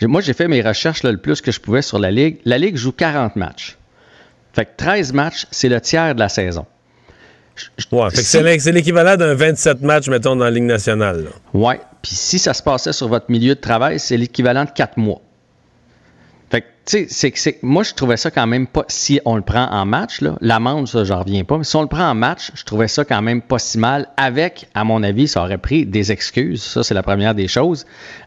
Moi, j'ai fait mes recherches là, le plus que je pouvais sur la Ligue. La Ligue joue 40 matchs. Fait que 13 matchs, c'est le tiers de la saison. Ouais, c'est l'équivalent d'un 27 matchs, mettons, dans la Ligue nationale. Là. Ouais. Puis si ça se passait sur votre milieu de travail, c'est l'équivalent de 4 mois. Tu sais, c'est moi, je trouvais ça quand même pas, si on le prend en match, l'amende, ça, j'en reviens pas, mais si on le prend en match, je trouvais ça quand même pas si mal, avec, à mon avis, ça aurait pris des excuses, ça, c'est la première des choses.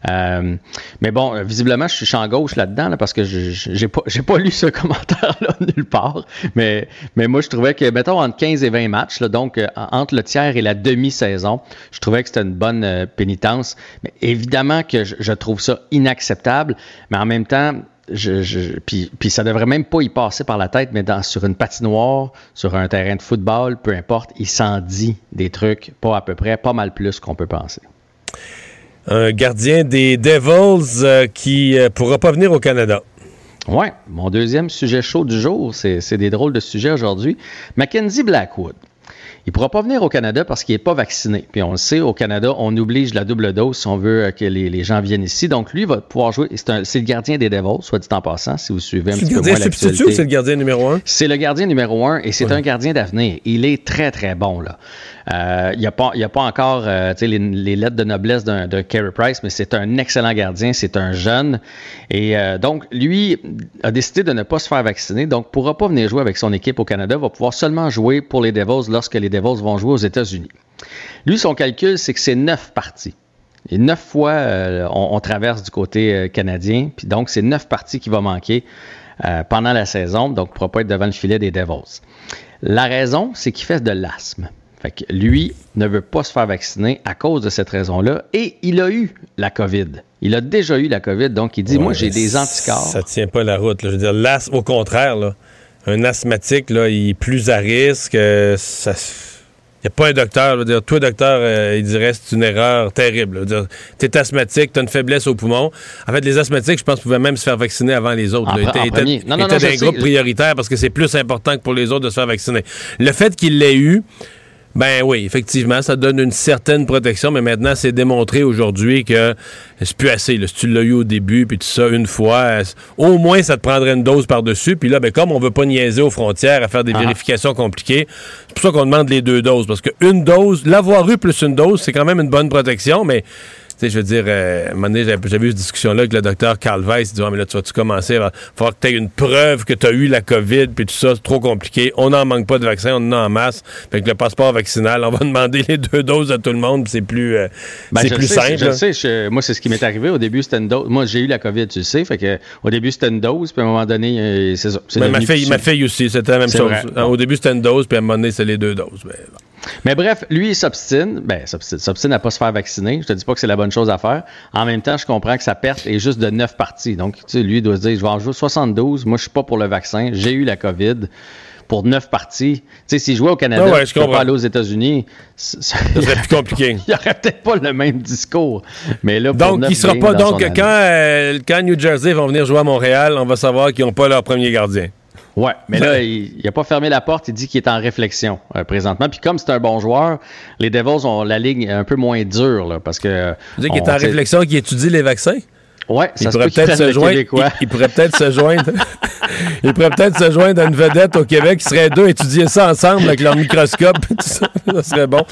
Euh, mais bon, visiblement, je suis champ gauche là-dedans, là, parce que j'ai pas, pas lu ce commentaire-là nulle part, mais, mais moi, je trouvais que, mettons, entre 15 et 20 matchs, donc, euh, entre le tiers et la demi-saison, je trouvais que c'était une bonne euh, pénitence, mais évidemment que je trouve ça inacceptable, mais en même temps, je, je, puis, puis ça devrait même pas y passer par la tête, mais dans, sur une patinoire, sur un terrain de football, peu importe, il s'en dit des trucs, pas à peu près, pas mal plus qu'on peut penser. Un gardien des Devils euh, qui euh, pourra pas venir au Canada. Oui, mon deuxième sujet chaud du jour, c'est des drôles de sujets aujourd'hui. Mackenzie Blackwood. Il ne pourra pas venir au Canada parce qu'il n'est pas vacciné. Puis on le sait, au Canada, on oblige la double dose si on veut euh, que les, gens viennent ici. Donc lui va pouvoir jouer. C'est le gardien des Devils, soit dit en passant, si vous suivez un petit peu moins substitut ou c'est le gardien numéro un? C'est le gardien numéro un et c'est un gardien d'avenir. Il est très, très bon. là. Euh, il n'y a, pas, a pas encore euh, les, les, lettres de noblesse d'un Carey Price, mais c'est un excellent gardien, c'est un jeune. Et donc, lui a décidé de ne pas se faire vacciner, donc ne pourra pas venir jouer avec son équipe au Canada, va pouvoir seulement jouer pour les Devils lorsque les Devils vont jouer aux États-Unis. Lui, son calcul, c'est que c'est neuf parties. Et neuf fois, euh, on, traverse du côté euh, canadien, puis donc c'est neuf parties qui vont manquer euh, pendant la saison, donc ne pourra pas être devant le filet des Devils. La raison, c'est qu'il fait de l'asthme. Fait que lui ne veut pas se faire vacciner à cause de cette raison-là, et il a eu la COVID. Il a déjà eu la COVID, donc il dit, moi j'ai des anticorps. Ça tient pas la route. Je veux dire, au contraire, là, un asthmatique, là, il est plus à risque. Euh, ça, il n'y a pas un docteur. Là, dire, toi, docteur, euh, il dirait c'est une erreur terrible. Tu es asthmatique, tu as une faiblesse au poumon. En fait, les asthmatiques, je pense, pouvaient même se faire vacciner avant les autres. Ils étaient dans un groupe prioritaire parce que c'est plus important que pour les autres de se faire vacciner. Le fait qu'il l'ait eu, ben oui, effectivement, ça donne une certaine protection, mais maintenant, c'est démontré aujourd'hui que c'est plus assez. Si tu l'as eu au début, puis tout ça, une fois, au moins, ça te prendrait une dose par-dessus. Puis là, ben, comme on veut pas niaiser aux frontières à faire des ah. vérifications compliquées, c'est pour ça qu'on demande les deux doses. Parce qu'une dose, l'avoir eu plus une dose, c'est quand même une bonne protection, mais je veux dire, euh, à un moment donné, j'avais eu cette discussion-là avec le docteur Carl Weiss. Il dit, mais là, tu vas-tu commencer? Il va falloir que tu aies une preuve que tu as eu la COVID, puis tout ça, c'est trop compliqué. On n'en manque pas de vaccins, on en a en masse. Fait que le passeport vaccinal, on va demander les deux doses à tout le monde, c'est plus, euh, ben, c'est plus simple. Je sais, moi, c'est ce qui m'est arrivé. Au début, c'était une dose. Moi, j'ai eu la COVID, tu sais. Fait que, au début, c'était une dose, puis à un moment donné, euh, c'est ça. Ben, ma, fille, ma fille aussi, c'était la même chose. Au début, c'était une dose, puis à un moment donné, c'est les deux doses. Mais, mais bref, lui, il s'obstine. Ben, s'obstine à pas se faire vacciner. Je te dis pas que c'est la bonne chose à faire. En même temps, je comprends que sa perte est juste de 9 parties. Donc, tu sais, lui, il doit se dire, je vais en jouer 72. Moi, je suis pas pour le vaccin. J'ai eu la COVID pour 9 parties. Tu sais, s'il jouait au Canada, ah je pas aller aux États-Unis, ça serait plus compliqué. il n'y aurait peut-être pas le même discours. Mais là, donc, il sera pas. Donc, quand, euh, quand New Jersey vont venir jouer à Montréal, on va savoir qu'ils n'ont pas leur premier gardien. Ouais, mais là, il n'a pas fermé la porte. Il dit qu'il est en réflexion euh, présentement. Puis comme c'est un bon joueur, les Devils ont la ligne un peu moins dure là, parce que. Vous dites qu'il est en réflexion, qu'il étudie les vaccins? Ouais, ça il pourrait peut-être se joindre. Il, pourrait peut-être se joindre. il pourrait peut-être se joindre à une vedette au Québec qui serait deux étudier ça ensemble avec leur microscope. ça, serait bon.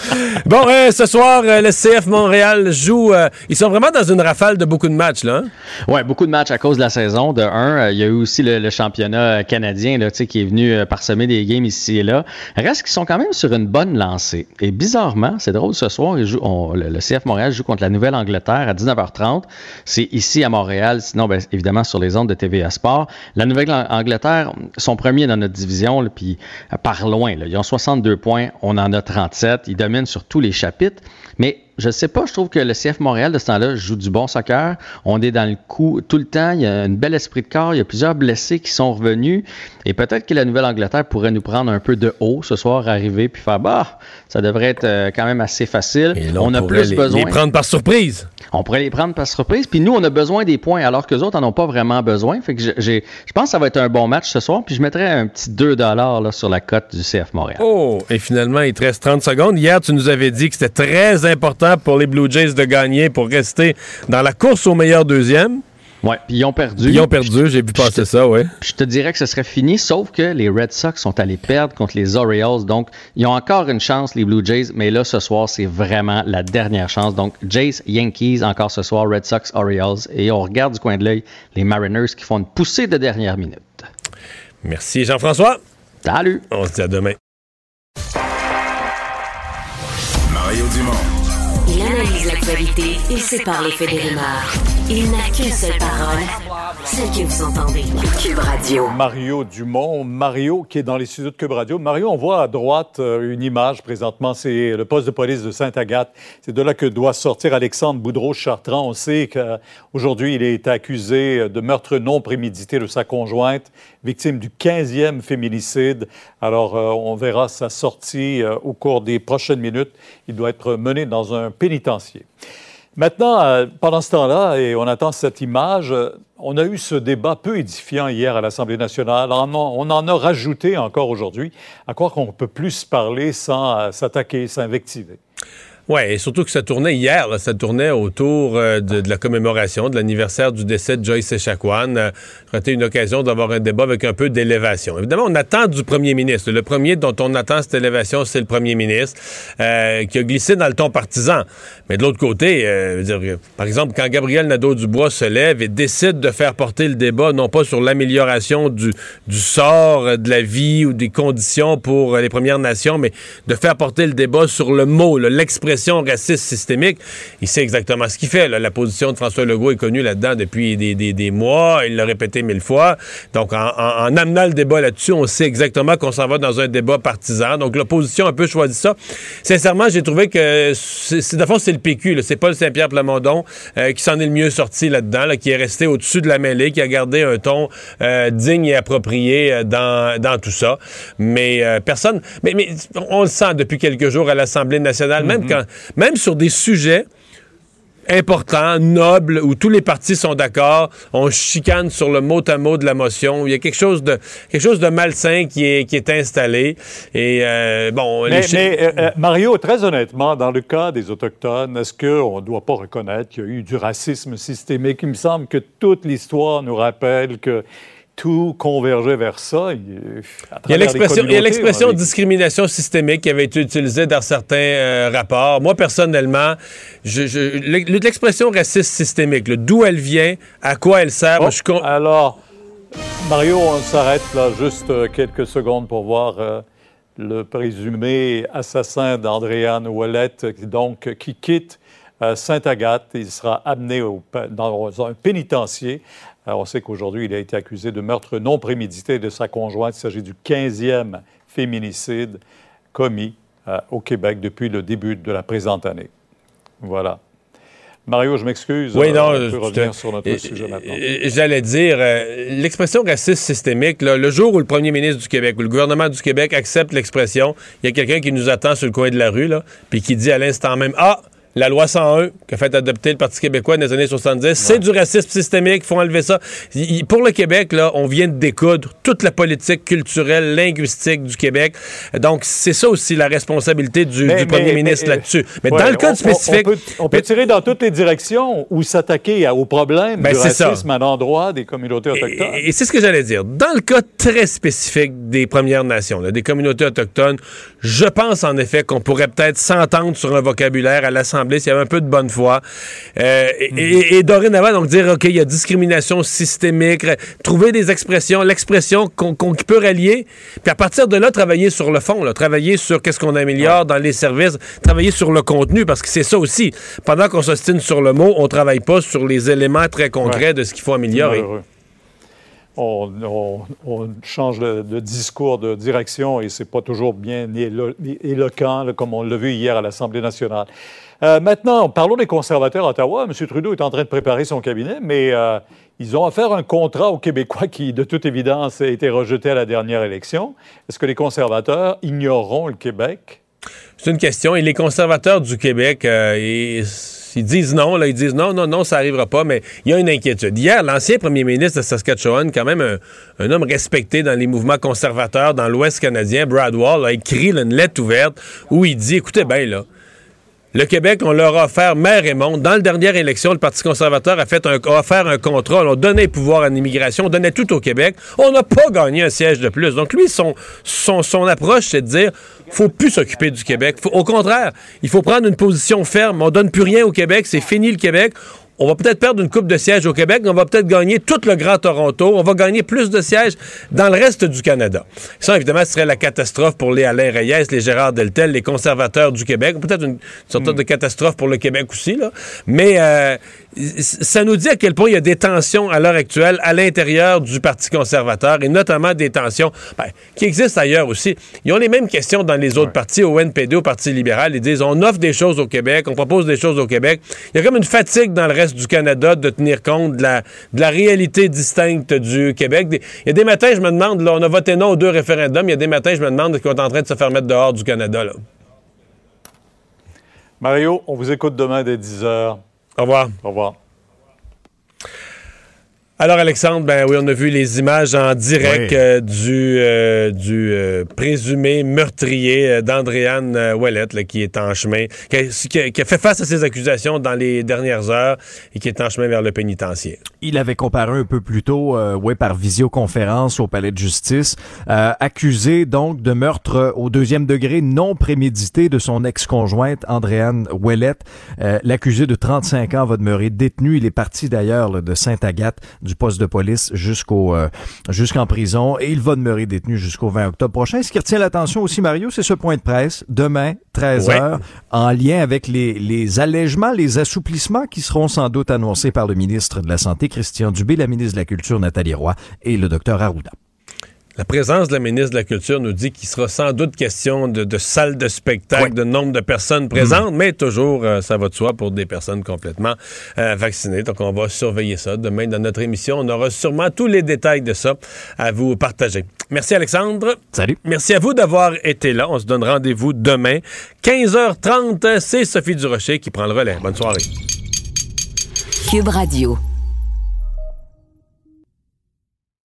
Bon, euh, ce soir, euh, le CF Montréal joue. Euh, ils sont vraiment dans une rafale de beaucoup de matchs, là. Hein? Ouais, beaucoup de matchs à cause de la saison. De un, il y a eu aussi le, championnat canadien là, qui est venu parsemer des games ici et là. Reste qu'ils sont quand même sur une bonne lancée. Et bizarrement, c'est drôle, ce soir, ils jouent, le, le CF Montréal joue contre la Nouvelle-Angleterre à 19h30. C'est ici à Montréal, sinon, ben, évidemment, sur les ondes de TVA Sport. La Nouvelle-Angleterre sont premiers dans notre division, puis par loin. Ils ont 62 points, on en a 37. Ils dominent sur tous les chapitres. Mais je sais pas, je trouve que le CF Montréal de ce temps-là joue du bon soccer. On est dans le coup tout le temps. Il y a un bel esprit de corps. Il y a plusieurs blessés qui sont revenus. Et peut-être que la Nouvelle-Angleterre pourrait nous prendre un peu de haut ce soir, arriver puis faire bah, ça devrait être euh, quand même assez facile. on, a plus besoin. Les prendre par surprise. On pourrait les prendre par surprise. Puis nous, on a besoin des points alors que les autres n'en ont pas vraiment besoin. Fait que je pense que ça va être un bon match ce soir. Puis je mettrais un petit 2 là, sur la cote du CF Montréal. Oh, et finalement, il te reste 30 secondes. Hier, tu nous avais dit que c'était très important pour les Blue Jays de gagner pour rester dans la course au meilleur deuxième. Oui, puis ils ont perdu. Ils ont perdu, j'ai vu passer ça, oui. Je te dirais que ce serait fini, sauf que les Red Sox sont allés perdre contre les Orioles. Donc, ils ont encore une chance, les Blue Jays, mais là, ce soir, c'est vraiment la dernière chance. Donc, Jays, Yankees, encore ce soir, Red Sox, Orioles. Et on regarde du coin de l'œil les Mariners qui font une poussée de dernière minute. Merci, Jean-François. Salut. On se dit à demain. Mario Dumont. Il analyse l'actualité et sépare les faits des rumeurs. Il n'a qu'une seule parole, celle que vous entendez. Cube Radio. Mario Dumont. Mario qui est dans les studios de Cube Radio. Mario, on voit à droite euh, une image présentement. C'est le poste de police de Sainte-Agathe. C'est de là que doit sortir Alexandre Boudreau-Chartrand. On sait qu'aujourd'hui, il est accusé de meurtre non prémédité de sa conjointe, victime du 15e féminicide. Alors, euh, on verra sa sortie euh, au cours des prochaines minutes. Il doit être mené dans un pénitencier. Maintenant, euh, pendant ce temps-là, et on attend cette image, on a eu ce débat peu édifiant hier à l'Assemblée nationale. On en a rajouté encore aujourd'hui, à croire qu'on peut plus parler sans s'attaquer, s'invectiver. Oui, et surtout que ça tournait hier, ça tournait autour euh, de, la commémoration de l'anniversaire du décès de Joyce Echaquan. Euh, été une occasion d'avoir un débat avec un peu d'élévation. Évidemment, on attend du premier ministre. Le premier dont on attend cette élévation, c'est le premier ministre, euh, qui a glissé dans le ton partisan. Mais de l'autre côté, dire, par exemple, quand Gabriel Nadeau-Dubois se lève et décide de faire porter le débat, non pas sur l'amélioration du, du sort de la vie ou des conditions pour les Premières Nations, mais de faire porter le débat sur le mot, l'expression raciste systémique, il sait exactement ce qu'il fait. La position de François Legault est connue là-dedans depuis des, mois. Il l'a répété mille fois. Donc, en, amenant le débat là-dessus, on sait exactement qu'on s'en va dans un débat partisan. Donc, l'opposition a un peu choisi ça. Sincèrement, j'ai trouvé que, c'est, de fond, c'est le PQ. C'est Paul Saint-Pierre Plamondon euh, qui s'en est le mieux sorti là-dedans, qui est resté au-dessus de la mêlée, qui a gardé un ton euh, digne et approprié euh, dans, dans tout ça. Mais personne... Mais, mais, on le sent depuis quelques jours à l'Assemblée nationale, même mm-hmm. quand même sur des sujets importants, nobles, où tous les partis sont d'accord, on chicane sur le mot à mot de la motion. Il y a quelque chose de quelque chose de malsain qui est, qui est installé. Et euh, bon, mais, euh, euh, Mario, très honnêtement, dans le cas des autochtones, est-ce qu'on ne doit pas reconnaître qu'il y a eu du racisme systémique? Il me semble que toute l'histoire nous rappelle que tout convergeait vers ça. Il, y a l'expression discrimination systémique qui avait été utilisée dans certains euh, rapports. Moi, personnellement, l'expression raciste systémique, d'où elle vient, à quoi elle sert, oh, Alors, Mario, on s'arrête là juste euh, quelques secondes pour voir euh, le présumé assassin d'Andréane Ouellette, donc, qui quitte Sainte-Agathe. Il sera amené dans un pénitencier on sait qu'aujourd'hui, il a été accusé de meurtre non prémédité de sa conjointe. Il s'agit du 15e féminicide commis euh, au Québec depuis le début de la présente année. Voilà. Mario, je m'excuse. Oui, non, on peut revenir sur notre sujet maintenant. J'allais dire, euh, l'expression raciste systémique, le jour où le premier ministre du Québec ou le gouvernement du Québec accepte l'expression, il y a quelqu'un qui nous attend sur le coin de la rue, là, puis qui dit à l'instant même Ah, la loi 101 qu'a fait adopter le Parti québécois dans les années 70, c'est du racisme systémique, il faut enlever ça. pour le Québec, là, on vient de découdre toute la politique culturelle, linguistique du Québec. Donc, c'est ça aussi la responsabilité du, premier ministre là-dessus. Mais dans le cas spécifique... On peut, tirer dans toutes les directions ou s'attaquer au problème ben, du racisme à l'endroit des communautés autochtones. Et, c'est ce que j'allais dire. Dans le cas très spécifique des Premières Nations, des communautés autochtones, je pense en effet qu'on pourrait peut-être s'entendre sur un vocabulaire à l'Assemblée l'Assemblée, s'il y avait un peu de bonne foi. Euh, et, et, dorénavant, donc dire, OK, il y a discrimination systémique, trouver des expressions, l'expression qu'on peut rallier, puis à partir de là, travailler sur le fond, là, travailler sur qu'est-ce qu'on améliore dans les services, travailler sur le contenu, parce que c'est ça aussi. Pendant qu'on s'ostine sur le mot, on travaille pas sur les éléments très concrets de ce qu'il faut améliorer. On, change de, discours, de direction, et c'est pas toujours bien éloquent, comme on l'a vu hier à l'Assemblée nationale. Euh, maintenant, parlons des conservateurs à Ottawa. M. Trudeau est en train de préparer son cabinet, mais euh, ils ont affaire à un contrat aux Québécois qui, de toute évidence, a été rejeté à la dernière élection. Est-ce que les conservateurs ignoreront le Québec? C'est une question. Et les conservateurs du Québec, euh, ils, disent non. Là, ils disent non, non, non, ça n'arrivera pas. Mais il y a une inquiétude. Hier, l'ancien premier ministre de Saskatchewan, quand même un, homme respecté dans les mouvements conservateurs dans l'Ouest canadien, Brad Wall, a écrit une lettre ouverte où il dit, écoutez bien, là, le Québec, on leur a offert mer et monde. Dans la dernière élection, le Parti conservateur a, fait un, offert un contrôle. On donnait pouvoir à l'immigration, on donnait tout au Québec. On n'a pas gagné un siège de plus. Donc lui, son, son, son approche, c'est de dire, faut plus s'occuper du Québec. au contraire, il faut prendre une position ferme. On donne plus rien au Québec. C'est fini le Québec on va peut-être perdre une coupe de sièges au Québec, mais on va peut-être gagner tout le Grand Toronto. On va gagner plus de sièges dans le reste du Canada. Ça, évidemment, ce serait la catastrophe pour les Alain Reyes, les Gérard Deltel, les conservateurs du Québec. Peut-être une, sorte de catastrophe pour le Québec aussi, là. Mais euh, ça nous dit à quel point il y a des tensions à l'heure actuelle à l'intérieur du Parti conservateur et notamment des tensions ben, qui existent ailleurs aussi. Ils ont les mêmes questions dans les autres partis, au NPD, au Parti libéral. Ils disent on offre des choses au Québec, on propose des choses au Québec. Il y a comme une fatigue dans le reste du Canada de tenir compte de la, de la réalité distincte du Québec. il y a des matins, je me demande, là, on a voté non aux deux référendums, il y a des matins, je me demande qu'on est en train de se faire mettre dehors du Canada. Là. Mario, on vous écoute demain dès 10 h. Au revoir. Au revoir. Alors, Alexandre, ben oui, on a vu les images en direct euh, du, euh, du euh, présumé meurtrier d'Andréane Ouellette, qui est en chemin, qui a, fait face à ces accusations dans les dernières heures et qui est en chemin vers le pénitencier. Il avait comparé un peu plus tôt, ouais, par visioconférence au palais de justice, accusé donc de meurtre au deuxième degré non prémédité de son ex-conjointe Andréane Ouellette. L'accusé de 35 ans va demeurer détenu. Il est parti d'ailleurs de Sainte-Agathe du poste de police jusqu'au euh, jusqu'en prison et il va demeurer détenu jusqu'au 20 octobre prochain. Ce qui retient l'attention aussi, Mario, c'est ce point de presse demain, 13 h en lien avec les, les allègements, les assouplissements qui seront sans doute annoncés par le ministre de la Santé, Christian Dubé, la ministre de la Culture, Nathalie Roy, et le docteur Arruda. La présence de la ministre de la Culture nous dit qu'il sera sans doute question de, de salles de spectacle, de nombre de personnes présentes, mais toujours, euh, ça va de soi pour des personnes complètement euh, vaccinées. Donc, on va surveiller ça. Demain, dans notre émission, on aura sûrement tous les détails de ça à vous partager. Merci, Alexandre. Salut. Merci à vous d'avoir été là. On se donne rendez-vous demain, 15h30. C'est Sophie Durocher qui prend le relais. Bonne soirée. Cube Radio.